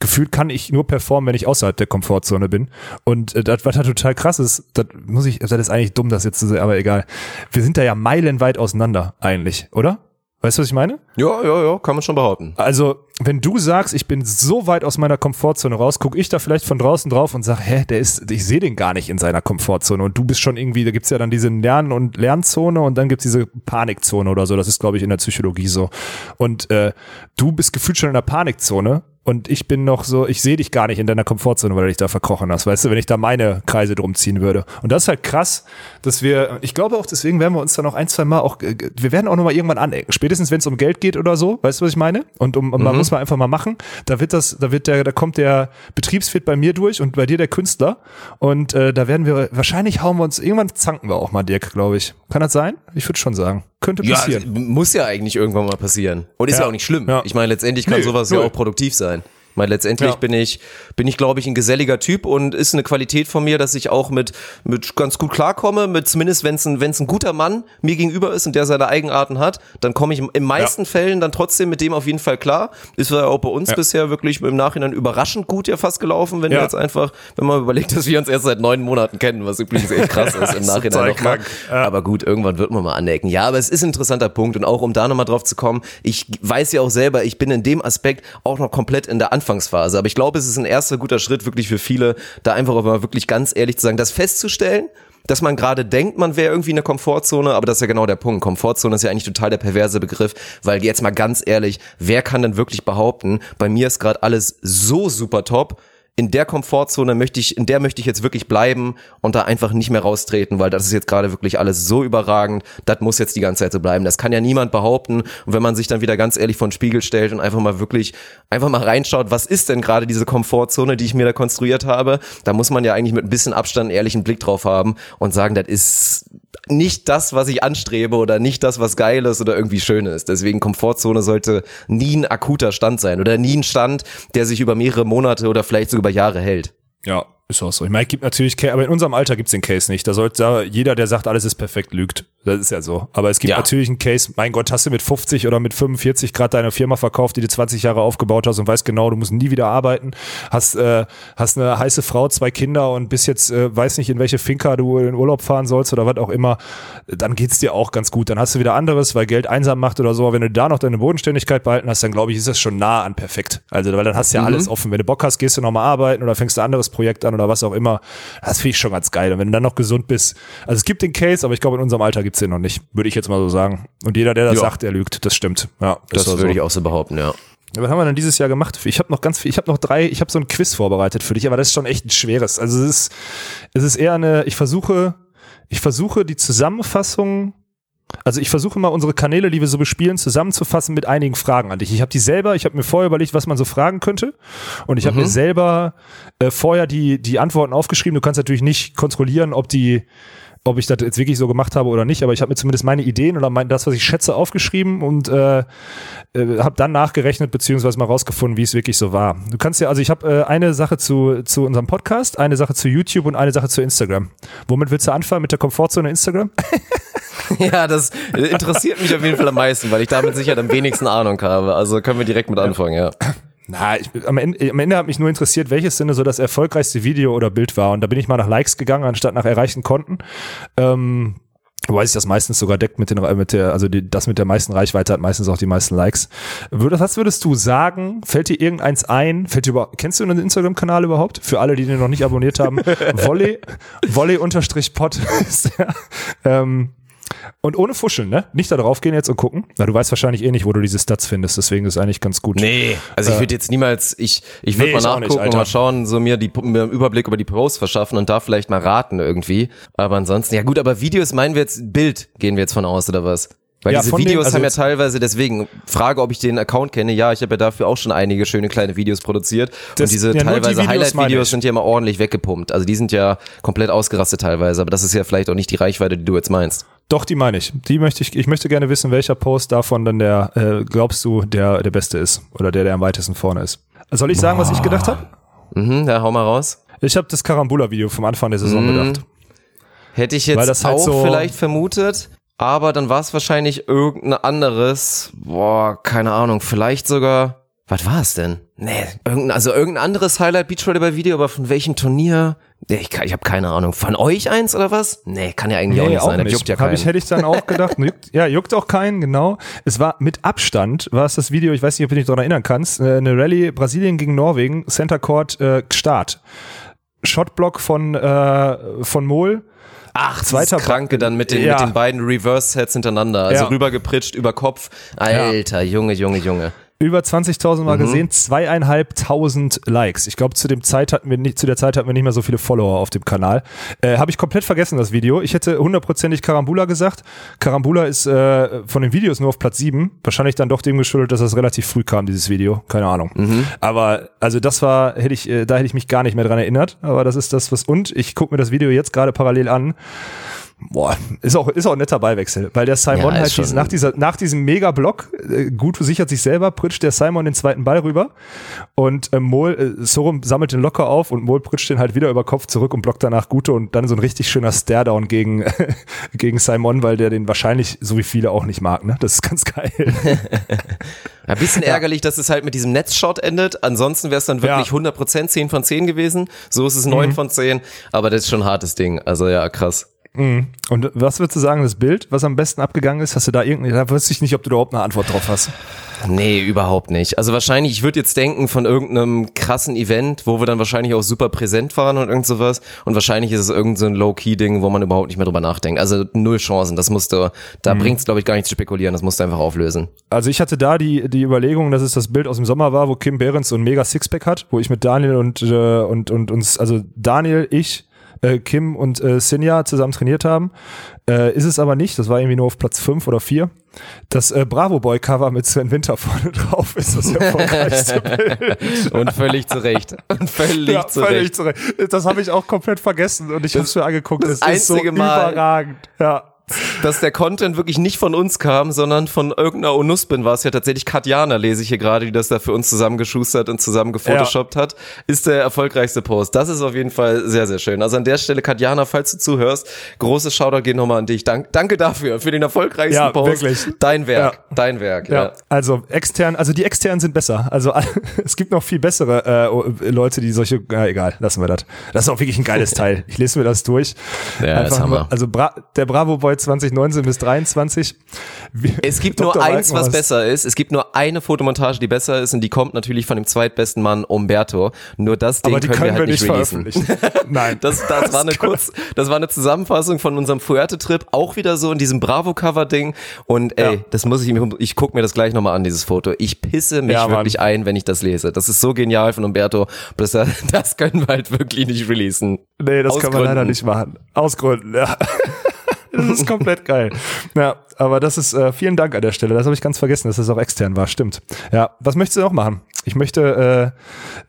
Gefühlt kann ich nur performen, wenn ich außerhalb der Komfortzone bin. Und äh, das, was da total krass ist, das muss ich, das ist eigentlich dumm, das jetzt zu sagen, aber egal. Wir sind da ja meilenweit auseinander eigentlich, oder? Weißt du, was ich meine? Ja, ja, ja, kann man schon behaupten. Also, wenn du sagst, ich bin so weit aus meiner Komfortzone raus, gucke ich da vielleicht von draußen drauf und sag, hä, der ist, ich sehe den gar nicht in seiner Komfortzone. Und du bist schon irgendwie, da gibt's ja dann diese Lern- und Lernzone und dann gibt's diese Panikzone oder so. Das ist, glaube ich, in der Psychologie so. Und äh, du bist gefühlt schon in der Panikzone und ich bin noch so, ich sehe dich gar nicht in deiner Komfortzone, weil du dich da verkrochen hast, weißt du, wenn ich da meine Kreise drum ziehen würde. Und das ist halt krass, dass wir, ich glaube auch, deswegen werden wir uns da noch ein, zwei Mal auch, äh, wir werden auch noch mal irgendwann anecken. Spätestens, wenn es um Geld geht oder so, weißt du, was ich meine? Und um, um man muss man einfach mal machen. Da wird das, da wird der, da kommt der Betriebswirt bei mir durch und bei dir der Künstler. Und äh, da werden wir, wahrscheinlich hauen wir uns, irgendwann zanken wir auch mal, Dirk, glaube ich. Kann das sein? Ich würde schon sagen. Könnte Ja, passieren. muss ja eigentlich irgendwann mal passieren. Und ist ja, Ja. auch nicht schlimm. Ja. Ich meine, letztendlich kann Nee, sowas null. ja auch produktiv sein. Ich meine, letztendlich Ja. bin ich, bin ich, glaube ich, ein geselliger Typ und ist eine Qualität von mir, dass ich auch mit, mit ganz gut klarkomme, mit zumindest wenn es ein, wenn es ein guter Mann mir gegenüber ist und der seine Eigenarten hat, dann komme ich in meisten Fällen dann trotzdem mit dem auf jeden Fall klar. Ist ja auch bei uns Ja. bisher wirklich im Nachhinein überraschend gut ja fast gelaufen, wenn Ja. wir jetzt einfach, wenn man überlegt, dass wir uns erst seit neun Monaten kennen, was übrigens echt krass ist im Nachhinein nochmal. Ja. Aber gut, irgendwann wird man mal anecken. Ja, aber es ist ein interessanter Punkt und auch um da nochmal drauf zu kommen, ich weiß ja auch selber, ich bin in dem Aspekt auch noch komplett in der Anfangsphase, aber ich glaube, es ist ein erster guter Schritt wirklich für viele, da einfach auch mal wirklich ganz ehrlich zu sagen, das festzustellen, dass man gerade denkt, man wäre irgendwie in der Komfortzone, aber das ist ja genau der Punkt. Komfortzone ist ja eigentlich total der perverse Begriff, weil jetzt mal ganz ehrlich, wer kann denn wirklich behaupten, bei mir ist gerade alles so super top, in der Komfortzone möchte ich, in der möchte ich jetzt wirklich bleiben und da einfach nicht mehr raustreten, weil das ist jetzt gerade wirklich alles so überragend, das muss jetzt die ganze Zeit so bleiben. Das kann ja niemand behaupten. Und wenn man sich dann wieder ganz ehrlich vor den Spiegel stellt und einfach mal wirklich, einfach mal reinschaut, was ist denn gerade diese Komfortzone, die ich mir da konstruiert habe, da muss man ja eigentlich mit ein bisschen Abstand einen ehrlichen Blick drauf haben und sagen, das ist nicht das, was ich anstrebe oder nicht das, was geil ist oder irgendwie schön ist. Deswegen Komfortzone sollte nie ein akuter Stand sein oder nie ein Stand, der sich über mehrere Monate oder vielleicht sogar über Jahre hält. Ja, ist auch so. Ich meine, es gibt natürlich, aber in unserem Alter gibt's den Case nicht. Da sollte da jeder, der sagt, alles ist perfekt, lügt. Das ist ja so. Aber es gibt Ja. natürlich einen Case, mein Gott, hast du mit 50 oder mit 45 gerade deine Firma verkauft, die du 20 Jahre aufgebaut hast und weißt genau, du musst nie wieder arbeiten, hast, äh, hast eine heiße Frau, zwei Kinder und bist jetzt, äh, weiß nicht, in welche Finca du in den Urlaub fahren sollst oder was auch immer, dann geht's dir auch ganz gut. Dann hast du wieder anderes, weil Geld einsam macht oder so. Aber wenn du da noch deine Bodenständigkeit behalten hast, dann glaube ich, ist das schon nah an perfekt. Also, weil dann hast du ja alles offen. Wenn du Bock hast, gehst du nochmal arbeiten oder fängst ein anderes Projekt an oder was auch immer. Das finde ich schon ganz geil. Und wenn du dann noch gesund bist, also es gibt den Case, aber ich glaube, in unserem Alter gibt's den noch nicht. Würde ich jetzt mal so sagen. Und jeder, der das Ja. sagt, der lügt. Das stimmt. Ja, Das auch würde so. ich auch so behaupten, ja. Ja, Was haben wir denn dieses Jahr gemacht? Ich habe noch ganz viel, ich habe noch drei, ich habe so ein Quiz vorbereitet für dich, aber das ist schon echt ein schweres. Also es ist, es ist eher eine, ich versuche, ich versuche die Zusammenfassung Also ich versuche mal unsere Kanäle, die wir so bespielen, zusammenzufassen mit einigen Fragen an dich. Ich habe die selber, ich habe mir vorher überlegt, was man so fragen könnte. Und ich habe mir selber äh, vorher die, die Antworten aufgeschrieben. Du kannst natürlich nicht kontrollieren, ob die, ob ich das jetzt wirklich so gemacht habe oder nicht, aber ich habe mir zumindest meine Ideen oder mein, das, was ich schätze, aufgeschrieben und äh, äh, habe dann nachgerechnet beziehungsweise mal rausgefunden, wie es wirklich so war. Du kannst ja, also ich habe äh, eine Sache zu, zu unserem Podcast, eine Sache zu YouTube und eine Sache zu Instagram. Womit willst du anfangen? Mit der Komfortzone Instagram? Ja, das interessiert mich auf jeden Fall am meisten, weil ich damit sicher am wenigsten Ahnung habe. Also können wir direkt mit anfangen, ja. Na, ich, am Ende, am Ende hat mich nur interessiert, welches denn so das erfolgreichste Video oder Bild war. Und da bin ich mal nach Likes gegangen, anstatt nach erreichten Konten. Ähm, Wobei sich das meistens sogar deckt mit, den, mit der, also die, das mit der meisten Reichweite hat meistens auch die meisten Likes. Würdest, was würdest du sagen? Fällt dir irgendeins ein? Fällt dir über, kennst du einen Instagram-Kanal überhaupt? Für alle, die den noch nicht abonniert haben. Volley, Volley unterstrich Pod ist der. Ähm, und ohne Fuscheln, ne? Nicht da drauf gehen jetzt und gucken. Na, du weißt wahrscheinlich eh nicht, wo du diese Stats findest, deswegen ist es eigentlich ganz gut. Nee, also ich würde jetzt niemals, ich, ich würde Nee, mal auch nicht, nachgucken und mal schauen, so mir, die, mir einen Überblick über die Posts verschaffen und da vielleicht mal raten irgendwie. Aber ansonsten, ja gut, aber Videos meinen wir jetzt, Bild gehen wir jetzt von aus oder was? Weil Ja, diese von den- Videos also haben ja teilweise, deswegen, Frage, ob ich den Account kenne, ja, ich habe ja dafür auch schon einige schöne kleine Videos produziert. Das- und diese ja, die teilweise Videos meine Highlight-Videos sind ja immer ordentlich weggepumpt. Also die sind ja komplett ausgerastet teilweise, aber das ist ja vielleicht auch nicht die Reichweite, die du jetzt meinst. Doch, die meine ich. Die möchte ich, ich möchte gerne wissen, welcher Post davon dann der, äh, glaubst du, der, der beste ist. Oder der, der am weitesten vorne ist. Soll ich sagen, was ich gedacht habe? Mhm, ja, hau mal raus. Ich habe das Karambula-Video vom Anfang der Saison Mhm. gedacht. Hätte ich jetzt halt auch so- vielleicht vermutet, aber dann war es wahrscheinlich irgendein anderes. Boah, keine Ahnung, vielleicht sogar. Was war es denn? Nee, irgendein, also irgendein anderes Highlight Beachvolleyball Video, aber von welchem Turnier? Nee, ich, ich habe keine Ahnung. Von euch eins oder was? Nee, kann ja eigentlich auch nicht sein. Das juckt ja Hab keinen. ich, hätte ich dann auch gedacht. Juckt, ja, juckt auch keinen, genau. Es war mit Abstand, war es das Video, ich weiß nicht, ob du dich daran erinnern kannst, äh, eine Rallye Brasilien gegen Norwegen, Center Court äh, Start. Shotblock von, äh, von Mohl. Ach, zweiter Kranke dann mit den, Ja. mit den beiden Reverse-Sets hintereinander. Also Ja. rübergepritscht über Kopf. Alter, Junge, Junge, Junge. Über 20.000 Mhm. Mal gesehen, zweieinhalbtausend Likes. Ich glaube, zu dem Zeit hatten wir nicht, zu der Zeit hatten wir nicht mehr so viele Follower auf dem Kanal. Äh, Habe ich komplett vergessen, das Video. Ich hätte hundertprozentig Karambula gesagt. Karambula ist äh, von den Videos nur auf Platz 7. Wahrscheinlich dann doch dem geschuldet, dass das relativ früh kam, dieses Video. Keine Ahnung. Mhm. Aber also das war, hätte ich, äh, da hätte ich mich gar nicht mehr dran erinnert. Aber das ist das, was. Und ich gucke mir das Video jetzt gerade parallel an. Boah, ist auch, ist auch ein netter Beiwechsel, weil der Simon Ja, halt dies, nach, dieser, nach diesem Mega-Block, äh, gut sichert sich selber, pritscht der Simon den zweiten Ball rüber und äh, Mol, äh, Sorum sammelt den locker auf und Mol pritscht den halt wieder über Kopf zurück und blockt danach Gute und dann so ein richtig schöner Stare-Down gegen, gegen Simon, weil der den wahrscheinlich, so wie viele auch nicht mag, ne? Das ist ganz geil. Ja, bisschen ärgerlich, dass es halt mit diesem Netzshot endet. Ansonsten wäre es dann wirklich Ja. Mhm. 100% 10 von 10 gewesen. So ist es 9 von 10. Aber das ist schon ein hartes Ding. Also ja, krass. Und was würdest du sagen, das Bild, was am besten abgegangen ist? Hast du da irgendwie, da wüsste ich nicht, ob du da überhaupt eine Antwort drauf hast. Nee, überhaupt nicht. Also wahrscheinlich, ich würde jetzt denken von irgendeinem krassen Event, wo wir dann wahrscheinlich auch super präsent waren und irgend sowas. Und wahrscheinlich ist es irgendein so ein Low-Key-Ding, wo man überhaupt nicht mehr drüber nachdenkt. Also null Chancen. Das musst du, da Mhm. bringt's glaube ich gar nicht zu spekulieren. Das musst du einfach auflösen. Also ich hatte da die, die Überlegung, dass es das Bild aus dem Sommer war, wo Kim Behrens so ein mega Sixpack hat, wo ich mit Daniel und, äh, und, und uns, also Daniel, ich, äh, Kim und äh, Sinja zusammen trainiert haben. Äh, ist es aber nicht, das war irgendwie nur auf Platz 5 oder 4. Das äh, Bravo Boy Cover mit Sven Winter vorne drauf ist das erfolgreichste Bild. Und völlig zu Recht. Und völlig ja, zu völlig Recht. zurecht. Das habe ich auch komplett vergessen und ich habe es mir angeguckt. das es ist so Mal- überragend. Ja. Dass der Content wirklich nicht von uns kam, sondern von irgendeiner Onuspin war es ja tatsächlich Katjana, lese ich hier gerade, die das da für uns zusammengeschustert und zusammen gefotoshoppt hat, ist der erfolgreichste Post. Das ist auf jeden Fall sehr, sehr schön. Also an der Stelle, Katjana, falls du zuhörst, großes Shoutout geht nochmal an dich. Dank, danke dafür, für den erfolgreichsten Ja, Post. wirklich. Dein Werk, Ja. dein Werk, Ja, ja. also extern, also die externen sind besser. Also es gibt noch viel bessere äh, Leute, die solche, ja, egal, lassen wir das. Das ist auch wirklich ein geiles Teil. Ich lese mir das durch. Ja, ist Hammer. nur- also Bra der Bravo Boy 2019 bis 23. Wie- Es gibt nur eins, was besser ist. Es gibt nur eine Fotomontage, die besser ist und die kommt natürlich von dem zweitbesten Mann Umberto. Nur das Ding Aber die können, wir halt nicht, veröffentlichen. releasen. Nein. Das, das, war eine kurz, das war eine Zusammenfassung von unserem Fuerte-Trip, auch wieder so in diesem Bravo-Cover-Ding. Und ey, Ja. das muss ich mir, ich guck mir das gleich nochmal an, dieses Foto. Ich pisse mich Ja, wirklich ein, wenn ich das lese. Das ist so genial von Umberto. Das, das können wir halt wirklich nicht releasen. Nee, das Aus kann man leider Gründen. nicht machen. Aus Gründen, ja. das ist komplett geil. Ja, aber das ist, äh, vielen Dank an der Stelle. Das habe ich ganz vergessen, dass das auch extern war. Stimmt. Ja, was möchtest du noch machen? Ich möchte,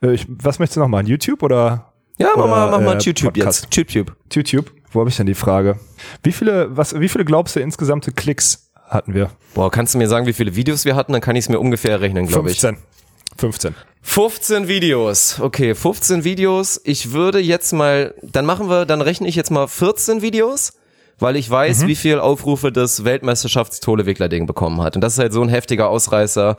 äh, äh, ich, was möchtest du noch machen? YouTube oder? Ja, mach oder, mal, mach mal äh, YouTube Podcast? jetzt. YouTube. YouTube? Wo habe ich denn die Frage? Wie viele, was, wie viele glaubst du insgesamte Klicks hatten wir? Boah, kannst du mir sagen, wie viele Videos wir hatten? Dann kann ich es mir ungefähr rechnen, glaube ich. 15. 15. 15 Videos. Okay, 15 Videos. Ich würde jetzt mal, dann machen wir, dann rechne ich jetzt mal 14 Videos, weil ich weiß, wie viel Aufrufe das Weltmeisterschafts-Tolewickler-Ding bekommen hat. Und das ist halt so ein heftiger Ausreißer,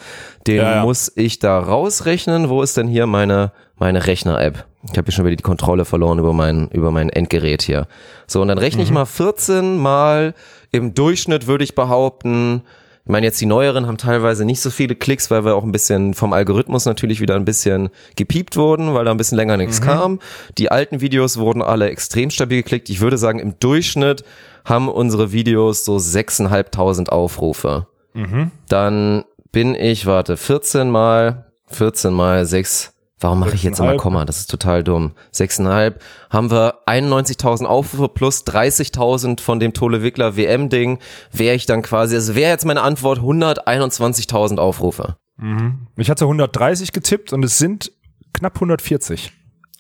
den Ja, ja. muss ich da rausrechnen. Wo ist denn hier meine, meine Rechner-App? Ich habe hier schon wieder die Kontrolle verloren über mein, über mein Endgerät hier. So, und dann rechne ich mal 14 mal im Durchschnitt würde ich behaupten, ich meine, jetzt die neueren haben teilweise nicht so viele Klicks, weil wir auch ein bisschen vom Algorithmus natürlich wieder ein bisschen gepiept wurden, weil da ein bisschen länger nichts kam. Die alten Videos wurden alle extrem stabil geklickt. Ich würde sagen, im Durchschnitt haben unsere Videos so 6.500 Aufrufe. Dann bin ich, warte, 14 mal, 14 mal 6. Warum mache ich jetzt immer 6,5? Komma? Das ist total dumm. 6,5 haben wir 91.000 Aufrufe plus 30.000 von dem Tole Wickler WM-Ding. Wäre ich dann quasi, also wäre jetzt meine Antwort 121.000 Aufrufe. Ich hatte 130 getippt und es sind knapp 140.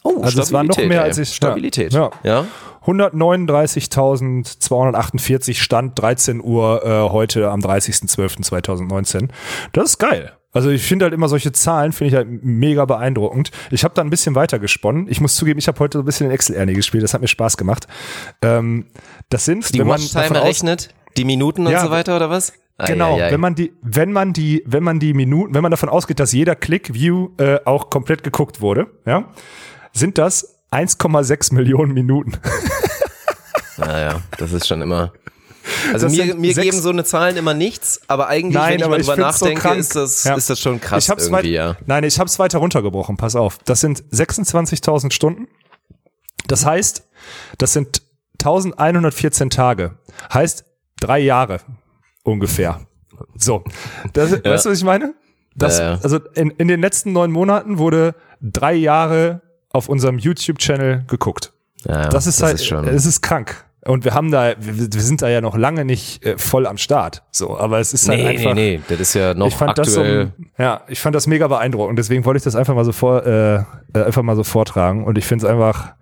Oh, Also es war noch mehr, ey. als ich- Stabilität. Ja. ja. 139.248 Stand 13 Uhr äh, heute am 30.12.2019. Das ist geil. Also ich finde halt immer solche Zahlen, finde ich halt mega beeindruckend. Ich habe da ein bisschen weiter gesponnen. Ich muss zugeben, ich habe heute so ein bisschen in Excel-Ernie gespielt. Das hat mir Spaß gemacht. Ähm, das sind, Die wenn man Watchtime errechnet, die Minuten und Ja, so weiter oder was? Genau, Eieiei. wenn man die, wenn man die, wenn man die Minuten, wenn man davon ausgeht, dass jeder Click View äh, auch komplett geguckt wurde, ja, sind das 1,6 Millionen Minuten. Naja, das ist schon immer. Also Das mir, mir geben so eine Zahlen immer nichts, aber eigentlich, Nein, wenn ich aber mal drüber so nachdenke, krank. ist, das, Ja. ist das schon krass ich hab's irgendwie, weit, ja. Nein, ich habe es weiter runtergebrochen. Pass auf, das sind 26.000 Stunden. Das heißt, das sind 1114 Tage. Heißt drei Jahre ungefähr. So, das, weißt du, was ich meine? Das, Ja, ja. Also in, in den letzten neun Monaten wurde drei Jahre auf unserem YouTube-Channel geguckt. Ja, Das ist halt, schon. es ist krank. Und wir haben da, wir, wir sind da ja noch lange nicht äh, voll am Start. So, aber es ist halt nee, einfach. nee, nee, das ist ja noch ich fand aktuell. das so, ja, ich fand das mega beeindruckend. Deswegen wollte ich das einfach mal so vor, äh, äh, einfach mal so vortragen. Und ich finde es einfach,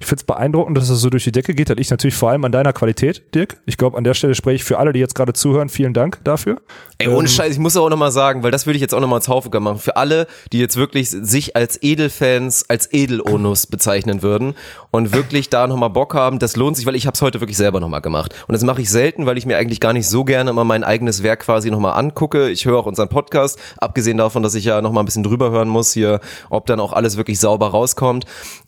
ich finde es beeindruckend, dass es so durch die Decke geht. Das liegt natürlich vor allem an deiner Qualität, Dirk. Ich glaube, an der Stelle spreche ich für alle, die jetzt gerade zuhören. Vielen Dank dafür. Ey, ohne Scheiß, ich muss auch nochmal sagen, weil das würde ich jetzt auch nochmal als Haufiger machen. Für alle, die jetzt wirklich sich als Edelfans, als Edelonus bezeichnen würden und wirklich da nochmal Bock haben, das lohnt sich, weil ich habe es heute wirklich selber nochmal gemacht. Und das mache ich selten, weil ich mir eigentlich gar nicht so gerne immer mein eigenes Werk quasi nochmal angucke. Ich höre auch unseren Podcast, abgesehen davon, dass ich ja nochmal ein bisschen drüber hören muss hier, ob dann auch alles wirklich sauber rauskommt,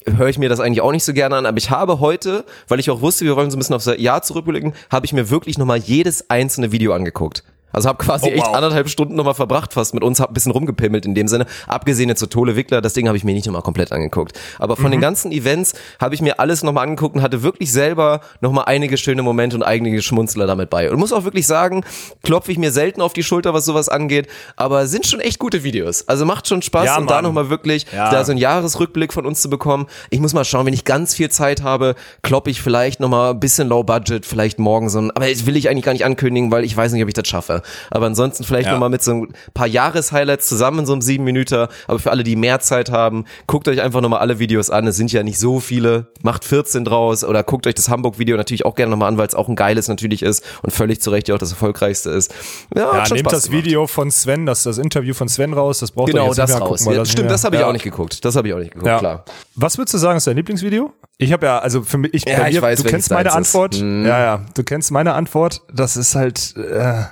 höre ich mir das eigentlich auch nicht so gerne an. Aber ich habe heute, weil ich auch wusste, wir wollen so ein bisschen aufs Jahr zurückblicken, habe ich mir wirklich nochmal jedes einzelne Video angeguckt. Also habe quasi Oh, echt wow. anderthalb Stunden nochmal verbracht fast mit uns, hab ein bisschen rumgepimmelt in dem Sinne. Abgesehen jetzt zu Tole Wickler, das Ding habe ich mir nicht nochmal komplett angeguckt. Aber von Mhm. den ganzen Events habe ich mir alles nochmal angeguckt und hatte wirklich selber nochmal einige schöne Momente und einige Schmunzler damit bei. Und muss auch wirklich sagen, klopfe ich mir selten auf die Schulter, was sowas angeht, aber sind schon echt gute Videos. Also macht schon Spaß Ja, und da nochmal wirklich Ja. da so einen Jahresrückblick von uns zu bekommen. Ich muss mal schauen, wenn ich ganz viel Zeit habe, kloppe ich vielleicht nochmal ein bisschen Low Budget, vielleicht morgen so ein, aber das will ich eigentlich gar nicht ankündigen, weil ich weiß nicht, ob ich das schaffe. Aber ansonsten vielleicht Ja. nochmal mit so ein paar Jahreshighlights zusammen in so einem sieben Minüter. Aber für alle, die mehr Zeit haben, guckt euch einfach nochmal alle Videos an. Es sind ja nicht so viele. Macht 14 draus oder guckt euch das Hamburg-Video natürlich auch gerne nochmal an, weil es auch ein geiles natürlich ist und völlig zu Recht ja auch das erfolgreichste ist. Ja, Ja, nehmt Spaß das gemacht. Video von Sven, das, das Interview von Sven raus, das braucht ihr Genau, jetzt das nicht raus. angucken, weil Ja, das stimmt, das habe ich ja. auch nicht geguckt. Das habe ich auch nicht geguckt, Ja. klar. Was würdest du sagen, ist dein Lieblingsvideo? Ich habe ja, also für mich, ich, Ja, bei ich mir, weiß, du kennst meine deins ist. Antwort. Hm. Ja, ja, du kennst meine Antwort. Das ist halt, äh,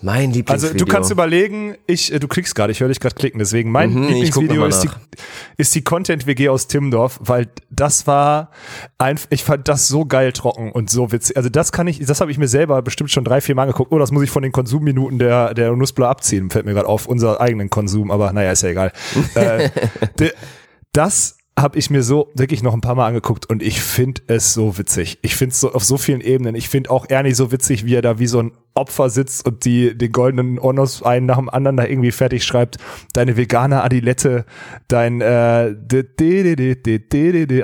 Mein also Lieblingsvideo. du kannst überlegen, ich, äh, du klickst gerade, ich höre dich gerade klicken, deswegen mein Mhm, Lieblingsvideo ist die, ist die Content-WG aus Timmendorf, weil das war ein, ich fand das so geil trocken und so witzig. Also das kann ich, das habe ich mir selber bestimmt schon drei, vier Mal angeguckt. Oh, das muss ich von den Konsumminuten der, der Nussbler abziehen, fällt mir gerade auf, unser eigenen Konsum, aber naja, ist ja egal. äh, de, das habe ich mir so wirklich noch ein paar Mal angeguckt und ich finde es so witzig. Ich finde es so auf so vielen Ebenen. Ich finde auch Ernie so witzig, wie er da wie so ein Opfer sitzt und die den goldenen Ornos einen nach dem anderen da irgendwie fertig schreibt. Deine vegane Adilette, dein äh,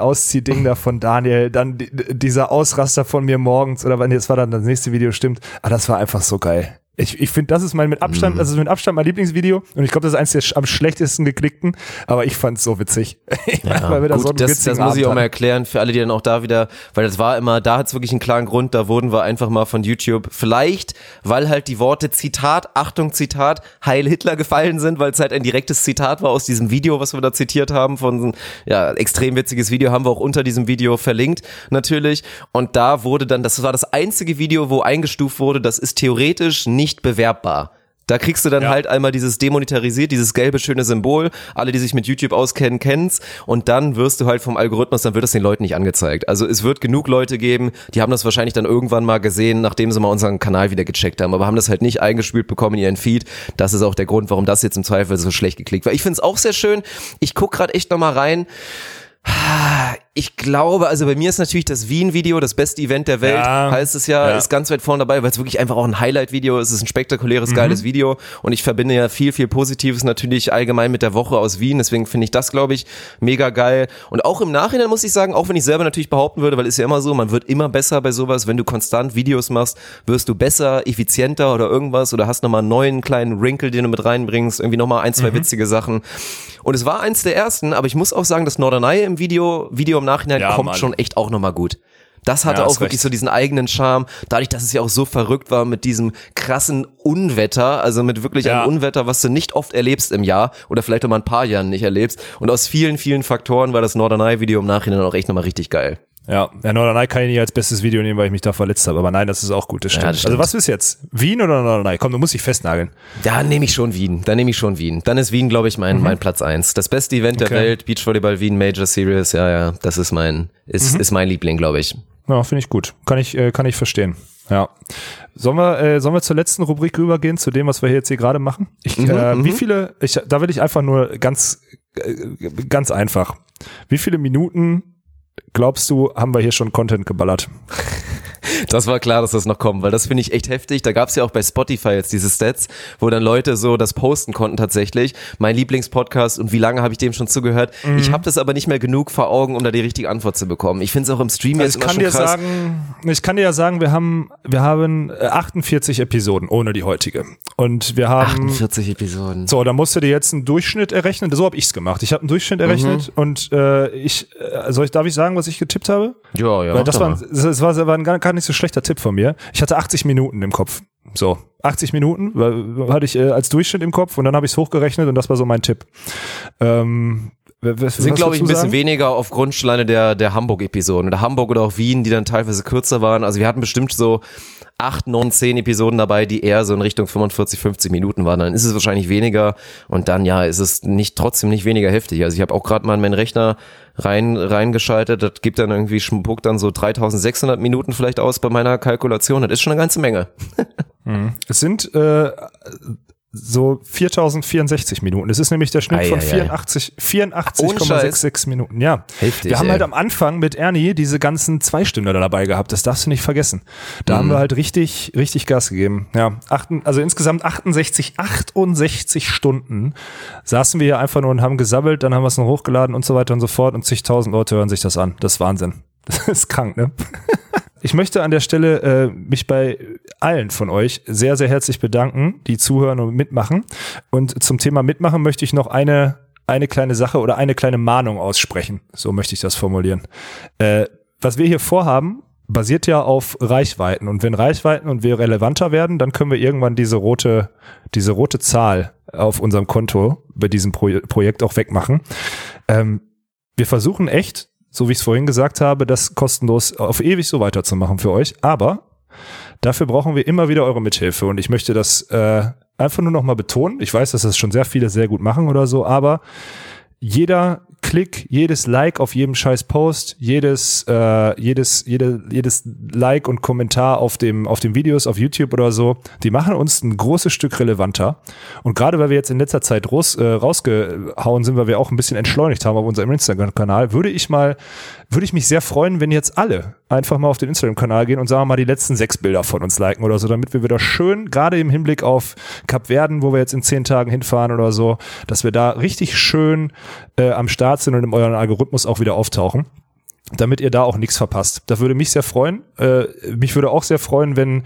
Ausziehding da von Daniel, dann dieser Ausraster von mir morgens oder wenn jetzt war dann das nächste Video stimmt. Ah, das war einfach so geil. Ich, ich finde, das ist mein mit Mhm. Abstand, das ist mit Abstand mein Lieblingsvideo und ich glaube, das ist eins der sch- am schlechtesten geklickten, aber ich fand's so witzig. Weil wir da Gut, so das, das muss ich Abend auch mal erklären für alle, die dann auch da wieder, weil das war immer, da hat es wirklich einen klaren Grund, da wurden wir einfach mal von YouTube, vielleicht, weil halt die Worte Zitat, Achtung Zitat, Heil Hitler gefallen sind, weil es halt ein direktes Zitat war aus diesem Video, was wir da zitiert haben, von ja, extrem witziges Video, haben wir auch unter diesem Video verlinkt, natürlich. Und da wurde dann, das war das einzige Video, wo eingestuft wurde, das ist theoretisch nicht bewerbbar. Da kriegst du dann Ja. halt einmal dieses demonetarisiert, dieses gelbe schöne Symbol. Alle, die sich mit YouTube auskennen, kennen's. Und dann wirst du halt vom Algorithmus, dann wird das den Leuten nicht angezeigt. Also es wird genug Leute geben, die haben das wahrscheinlich dann irgendwann mal gesehen, nachdem sie mal unseren Kanal wieder gecheckt haben, aber haben das halt nicht eingespielt bekommen in ihren Feed. Das ist auch der Grund, warum das jetzt im Zweifel so schlecht geklickt war. Ich find's auch sehr schön. Ich guck gerade echt noch mal rein. Ich glaube, also bei mir ist natürlich das Wien-Video das beste Event der Welt, Ja. heißt es ja, Ja. ist ganz weit vorne dabei, weil es wirklich einfach auch ein Highlight-Video ist. Es ist ein spektakuläres, Mhm. geiles Video und ich verbinde ja viel, viel Positives natürlich allgemein mit der Woche aus Wien. Deswegen finde ich das, glaube ich, mega geil. Und auch im Nachhinein muss ich sagen, auch wenn ich selber natürlich behaupten würde, weil ist ja immer so, man wird immer besser bei sowas. Wenn du konstant Videos machst, wirst du besser, effizienter oder irgendwas oder hast nochmal einen neuen kleinen Wrinkle, den du mit reinbringst, irgendwie nochmal ein, Mhm. zwei witzige Sachen. Und es war eins der ersten, aber ich muss auch sagen, das Norderney im Video, Video im Nachhinein Ja, kommt Mann. schon echt auch nochmal gut. Das hatte Ja, auch wirklich recht. so diesen eigenen Charme, dadurch, dass es ja auch so verrückt war mit diesem krassen Unwetter, also mit wirklich Ja. einem Unwetter, was du nicht oft erlebst im Jahr oder vielleicht auch mal ein paar Jahren nicht erlebst. Und aus vielen, vielen Faktoren war das Norderney-Video im Nachhinein auch echt nochmal richtig geil. Ja, der Norderney kann ich nicht als bestes Video nehmen, weil ich mich da verletzt habe. Aber nein, das ist auch gut, das stimmt. das stimmt. Also was ist jetzt? Wien oder Norderney? Komm, du musst dich festnageln. Da nehme ich schon Wien, da nehme ich schon Wien. Dann ist Wien, glaube ich, mein, mein Platz eins. Das beste Event der Mhm. Okay. Welt, Beachvolleyball Wien Major Series, ja, ja, das ist mein, ist, Mhm. ist mein Liebling, glaube ich. Ja, finde ich gut. Kann ich, äh, kann ich verstehen. Ja. Sollen wir, äh, sollen wir zur letzten Rubrik rübergehen, zu dem, was wir hier jetzt hier gerade machen? Ich, Mhm, äh, wie viele, ich, da will ich einfach nur ganz, äh, ganz einfach. Wie viele Minuten glaubst du, haben wir hier schon Content geballert? Das war klar, dass das noch kommt, weil das finde ich echt heftig. Da gab es ja auch bei Spotify jetzt diese Stats, wo dann Leute so das posten konnten tatsächlich. Mein Lieblingspodcast und wie lange habe ich dem schon zugehört. Mhm. Ich habe das aber nicht mehr genug vor Augen, um da die richtige Antwort zu bekommen. Ich finde es auch im Stream jetzt Also ich immer kann schon dir krass. sagen, ich kann dir ja sagen, wir haben, wir haben äh, 48 Episoden ohne die heutige. Und wir haben 48 Episoden. So, da musst du dir jetzt einen Durchschnitt errechnen. So habe ich's gemacht. Ich habe einen Durchschnitt errechnet und äh, ich, äh, soll ich, darf ich sagen, was ich getippt habe? Ja, ja. Weil das war, das war, das war ein gar nicht so schlechter Tipp von mir. Ich hatte 80 Minuten im Kopf. So, 80 Minuten hatte ich äh, als Durchschnitt im Kopf und dann habe ich es hochgerechnet und das war so mein Tipp. Ähm, w- w- sind, was glaube ich, ein bisschen sagen? weniger auf Grundsteine der, der Hamburg-Episoden. Oder Hamburg oder auch Wien, die dann teilweise kürzer waren. Also wir hatten bestimmt so acht, neun, zehn Episoden dabei, die eher so in Richtung 45, 50 Minuten waren. Dann ist es wahrscheinlich weniger und dann ja, ist es nicht trotzdem nicht weniger heftig. Also ich habe auch gerade mal in meinen Rechner rein reingeschaltet. Das gibt dann irgendwie spuckt dann so 3600 Minuten vielleicht aus bei meiner Kalkulation. Das ist schon eine ganze Menge. Es sind äh, so 4064 Minuten. Es ist nämlich der Schnitt Ei, von ei, ei. 84 84,66 Minuten. Ja. Heftig, wir haben ey. halt am Anfang mit Ernie diese ganzen zwei Stunden dabei gehabt. Das darfst du nicht vergessen. Da Mhm. haben wir halt richtig, richtig Gas gegeben. Ja. Also insgesamt 68, 68 Stunden saßen wir hier einfach nur und haben gesabbelt, dann haben wir es noch hochgeladen und so weiter und so fort und zigtausend Leute hören sich das an. Das ist Wahnsinn. Das ist krank, ne? Ich möchte an der Stelle äh, mich bei allen von euch sehr, sehr herzlich bedanken, die zuhören und mitmachen. Und zum Thema Mitmachen möchte ich noch eine, eine kleine Sache oder eine kleine Mahnung aussprechen. So möchte ich das formulieren. Äh, was wir hier vorhaben, basiert ja auf Reichweiten. Und wenn Reichweiten und wir relevanter werden, dann können wir irgendwann diese rote, diese rote Zahl auf unserem Konto bei diesem Pro Projekt auch wegmachen. Ähm, wir versuchen echt, so wie ich es vorhin gesagt habe, das kostenlos auf ewig so weiterzumachen für euch. Aber dafür brauchen wir immer wieder eure Mithilfe. Und ich möchte das äh, einfach nur noch mal betonen. Ich weiß, dass das schon sehr viele sehr gut machen oder so, aber jeder Klick, jedes Like auf jedem scheiß Post, jedes, äh, jedes, jede, jedes Like und Kommentar auf dem, auf den Videos auf YouTube oder so, die machen uns ein großes Stück relevanter. Und gerade weil wir jetzt in letzter Zeit raus, äh, rausgehauen sind, weil wir auch ein bisschen entschleunigt haben auf unserem Instagram-Kanal, würde ich mal würde ich mich sehr freuen, wenn jetzt alle einfach mal auf den Instagram-Kanal gehen und sagen mal die letzten sechs Bilder von uns liken oder so, damit wir wieder schön, gerade im Hinblick auf Kap Verden, wo wir jetzt in zehn Tagen hinfahren oder so, dass wir da richtig schön äh, am Start sind und in euren Algorithmus auch wieder auftauchen damit ihr da auch nichts verpasst. Das würde mich sehr freuen. Äh, mich würde auch sehr freuen, wenn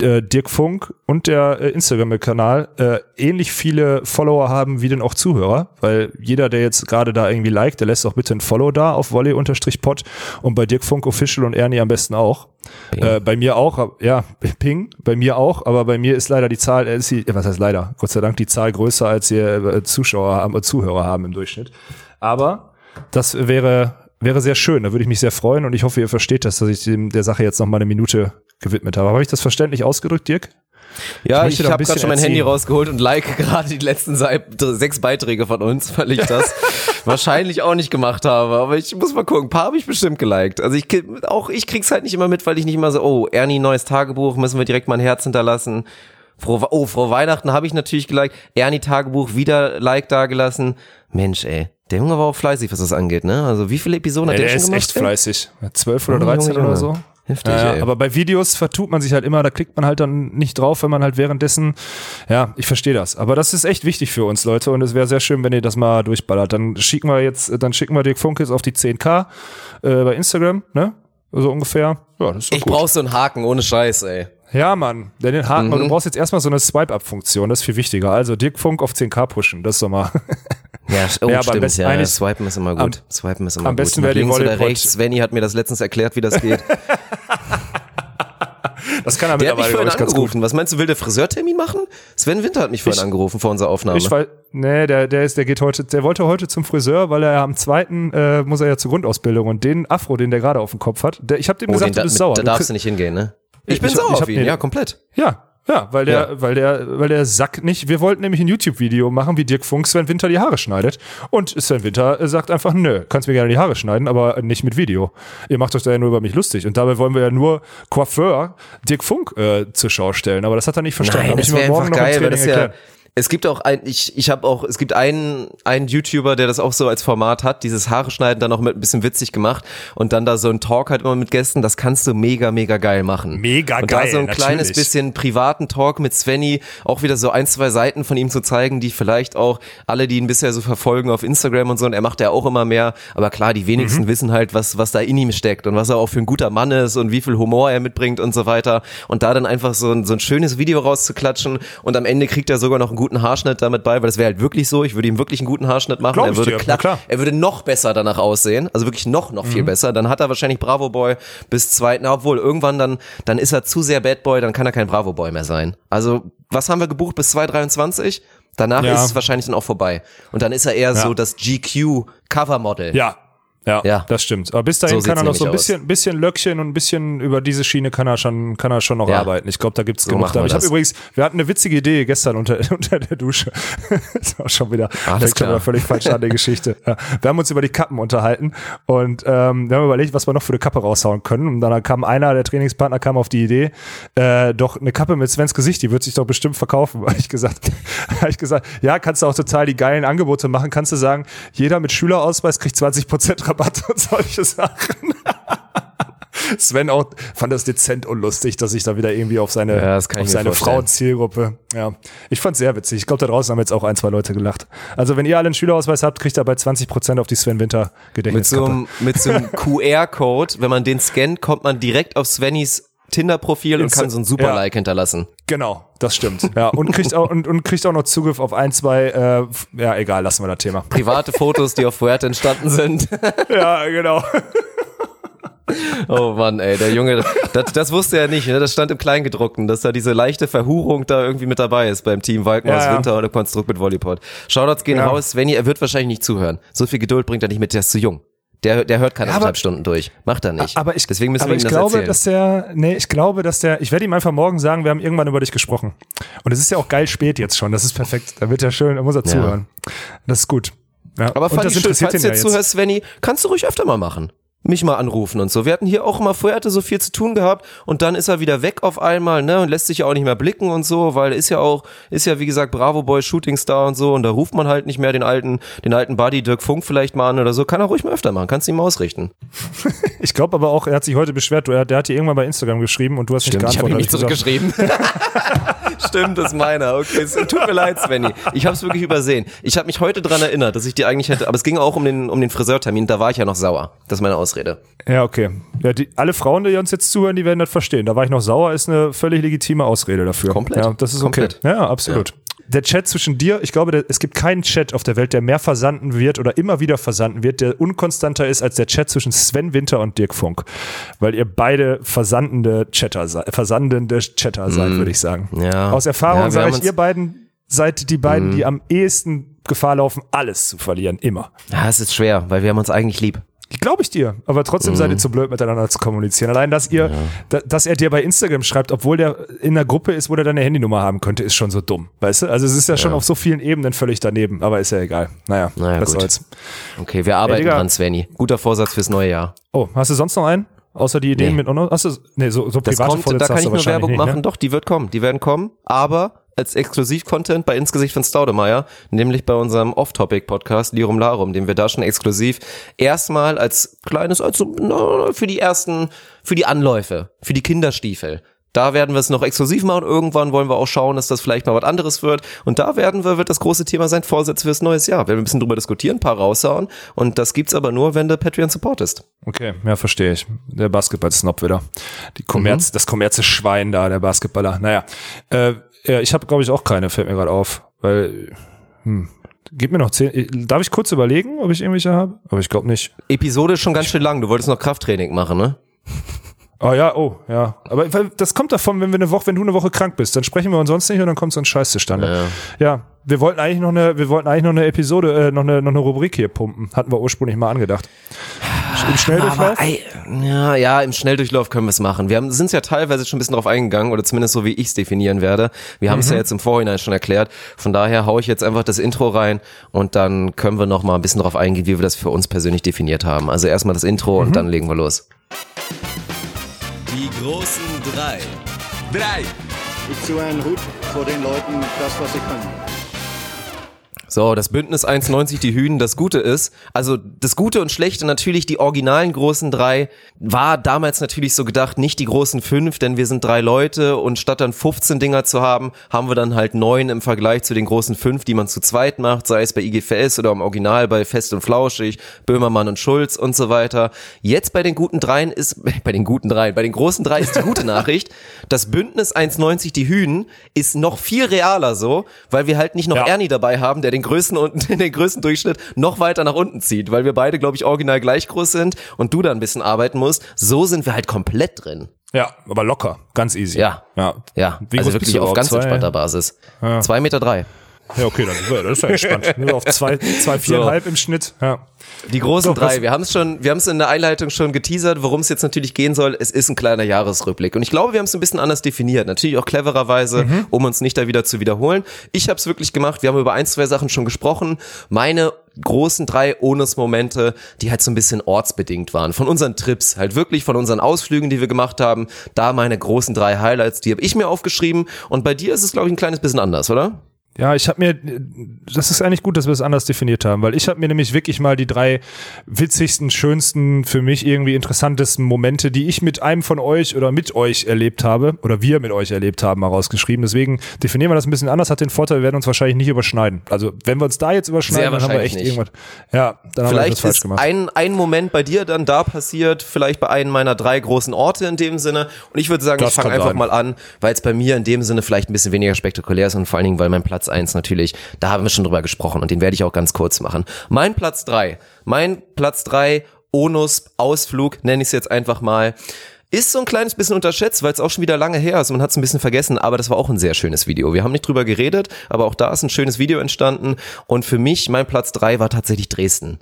äh, Dirk Funk und der äh, Instagram-Kanal äh, ähnlich viele Follower haben wie denn auch Zuhörer, weil jeder, der jetzt gerade da irgendwie liked, der lässt auch bitte ein Follow da auf volley-pod und bei Dirk Funk Official und Ernie am besten auch. Äh, bei mir auch, ja, Ping, bei mir auch, aber bei mir ist leider die Zahl, äh, ist die, was heißt leider, Gott sei Dank die Zahl größer, als ihr äh, Zuschauer haben, äh, Zuhörer haben im Durchschnitt. Aber das wäre wäre sehr schön, da würde ich mich sehr freuen und ich hoffe, ihr versteht das, dass ich dem, der Sache jetzt noch mal eine Minute gewidmet habe. Habe ich das verständlich ausgedrückt, Dirk? Ja, ich, ein habe gerade schon mein erzählen. Handy rausgeholt und like gerade die letzten sechs Beiträge von uns, weil ich das wahrscheinlich auch nicht gemacht habe. Aber ich muss mal gucken. Ein paar habe ich bestimmt geliked. Also ich auch ich krieg's halt nicht immer mit, weil ich nicht immer so, oh, Ernie, neues Tagebuch, müssen wir direkt mal ein Herz hinterlassen. Frohe, oh, frohe Weihnachten habe ich natürlich geliked. Ernie Tagebuch wieder Like dagelassen. Mensch, ey. Der Junge war auch fleißig, was das angeht, ne? Also wie viele Episoden Ja, hat der, der schon ist gemacht? echt ey? fleißig. Zwölf oder Junge, 13 Junge, oder so. Heftig, Ja, aber bei Videos vertut man sich halt immer, da klickt man halt dann nicht drauf, wenn man halt währenddessen, ja, ich verstehe das. Aber das ist echt wichtig für uns, Leute, und es wäre sehr schön, wenn ihr das mal durchballert. Dann schicken wir jetzt, dann schicken wir Dirk Funk jetzt auf die 10k äh, bei Instagram, ne? So ungefähr. Ja, das ist Ich gut. brauch so einen Haken ohne Scheiß, ey. Ja, Mann, denn den Haken, Mhm. du brauchst jetzt erstmal so eine Swipe-Up-Funktion, das ist viel wichtiger. Also Dirk Funk auf 10k pushen, das ist doch mal. Ja, oh, Ja, aber am stimmt. Ja, Swipen ist immer gut. Swipen ist immer am gut. besten wäre links oder rechts. Svenny hat mir das letztens erklärt, wie das geht. Das kann er Der hat mich vorhin angerufen. Was meinst du, will der Friseurtermin machen? Sven Winter hat mich vorhin Ich- angerufen vor unserer Aufnahme. Ich weiß, nee, der, der ist, der geht heute, der wollte heute zum Friseur, weil er ja am zweiten äh, muss er ja zur Grundausbildung und den Afro, den der gerade auf dem Kopf hat, der, ich habe dem oh, gesagt, du da, bist mit, sauer. da darfst du nicht hingehen, ne? Ich, Ich- bin ich- sauer ich auf ihn, den- ja, komplett. Ja, ja, weil der, Ja. weil der, weil der Sack nicht. Wir wollten nämlich ein YouTube-Video machen, wie Dirk Funk Sven Winter die Haare schneidet. Und Sven Winter sagt einfach, nö, kannst mir gerne die Haare schneiden, aber nicht mit Video. Ihr macht euch da ja nur über mich lustig. Und dabei wollen wir ja nur Coiffeur Dirk Funk äh, zur Schau stellen. Aber das hat er nicht verstanden. Nein, das wäre morgen einfach geil, weil das ja, erklärt. Es gibt auch ein, ich, ich habe auch, es gibt einen, einen YouTuber, der das auch so als Format hat, dieses Haare schneiden dann auch mit ein bisschen witzig gemacht und dann da so ein Talk halt immer mit Gästen, das kannst du mega, mega geil machen. Mega und geil, da so ein kleines natürlich. bisschen privaten Talk mit Svenny, auch wieder so ein, zwei Seiten von ihm zu zeigen, die vielleicht auch alle, die ihn bisher so verfolgen auf Instagram und so, und er macht ja auch immer mehr, aber klar, die wenigsten Mhm. wissen halt, was, was da in ihm steckt und was er auch für ein guter Mann ist und wie viel Humor er mitbringt und so weiter und da dann einfach so ein, so ein schönes Video rauszuklatschen und am Ende kriegt er sogar noch einen guten Haarschnitt damit bei, weil das wäre halt wirklich so, ich würde ihm wirklich einen guten Haarschnitt machen, Glaub er würde dir, klar, klar. er würde noch besser danach aussehen, also wirklich noch, noch Mhm. viel besser, dann hat er wahrscheinlich Bravo Boy bis zweiten, na, obwohl irgendwann dann, dann ist er zu sehr Bad Boy, dann kann er kein Bravo Boy mehr sein. Also, was haben wir gebucht bis 2023? Danach Ja. ist es wahrscheinlich dann auch vorbei. Und dann ist er eher so das GQ Covermodel. Ja. Ja, Ja. das stimmt. Aber bis dahin So kann er noch so ein bisschen, bisschen Löckchen und ein bisschen über diese Schiene kann er schon, kann er schon noch Ja. arbeiten. Ich glaube, da gibt's So genug. Ich habe übrigens, wir hatten eine witzige Idee gestern unter, unter der Dusche. das war schon wieder, Alles schon klar. wieder völlig falsch an, die Geschichte. Ja. Wir haben uns über die Kappen unterhalten und ähm, wir haben überlegt, was wir noch für eine Kappe raushauen können. Und dann kam einer, der Trainingspartner, kam auf die Idee, äh, doch eine Kappe mit Svens Gesicht, die wird sich doch bestimmt verkaufen. Habe ich gesagt, habe ich gesagt, ja, kannst du auch total die geilen Angebote machen. Kannst du sagen, jeder mit Schülerausweis kriegt 20% Rabatt und solche Sachen. Sven auch fand das dezent unlustig, dass ich da wieder irgendwie auf seine, Ja, auf seine. Frauenzielgruppe. Ja, ich fand's sehr witzig. Ich glaube, da draußen haben jetzt auch ein, zwei Leute gelacht. Also wenn ihr alle einen Schülerausweis habt, kriegt ihr bei 20% auf die Sven Winter Mit so Gedächtniskappe. einem, mit so einem QR-Code, wenn man den scannt, kommt man direkt auf Svennys Tinder-Profil und kann so ein super ja. Like hinterlassen. Genau, das stimmt. Ja, und kriegt auch und, und kriegt auch noch Zugriff auf ein, zwei. Äh, ja, egal, lassen wir das Thema. Private Fotos, die auf Fuerte entstanden sind. Ja, genau. Oh Mann, ey, der Junge, das, das wusste er nicht, ne? das stand im Kleingedruckten, dass da diese leichte Verhurung da irgendwie mit dabei ist beim Team Walkenhaus Ja, ja. Winter oder Konstrukt mit Volleypod. Shoutouts gehen Ja. raus, Svenny, er wird wahrscheinlich nicht zuhören. So viel Geduld bringt er nicht mit, der ist zu jung. Der, der hört keine Ja, anderthalb Stunden durch. Macht er nicht. Aber ich, Deswegen müssen aber wir ihm ich das glaube, erzählen. dass der, nee, ich glaube, dass der, ich werde ihm einfach morgen sagen, wir haben irgendwann über dich gesprochen. Und es ist ja auch geil spät jetzt schon. Das ist perfekt. Da wird er schön, da muss er zuhören. Das ist gut. Ja. Aber fand das ich schön, falls du ja jetzt zuhörst, Svenny, kannst du ruhig öfter mal machen. Mich mal anrufen und so. Wir hatten hier auch immer vorher hatte so viel zu tun gehabt und dann ist er wieder weg auf einmal, ne, und lässt sich ja auch nicht mehr blicken und so, weil ist ja auch, ist ja wie gesagt Bravo Boy Shooting Star und so und da ruft man halt nicht mehr den alten, den alten Buddy Dirk Funk vielleicht mal an oder so. Kann er ruhig mal öfter machen, kannst du ihm mal ausrichten. Ich glaube aber auch, er hat sich heute beschwert, du, der hat dir irgendwann bei Instagram geschrieben und du hast nicht ich habe geantwortet. ihm nicht zurückgeschrieben. Stimmt, das ist meiner. Okay, es tut mir leid, Svenny. Ich habe es wirklich übersehen. Ich habe mich heute dran erinnert, dass ich die eigentlich hätte, aber es ging auch um den um den Friseurtermin, da war ich ja noch sauer. Das ist meine Ausrede. Ja, okay. Ja, die, alle Frauen, die uns jetzt zuhören, die werden das verstehen. Da war ich noch sauer, ist eine völlig legitime Ausrede dafür. Komplett. Ja, das ist Komplett. okay. Ja, absolut. Der Chat zwischen dir, ich glaube, der, es gibt keinen Chat auf der Welt, der mehr versanden wird oder immer wieder versanden wird, der unkonstanter ist als der Chat zwischen Sven Winter und Dirk Funk. Weil ihr beide versandende Chatter seid, versandende Chatter seid, würde ich sagen. Mhm. Ja. Aus Erfahrung Ja, sage ich, Mhm. ihr beiden seid die beiden, die am ehesten Gefahr laufen, alles zu verlieren. Immer. Ja, es ist schwer, weil wir haben uns eigentlich lieb. Glaube ich dir, aber trotzdem seid Mhm. ihr zu blöd miteinander zu kommunizieren. Allein, dass ihr, da, dass er dir bei Instagram schreibt, obwohl der in einer Gruppe ist, wo der deine Handynummer haben könnte, ist schon so dumm. Weißt du? Also es ist ja, schon auf so vielen Ebenen völlig daneben, aber ist ja egal. Naja, Naja, was gut. soll's. Okay, wir arbeiten Digga. dran, Svenny. Guter Vorsatz fürs neue Jahr. Oh, hast du sonst noch einen? Außer die Ideen Nee. mit Ono? Hast du, nee, so, so Das private kommt, da kann ich nur Werbung nicht, machen. Ne? Doch, die wird kommen. Die werden kommen, aber als Exklusiv-Content bei ins Gesicht von Staudemeyer, nämlich bei unserem Off-Topic-Podcast Lirum Larum, den wir da schon exklusiv erstmal als kleines, also na, für die ersten, für die Anläufe, für die Kinderstiefel. Da werden wir es noch exklusiv machen. Irgendwann wollen wir auch schauen, dass das vielleicht mal was anderes wird. Und da werden wir, wird das große Thema sein, Vorsätze fürs neues Jahr. Wir werden ein bisschen drüber diskutieren, ein paar raushauen. Und das gibt's aber nur, wenn du Patreon supportest. Okay, ja, verstehe ich. Der Basketball-Snob wieder. Die Kommerz, das Kommerze-Schwein da, der Basketballer. Naja, äh, ja, ich habe, glaube ich, auch keine, fällt mir gerade auf. Weil, hm, gib mir noch zehn. Darf ich kurz überlegen, ob ich irgendwelche habe? Aber ich glaube nicht. Episode ist schon ganz schön lang. Du wolltest noch Krafttraining machen, ne? Oh ja, oh, ja. Aber das kommt davon, wenn wir eine Woche, wenn du eine Woche krank bist, dann sprechen wir uns sonst nicht und dann kommt so ein Scheiß zustande. Ja. wir wollten eigentlich noch eine, wir wollten eigentlich noch eine Episode, äh, noch eine, noch eine Rubrik hier pumpen. Hatten wir ursprünglich mal angedacht. Im Schnelldurchlauf? Aber, ja, ja, im Schnelldurchlauf können wir es machen. Wir haben, sind ja teilweise schon ein bisschen drauf eingegangen, oder zumindest so, wie ich es definieren werde. Wir haben es ja jetzt im Vorhinein schon erklärt. Von daher haue ich jetzt einfach das Intro rein und dann können wir noch mal ein bisschen drauf eingehen, wie wir das für uns persönlich definiert haben. Also erstmal das Intro und dann legen wir los. Die großen drei. Drei. Ich ziehe einen Hut vor den Leuten, das, was sie können. So, das Bündnis 1,90 die Hünen, das Gute ist, also das Gute und Schlechte natürlich, die originalen großen drei, war damals natürlich so gedacht, nicht die großen fünf, denn wir sind drei Leute und statt dann 15 Dinger zu haben, haben wir dann halt neun im Vergleich zu den großen fünf, die man zu zweit macht, sei es bei IGFS oder im Original bei Fest und Flauschig, Böhmermann und Schulz und so weiter. Jetzt bei den guten dreien ist, bei den guten dreien, bei den großen drei ist die gute Nachricht, das Bündnis 1,90 die Hünen ist noch viel realer so, weil wir halt nicht noch Ja. Ernie dabei haben, der den größten und den größten Durchschnitt noch weiter nach unten zieht, weil wir beide, glaube ich, original gleich groß sind und du da ein bisschen arbeiten musst. So sind wir halt komplett drin. Ja, aber locker, ganz easy. Ja. Ja, Ja, Wie also wirklich auf ganz entspannter Basis. Zwei Meter drei. Ja, okay, dann, ja, das ist ja entspannt. Nur auf zwei, zwei viereinhalb im Schnitt. Ja. Die großen Doch, drei, wir haben es schon, wir haben es in der Einleitung schon geteasert, worum es jetzt natürlich gehen soll. Es ist ein kleiner Jahresrückblick. Und ich glaube, wir haben es ein bisschen anders definiert. Natürlich auch clevererweise, Mhm. um uns nicht da wieder zu wiederholen. Ich habe es wirklich gemacht. Wir haben über ein, zwei Sachen schon gesprochen. Meine großen drei Onus-Momente, die halt so ein bisschen ortsbedingt waren. Von unseren Trips, halt wirklich von unseren Ausflügen, die wir gemacht haben. Da meine großen drei Highlights, die habe ich mir aufgeschrieben. Und bei dir ist es, glaube ich, ein kleines bisschen anders, oder? Ja, ich habe mir, das ist eigentlich gut, dass wir es anders definiert haben, weil ich habe mir nämlich wirklich mal die drei witzigsten, schönsten, für mich irgendwie interessantesten Momente, die ich mit einem von euch oder mit euch erlebt habe oder wir mit euch erlebt haben, mal rausgeschrieben. Deswegen definieren wir das ein bisschen anders, hat den Vorteil, wir werden uns wahrscheinlich nicht überschneiden. Also wenn wir uns da jetzt überschneiden, dann haben wir echt nicht. irgendwas. Ja, dann haben wir Vielleicht etwas falsch ist gemacht. ein, ein Moment bei dir dann da passiert, vielleicht bei einem meiner drei großen Orte in dem Sinne. Und ich würde sagen, Das ich fange einfach sein. mal an, weil es bei mir in dem Sinne vielleicht ein bisschen weniger spektakulär ist und vor allen Dingen, weil mein Platz eins natürlich, da haben wir schon drüber gesprochen und den werde ich auch ganz kurz machen. Mein Platz drei, mein Platz drei Onus Ausflug, nenne ich es jetzt einfach mal. Ist so ein kleines bisschen unterschätzt, weil es auch schon wieder lange her ist. Man hat es ein bisschen vergessen, aber das war auch ein sehr schönes Video. Wir haben nicht drüber geredet, aber auch da ist ein schönes Video entstanden. Und für mich, mein Platz drei war tatsächlich Dresden.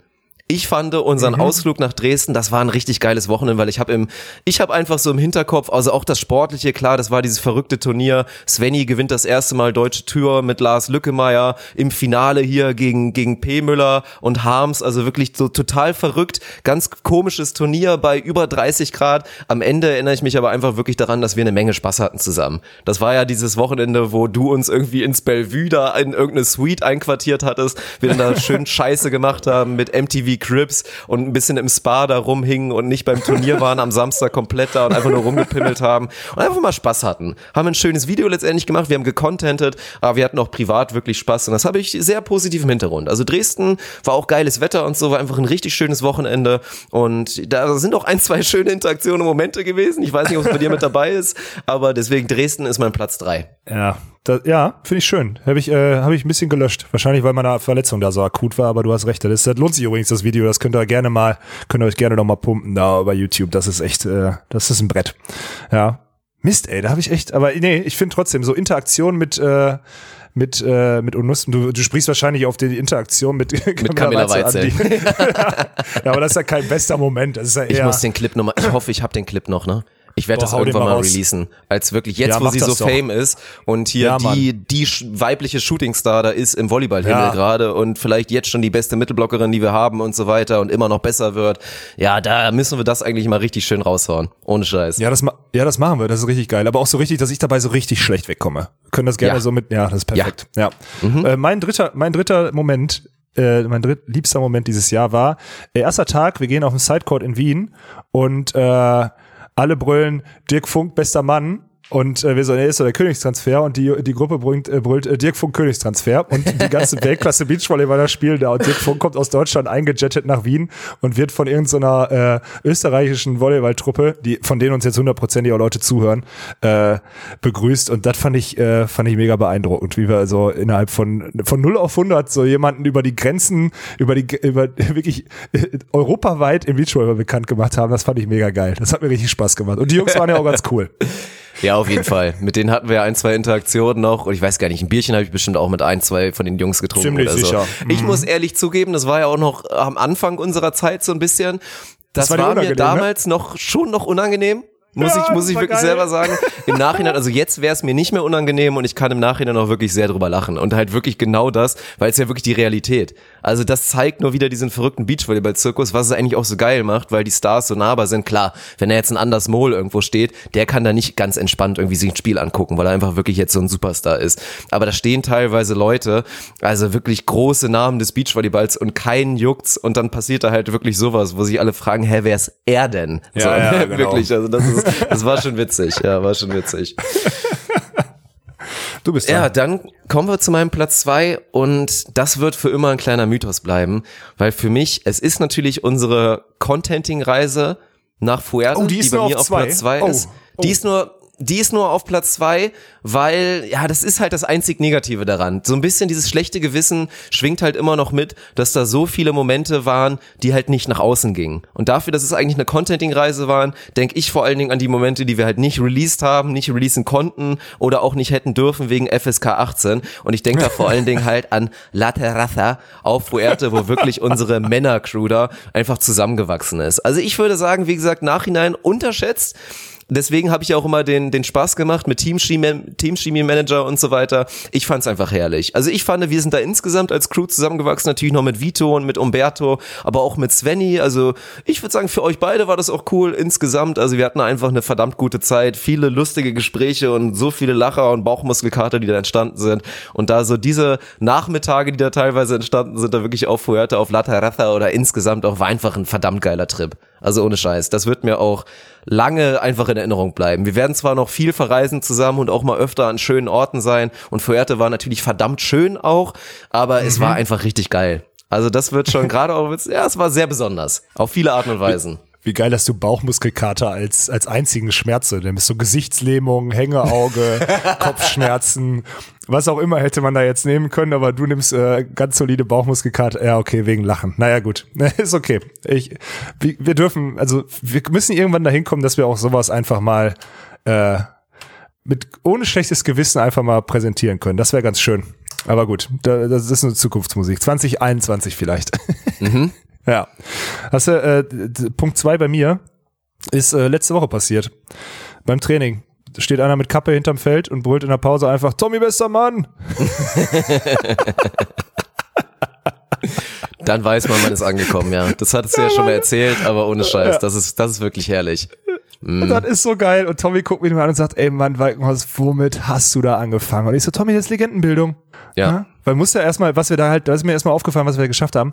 Ich fand unseren Mhm. Ausflug nach Dresden, das war ein richtig geiles Wochenende, weil ich habe im, ich habe einfach so im Hinterkopf, also auch das Sportliche, klar, das war dieses verrückte Turnier. Svenny gewinnt das erste Mal deutsche Tür mit Lars Lückemeier im Finale hier gegen, gegen P. Müller und Harms, also wirklich so total verrückt, ganz komisches Turnier bei über 30 Grad. Am Ende erinnere ich mich aber einfach wirklich daran, dass wir eine Menge Spaß hatten zusammen. Das war ja dieses Wochenende, wo du uns irgendwie ins Bellevue da in irgendeine Suite einquartiert hattest, wir dann da schön Scheiße gemacht haben mit MTV Crips und ein bisschen im Spa da rumhingen und nicht beim Turnier waren am Samstag komplett da und einfach nur rumgepimmelt haben und einfach mal Spaß hatten. Haben ein schönes Video letztendlich gemacht, wir haben gecontentet, aber wir hatten auch privat wirklich Spaß und das habe ich sehr positiv im Hintergrund. Also Dresden war auch geiles Wetter und so, war einfach ein richtig schönes Wochenende und da sind auch ein, zwei schöne Interaktionen und Momente gewesen. Ich weiß nicht, ob es bei dir mit dabei ist, aber deswegen Dresden ist mein Platz drei. Ja, das, ja, finde ich schön. Habe ich, äh, hab ich ein bisschen gelöscht. Wahrscheinlich, weil meine Verletzung da so akut war, aber du hast recht. Das, das lohnt sich übrigens, das Video. Das könnt ihr gerne mal, könnt ihr euch gerne noch mal pumpen da bei YouTube. Das ist echt, äh, das ist ein Brett. Ja. Mist, ey, da habe ich echt, aber nee, ich finde trotzdem so Interaktion mit, äh, mit, äh, mit Unus, du, du sprichst wahrscheinlich auf die Interaktion mit, mit Camilla Weitzel. ja, aber das ist ja kein bester Moment. Das ist ja eher, Ich muss den Clip nochmal, ich hoffe, ich habe den Clip noch, ne? Ich werde das irgendwann mal mal releasen. Als wirklich jetzt, Ja, wo sie so doch. fame ist und hier Ja, die, die weibliche Shootingstar da ist im Volleyballhimmel Ja. gerade und vielleicht jetzt schon die beste Mittelblockerin, die wir haben und so weiter und immer noch besser wird. Ja, da müssen wir das eigentlich mal richtig schön raushauen. Ohne Scheiß. Ja, das, ja, das machen wir. Das ist richtig geil. Aber auch so richtig, dass ich dabei so richtig schlecht wegkomme. Wir können das gerne so mit. Ja, das ist perfekt. Ja. Äh, mein dritter, mein dritter Moment, äh, mein dritt, liebster Moment dieses Jahr war äh, erster Tag. Wir gehen auf den Sidecourt in Wien und äh, alle brüllen Dirk Funk, bester Mann. Und äh, wir so, nee, ist so der Königstransfer und die, die Gruppe brüllt, äh, brüllt äh, Dirk Funk Königstransfer und die ganze Weltklasse Beachvolleyballer spielen da und Dirk Funk kommt aus Deutschland eingejettet nach Wien und wird von irgendeiner äh, österreichischen Volleyballtruppe, die von denen uns jetzt hundertprozentig auch Leute zuhören, äh, begrüßt und das fand ich äh, fand ich mega beeindruckend, wie wir also innerhalb von von 0 auf 100 so jemanden über die Grenzen über die über wirklich äh, europaweit im Beachvolleyball bekannt gemacht haben. Das fand ich mega geil. Das hat mir richtig Spaß gemacht und die Jungs waren ja auch ganz cool. Ja, auf jeden Fall. Mit denen hatten wir ein, zwei Interaktionen noch und ich weiß gar nicht, ein Bierchen habe ich bestimmt auch mit ein, zwei von den Jungs getrunken Ziemlich oder so. sicher. Ich muss ehrlich zugeben, das war ja auch noch am Anfang unserer Zeit so ein bisschen. Das, Das war war, mir unangenehm, ne? damals noch schon noch unangenehm. Muss Ja, ich, muss ich wirklich geil. selber sagen. Im Nachhinein, also jetzt wäre es mir nicht mehr unangenehm und ich kann im Nachhinein auch wirklich sehr drüber lachen. Und halt wirklich genau das, weil es ja wirklich die Realität. Also das zeigt nur wieder diesen verrückten Beachvolleyball-Zirkus, was es eigentlich auch so geil macht, weil die Stars so nahbar sind. Klar, wenn da jetzt ein Anders Mol irgendwo steht, der kann da nicht ganz entspannt irgendwie sich ein Spiel angucken, weil er einfach wirklich jetzt so ein Superstar ist. Aber da stehen teilweise Leute, also wirklich große Namen des Beachvolleyballs und keinen juckt's und dann passiert da halt wirklich sowas, wo sich alle fragen, hä, wer ist er denn? Ja, so, ja, genau. wirklich, also das ist, das war schon witzig, ja, war schon witzig. Du bist Ja, dran. dann kommen wir zu meinem Platz zwei und das wird für immer ein kleiner Mythos bleiben, weil für mich, es ist natürlich unsere Contenting-Reise nach Fuerte, Oh, die ist bei mir auf auf zwei? Platz zwei Oh, ist. oh. Die ist nur, die ist nur auf Platz zwei, weil, ja, das ist halt das einzig Negative daran. So ein bisschen dieses schlechte Gewissen schwingt halt immer noch mit, dass da so viele Momente waren, die halt nicht nach außen gingen. Und dafür, dass es eigentlich eine Contenting-Reise waren, denke ich vor allen Dingen an die Momente, die wir halt nicht released haben, nicht releasen konnten oder auch nicht hätten dürfen wegen FSK 18. Und ich denke da vor allen Dingen halt an La Terraza auf Fuerte, wo wirklich unsere Männer-Crew da einfach zusammengewachsen ist. Also ich würde sagen, wie gesagt, nachhinein unterschätzt. Deswegen habe ich auch immer den, den Spaß gemacht mit Teamchemie Teamchemie Manager und so weiter. Ich fand es einfach herrlich. Also ich fand, wir sind da insgesamt als Crew zusammengewachsen, natürlich noch mit Vito und mit Umberto, aber auch mit Svenny. Also ich würde sagen, für euch beide war das auch cool insgesamt. Also wir hatten einfach eine verdammt gute Zeit, viele lustige Gespräche und so viele Lacher und Bauchmuskelkater, die da entstanden sind. Und da so diese Nachmittage, die da teilweise entstanden sind, da wirklich auf Fuerte, auf La Terraza oder insgesamt auch, war einfach ein verdammt geiler Trip. Also ohne Scheiß. Das wird mir auch lange einfach in Erinnerung bleiben. Wir werden zwar noch viel verreisen zusammen und auch mal öfter an schönen Orten sein und Fuerte war natürlich verdammt schön auch, aber es war einfach richtig geil. Also das wird schon gerade auch, ja, es war sehr besonders. Auf viele Arten und Weisen. Wie geil, dass du Bauchmuskelkater als, als einzigen Schmerz nimmst. So Gesichtslähmung, Hängeauge, Kopfschmerzen, was auch immer hätte man da jetzt nehmen können, aber du nimmst äh, ganz solide Bauchmuskelkater. Ja, okay, wegen Lachen. Naja, gut. Ist okay. Ich, wir, wir dürfen, also wir müssen irgendwann dahin kommen, dass wir auch sowas einfach mal äh, mit ohne schlechtes Gewissen einfach mal präsentieren können. Das wäre ganz schön. Aber gut, da, das ist eine Zukunftsmusik. 2021 vielleicht. Ja. Hast du, äh, Punkt zwei bei mir ist äh, letzte Woche passiert. Beim Training. Da steht einer mit Kappe hinterm Feld und brüllt in der Pause einfach, Tommy, bester Mann. Dann weiß man, man ist angekommen, ja. Das hattest du ja schon mal erzählt, aber ohne Scheiß. Das ist, das ist wirklich herrlich. Und das ist so geil. Und Tommy guckt mich mal an und sagt, ey Mann, Walkenhaus, womit hast du da angefangen? Und ich so, Tommy, das ist Legendenbildung. Ja. Weil muss ja erstmal, was wir da halt, da ist mir erstmal aufgefallen, was wir geschafft haben.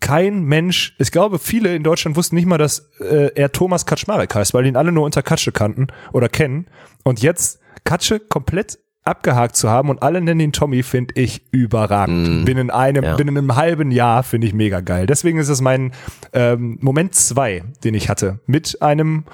Kein Mensch, ich glaube, viele in Deutschland wussten nicht mal, dass äh, er Thomas Kaczmarek heißt, weil ihn alle nur unter Katsche kannten oder kennen. Und jetzt Katsche komplett abgehakt zu haben und alle nennen ihn Tommy, finde ich überragend. Binnen einem, Ja. binnen einem halben Jahr finde ich mega geil. Deswegen ist es mein ähm, Moment zwei, den ich hatte, mit einem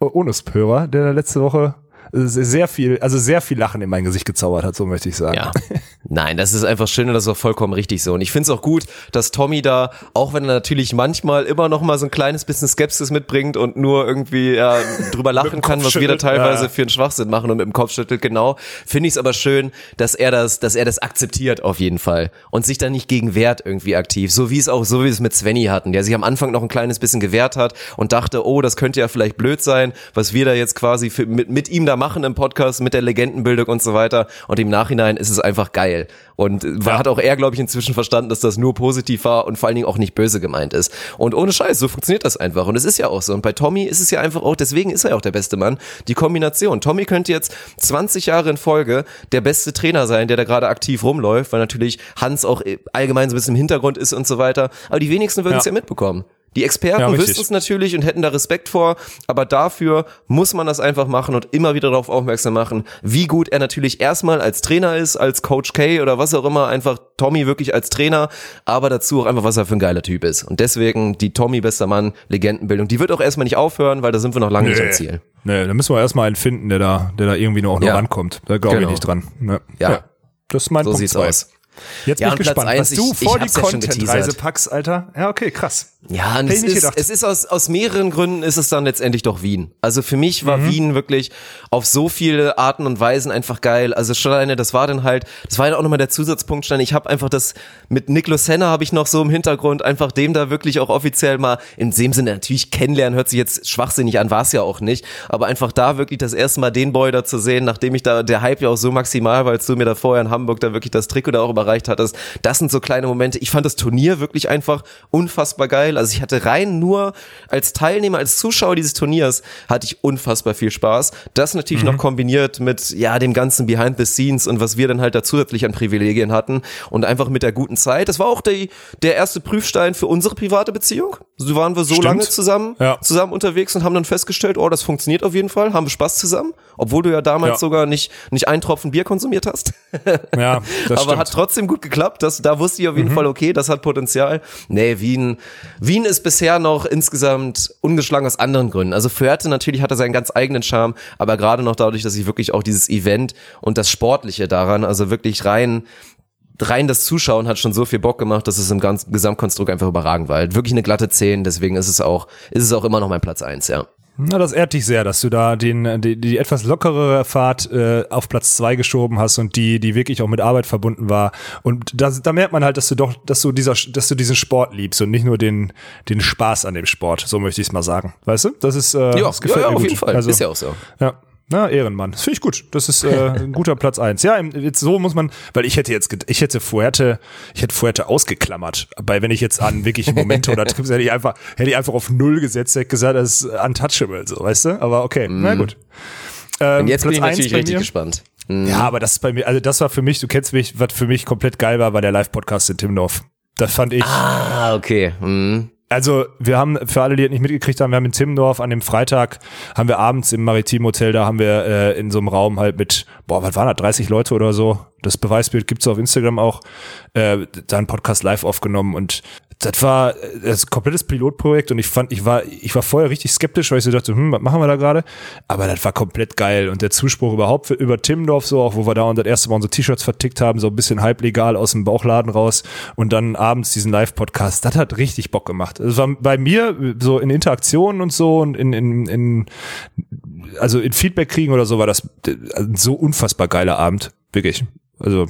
äh, Onus-Hörer, der letzte Woche sehr viel, also sehr viel Lachen in mein Gesicht gezaubert hat, so möchte ich sagen. Ja. Nein, das ist einfach schön und das ist auch vollkommen richtig so. Und ich finde es auch gut, dass Tommy da, auch wenn er natürlich manchmal immer noch mal so ein kleines bisschen Skepsis mitbringt und nur irgendwie ja, drüber lachen kann, was wir da teilweise ja. für einen Schwachsinn machen und mit dem Kopf schüttelt, genau, finde ich es aber schön, dass er das, dass er das akzeptiert auf jeden Fall und sich da nicht gegen wehrt irgendwie aktiv. So wie es auch, so wie es mit Svenny hatten, der sich am Anfang noch ein kleines bisschen gewehrt hat und dachte, oh, das könnte ja vielleicht blöd sein, was wir da jetzt quasi für, mit, mit ihm da machen im Podcast, mit der Legendenbildung und so weiter. Und im Nachhinein ist es einfach geil. Und ja. hat auch er, glaube ich, inzwischen verstanden, dass das nur positiv war und vor allen Dingen auch nicht böse gemeint ist. Und ohne Scheiß, so funktioniert das einfach. Und es ist ja auch so. Und bei Tommy ist es ja einfach auch, deswegen ist er ja auch der beste Mann, die Kombination. Tommy könnte jetzt 20 Jahre in Folge der beste Trainer sein, der da gerade aktiv rumläuft, weil natürlich Hans auch allgemein so ein bisschen im Hintergrund ist und so weiter. Aber die wenigsten würden es ja. ja mitbekommen. Die Experten Ja, wüssten es natürlich und hätten da Respekt vor, aber dafür muss man das einfach machen und immer wieder darauf aufmerksam machen, wie gut er natürlich erstmal als Trainer ist, als Coach K oder was auch immer, einfach Tommy wirklich als Trainer, aber dazu auch einfach, was er für ein geiler Typ ist. Und deswegen die Tommy bester Mann Legendenbildung, die wird auch erstmal nicht aufhören, weil da sind wir noch lange nicht am Ziel. Nee, da müssen wir erstmal einen finden, der da, der da irgendwie noch, noch Ja. rankommt. Da glaube Genau. ich nicht dran. Ne? Ja. Das ist mein So Punkt sieht's zwei. aus. Jetzt Ja, bin ich Platz gespannt, eins, was du ich- vor ich die Content-Reise packst, Alter. Ja, okay, krass. Ja, und es ist, es ist aus, aus mehreren Gründen ist es dann letztendlich doch Wien. Also für mich war Wien wirklich auf so viele Arten und Weisen einfach geil. Also schon alleine, das war dann halt, das war ja auch nochmal der Zusatzpunkt, Stein. Ich habe einfach das, mit Niklas Henner habe ich noch so im Hintergrund, einfach dem da wirklich auch offiziell mal, in dem Sinne natürlich kennenlernen, hört sich jetzt schwachsinnig an, war es ja auch nicht, aber einfach da wirklich das erste Mal den Boy da zu sehen, nachdem ich da, der Hype ja auch so maximal war, als du mir da vorher in Hamburg da wirklich das Trikot da auch überreicht hattest, das sind so kleine Momente. Ich fand das Turnier wirklich einfach unfassbar geil. Also ich hatte rein nur als Teilnehmer, als Zuschauer dieses Turniers hatte ich unfassbar viel Spaß. Das natürlich noch kombiniert mit, ja, dem ganzen Behind the Scenes und was wir dann halt da zusätzlich an Privilegien hatten und einfach mit der guten Zeit. Das war auch der, der erste Prüfstein für unsere private Beziehung. So waren wir so Stimmt. lange zusammen, Ja. zusammen unterwegs und haben dann festgestellt, oh, das funktioniert auf jeden Fall, haben wir Spaß zusammen, obwohl du ja damals Ja. sogar nicht, nicht einen Tropfen Bier konsumiert hast. Ja, das Aber stimmt. Mhm. hat trotzdem gut geklappt. Das, da wusste ich auf jeden Fall, okay, das hat Potenzial. Nee, Wien, Wien ist bisher noch insgesamt ungeschlagen aus anderen Gründen. Also Förte natürlich hat er seinen ganz eigenen Charme, aber gerade noch dadurch, dass ich wirklich auch dieses Event und das Sportliche daran, also wirklich rein, rein das Zuschauen hat schon so viel Bock gemacht, dass es im ganzen Gesamtkonstrukt einfach überragend war. Halt Wirklich eine glatte 10, deswegen ist es auch, ist es auch immer noch mein Platz eins, ja. Na, das ehrt dich sehr, dass du da den, die, die etwas lockerere Fahrt äh, auf Platz zwei geschoben hast und die, die wirklich auch mit Arbeit verbunden war. Und da, da merkt man halt, dass du doch, dass du dieser, dass du diesen Sport liebst und nicht nur den, den Spaß an dem Sport. So möchte ich es mal sagen. Weißt du? Das ist, äh, Ja, das gefällt ja, ja mir auf gut. jeden Fall. Also, ist ja auch so. Ja. Na, Ehrenmann. Das finde ich gut. Das ist äh, ein guter Platz eins. Ja, jetzt so muss man, weil ich hätte jetzt, ich hätte Fuerte, ich hätte Fuerte ausgeklammert. Aber wenn ich jetzt an wirkliche Momente oder Trips hätte ich einfach, hätte ich einfach auf null gesetzt, hätte gesagt, das ist untouchable, so, weißt du? Aber okay, na gut. Ähm, Und jetzt bin Platz ich eins natürlich richtig gespannt. Ja, aber das ist bei mir, also das war für mich, du kennst mich, was für mich komplett geil war, war der Live-Podcast in Timmendorf. Das fand ich. Ah, okay. Mhm. Also wir haben, für alle, die das nicht mitgekriegt haben, wir haben in Timmendorf an dem Freitag, haben wir abends im Maritim Hotel, da haben wir äh, in so einem Raum halt mit, boah, was waren das, 30 Leute oder so, das Beweisbild gibt's auf Instagram auch, äh, da einen Podcast live aufgenommen und das war äh, das komplettes Pilotprojekt und ich fand, ich war, ich war vorher richtig skeptisch, weil ich so dachte, hm, was machen wir da gerade? Aber das war komplett geil und der Zuspruch überhaupt für, über Timmendorf so, auch wo wir da und das erste Mal unsere T-Shirts vertickt haben, so ein bisschen halblegal aus dem Bauchladen raus und dann abends diesen Live-Podcast, das hat richtig Bock gemacht. Es war bei mir so in Interaktionen und so und in, in, in also in Feedback kriegen oder so war das äh, so unfassbar geiler Abend, wirklich. Also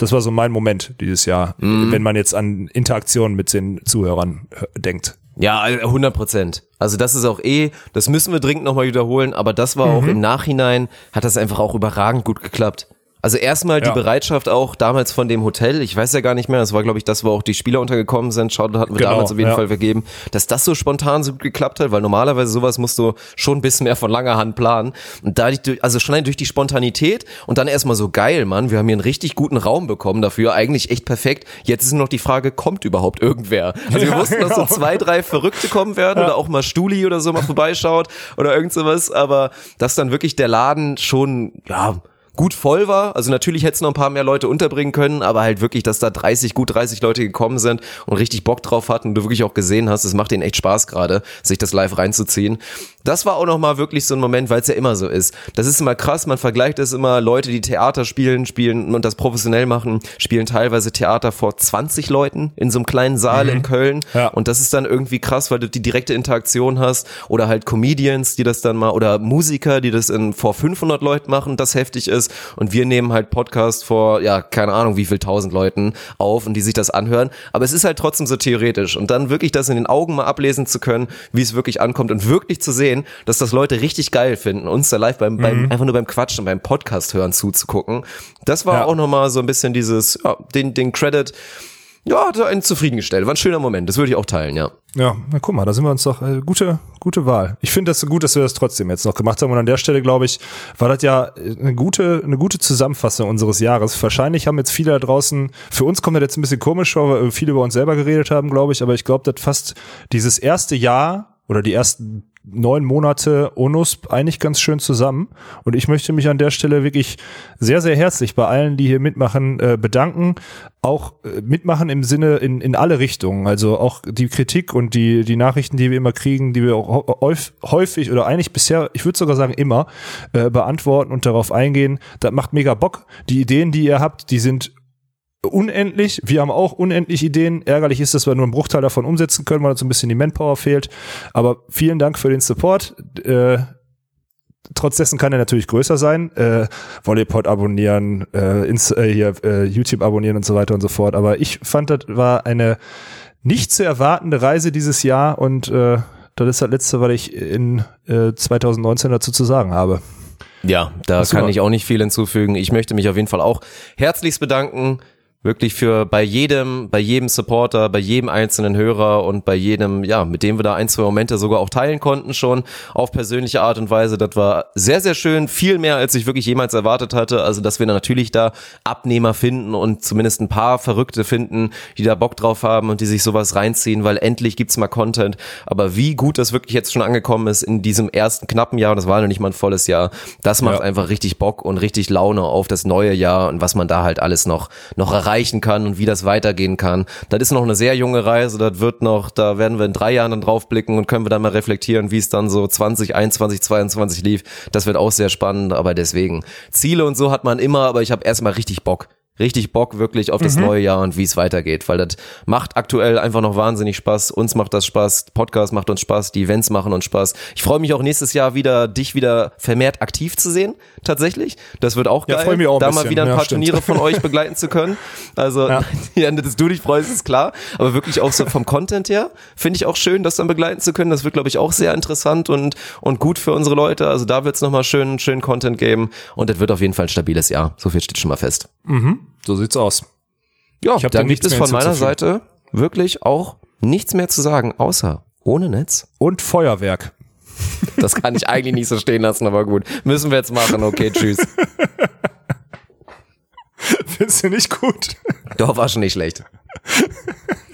das war so mein Moment dieses Jahr, Mhm. wenn man jetzt an Interaktionen mit den Zuhörern äh, denkt. Ja, 100 Prozent. Also das ist auch eh, das müssen wir dringend nochmal wiederholen, aber das war auch im Nachhinein, hat das einfach auch überragend gut geklappt. Also erstmal die Ja. Bereitschaft auch damals von dem Hotel, ich weiß ja gar nicht mehr, das war glaube ich das, wo auch die Spieler untergekommen sind, Shoutout hatten wir Genau, damals auf jeden ja. Fall vergeben, dass das so spontan so gut geklappt hat, weil normalerweise sowas musst du schon ein bisschen mehr von langer Hand planen. Und da, also schon durch die Spontanität und dann erstmal so geil, Mann, wir haben hier einen richtig guten Raum bekommen dafür, eigentlich echt perfekt. Jetzt ist nur noch die Frage, kommt überhaupt irgendwer? Also wir wussten, dass so zwei, drei Verrückte kommen werden oder auch mal Stuli oder so mal vorbeischaut oder irgend sowas, aber dass dann wirklich der Laden schon, ja, gut voll war. Also natürlich hätte es noch ein paar mehr Leute unterbringen können, aber halt wirklich, dass da 30, gut 30 Leute gekommen sind und richtig Bock drauf hatten und du wirklich auch gesehen hast, es macht ihnen echt Spaß gerade, sich das live reinzuziehen. Das war auch nochmal wirklich so ein Moment, weil es ja immer so ist. Das ist immer krass, man vergleicht es immer, Leute, die Theater spielen, spielen und das professionell machen, spielen teilweise Theater vor 20 Leuten in so einem kleinen Saal in Köln. Ja. Und das ist dann irgendwie krass, weil du die direkte Interaktion hast oder halt Comedians, die das dann mal oder Musiker, die das in vor 500 Leuten machen, das heftig ist und wir nehmen halt Podcast vor ja, keine Ahnung, wie viel tausend Leuten auf und die sich das anhören, aber es ist halt trotzdem so theoretisch und dann wirklich das in den Augen mal ablesen zu können, wie es wirklich ankommt und wirklich zu sehen, dass das Leute richtig geil finden, uns da live beim, beim einfach nur beim Quatschen, beim Podcast hören zuzugucken. Das war Ja. auch nochmal so ein bisschen dieses ja, den den Credit ja, hat einen zufriedengestellt. War ein schöner Moment. Das würde ich auch teilen, ja. Ja, na guck mal, da sind wir uns doch äh, gute gute Wahl. Ich finde das so gut, dass wir das trotzdem jetzt noch gemacht haben und an der Stelle glaube ich, war das ja äh, eine gute eine gute Zusammenfassung unseres Jahres. Wahrscheinlich haben jetzt viele da draußen, für uns kommt das jetzt ein bisschen komisch weil wir viel über uns selber geredet haben, glaube ich, aber ich glaube, dass fast dieses erste Jahr oder die ersten neun Monate ONUSP eigentlich ganz schön zusammen. Und ich möchte mich an der Stelle wirklich sehr, sehr herzlich bei allen, die hier mitmachen, äh, bedanken. Auch äh, mitmachen im Sinne in, in alle Richtungen. Also auch die Kritik und die, die Nachrichten, die wir immer kriegen, die wir auch häuf- häufig oder eigentlich bisher, ich würde sogar sagen immer, äh, beantworten und darauf eingehen. Das macht mega Bock. Die Ideen, die ihr habt, die sind unendlich. Wir haben auch unendlich Ideen. Ärgerlich ist, dass wir nur einen Bruchteil davon umsetzen können, weil uns ein bisschen die Manpower fehlt. Aber vielen Dank für den Support. Äh, trotz dessen kann er natürlich größer sein. Äh, Volleypod abonnieren, äh, ins, äh, hier, äh, YouTube abonnieren und so weiter und so fort. Aber ich fand, das war eine nicht zu erwartende Reise dieses Jahr und äh, das ist das Letzte, was ich in äh, 2019 dazu zu sagen habe. Ja, da du kann ich auch nicht viel hinzufügen. Ich möchte mich auf jeden Fall auch herzlichst bedanken. Wirklich für bei jedem, bei jedem Supporter, bei jedem einzelnen Hörer und bei jedem, ja, mit dem wir da ein, zwei Momente sogar auch teilen konnten schon auf persönliche Art und Weise. Das war sehr, sehr schön. Viel mehr, als ich wirklich jemals erwartet hatte. Also, dass wir da natürlich da Abnehmer finden und zumindest ein paar Verrückte finden, die da Bock drauf haben und die sich sowas reinziehen, weil endlich gibt's mal Content. Aber wie gut das wirklich jetzt schon angekommen ist in diesem ersten knappen Jahr, und das war noch nicht mal ein volles Jahr, das macht Ja. einfach richtig Bock und richtig Laune auf das neue Jahr und was man da halt alles noch, noch erreichen kann und wie das weitergehen kann. Das ist noch eine sehr junge Reise, das wird noch, da werden wir in drei Jahren dann drauf blicken und können wir dann mal reflektieren, wie es dann so 2021, 22 lief. Das wird auch sehr spannend, aber deswegen Ziele und so hat man immer, aber ich habe erstmal richtig Bock. Richtig Bock wirklich auf das neue Jahr und wie es weitergeht, weil das macht aktuell einfach noch wahnsinnig Spaß. Uns macht das Spaß, Podcast macht uns Spaß, die Events machen uns Spaß. Ich freue mich auch nächstes Jahr wieder, dich wieder vermehrt aktiv zu sehen, tatsächlich. Das wird auch Ja, geil, freu mich auch da mal bisschen. wieder ein Ja, paar stimmt. Turniere von euch begleiten zu können. Also, ja. Ja. dass du dich freust, ist klar. Aber wirklich auch so vom Content her finde ich auch schön, das dann begleiten zu können. Das wird, glaube ich, auch sehr interessant und, und gut für unsere Leute. Also da wird es nochmal schön, schön Content geben. Und das wird auf jeden Fall ein stabiles Jahr. So viel steht schon mal fest. So sieht's aus. Ja, Ich dann gibt es von meiner. Seite wirklich auch nichts mehr zu sagen, außer ohne Netz. Und Feuerwerk. Das kann ich eigentlich nicht so stehen lassen, aber gut. Müssen wir jetzt machen. Okay, tschüss. Findest du nicht gut? Doch, war schon nicht schlecht.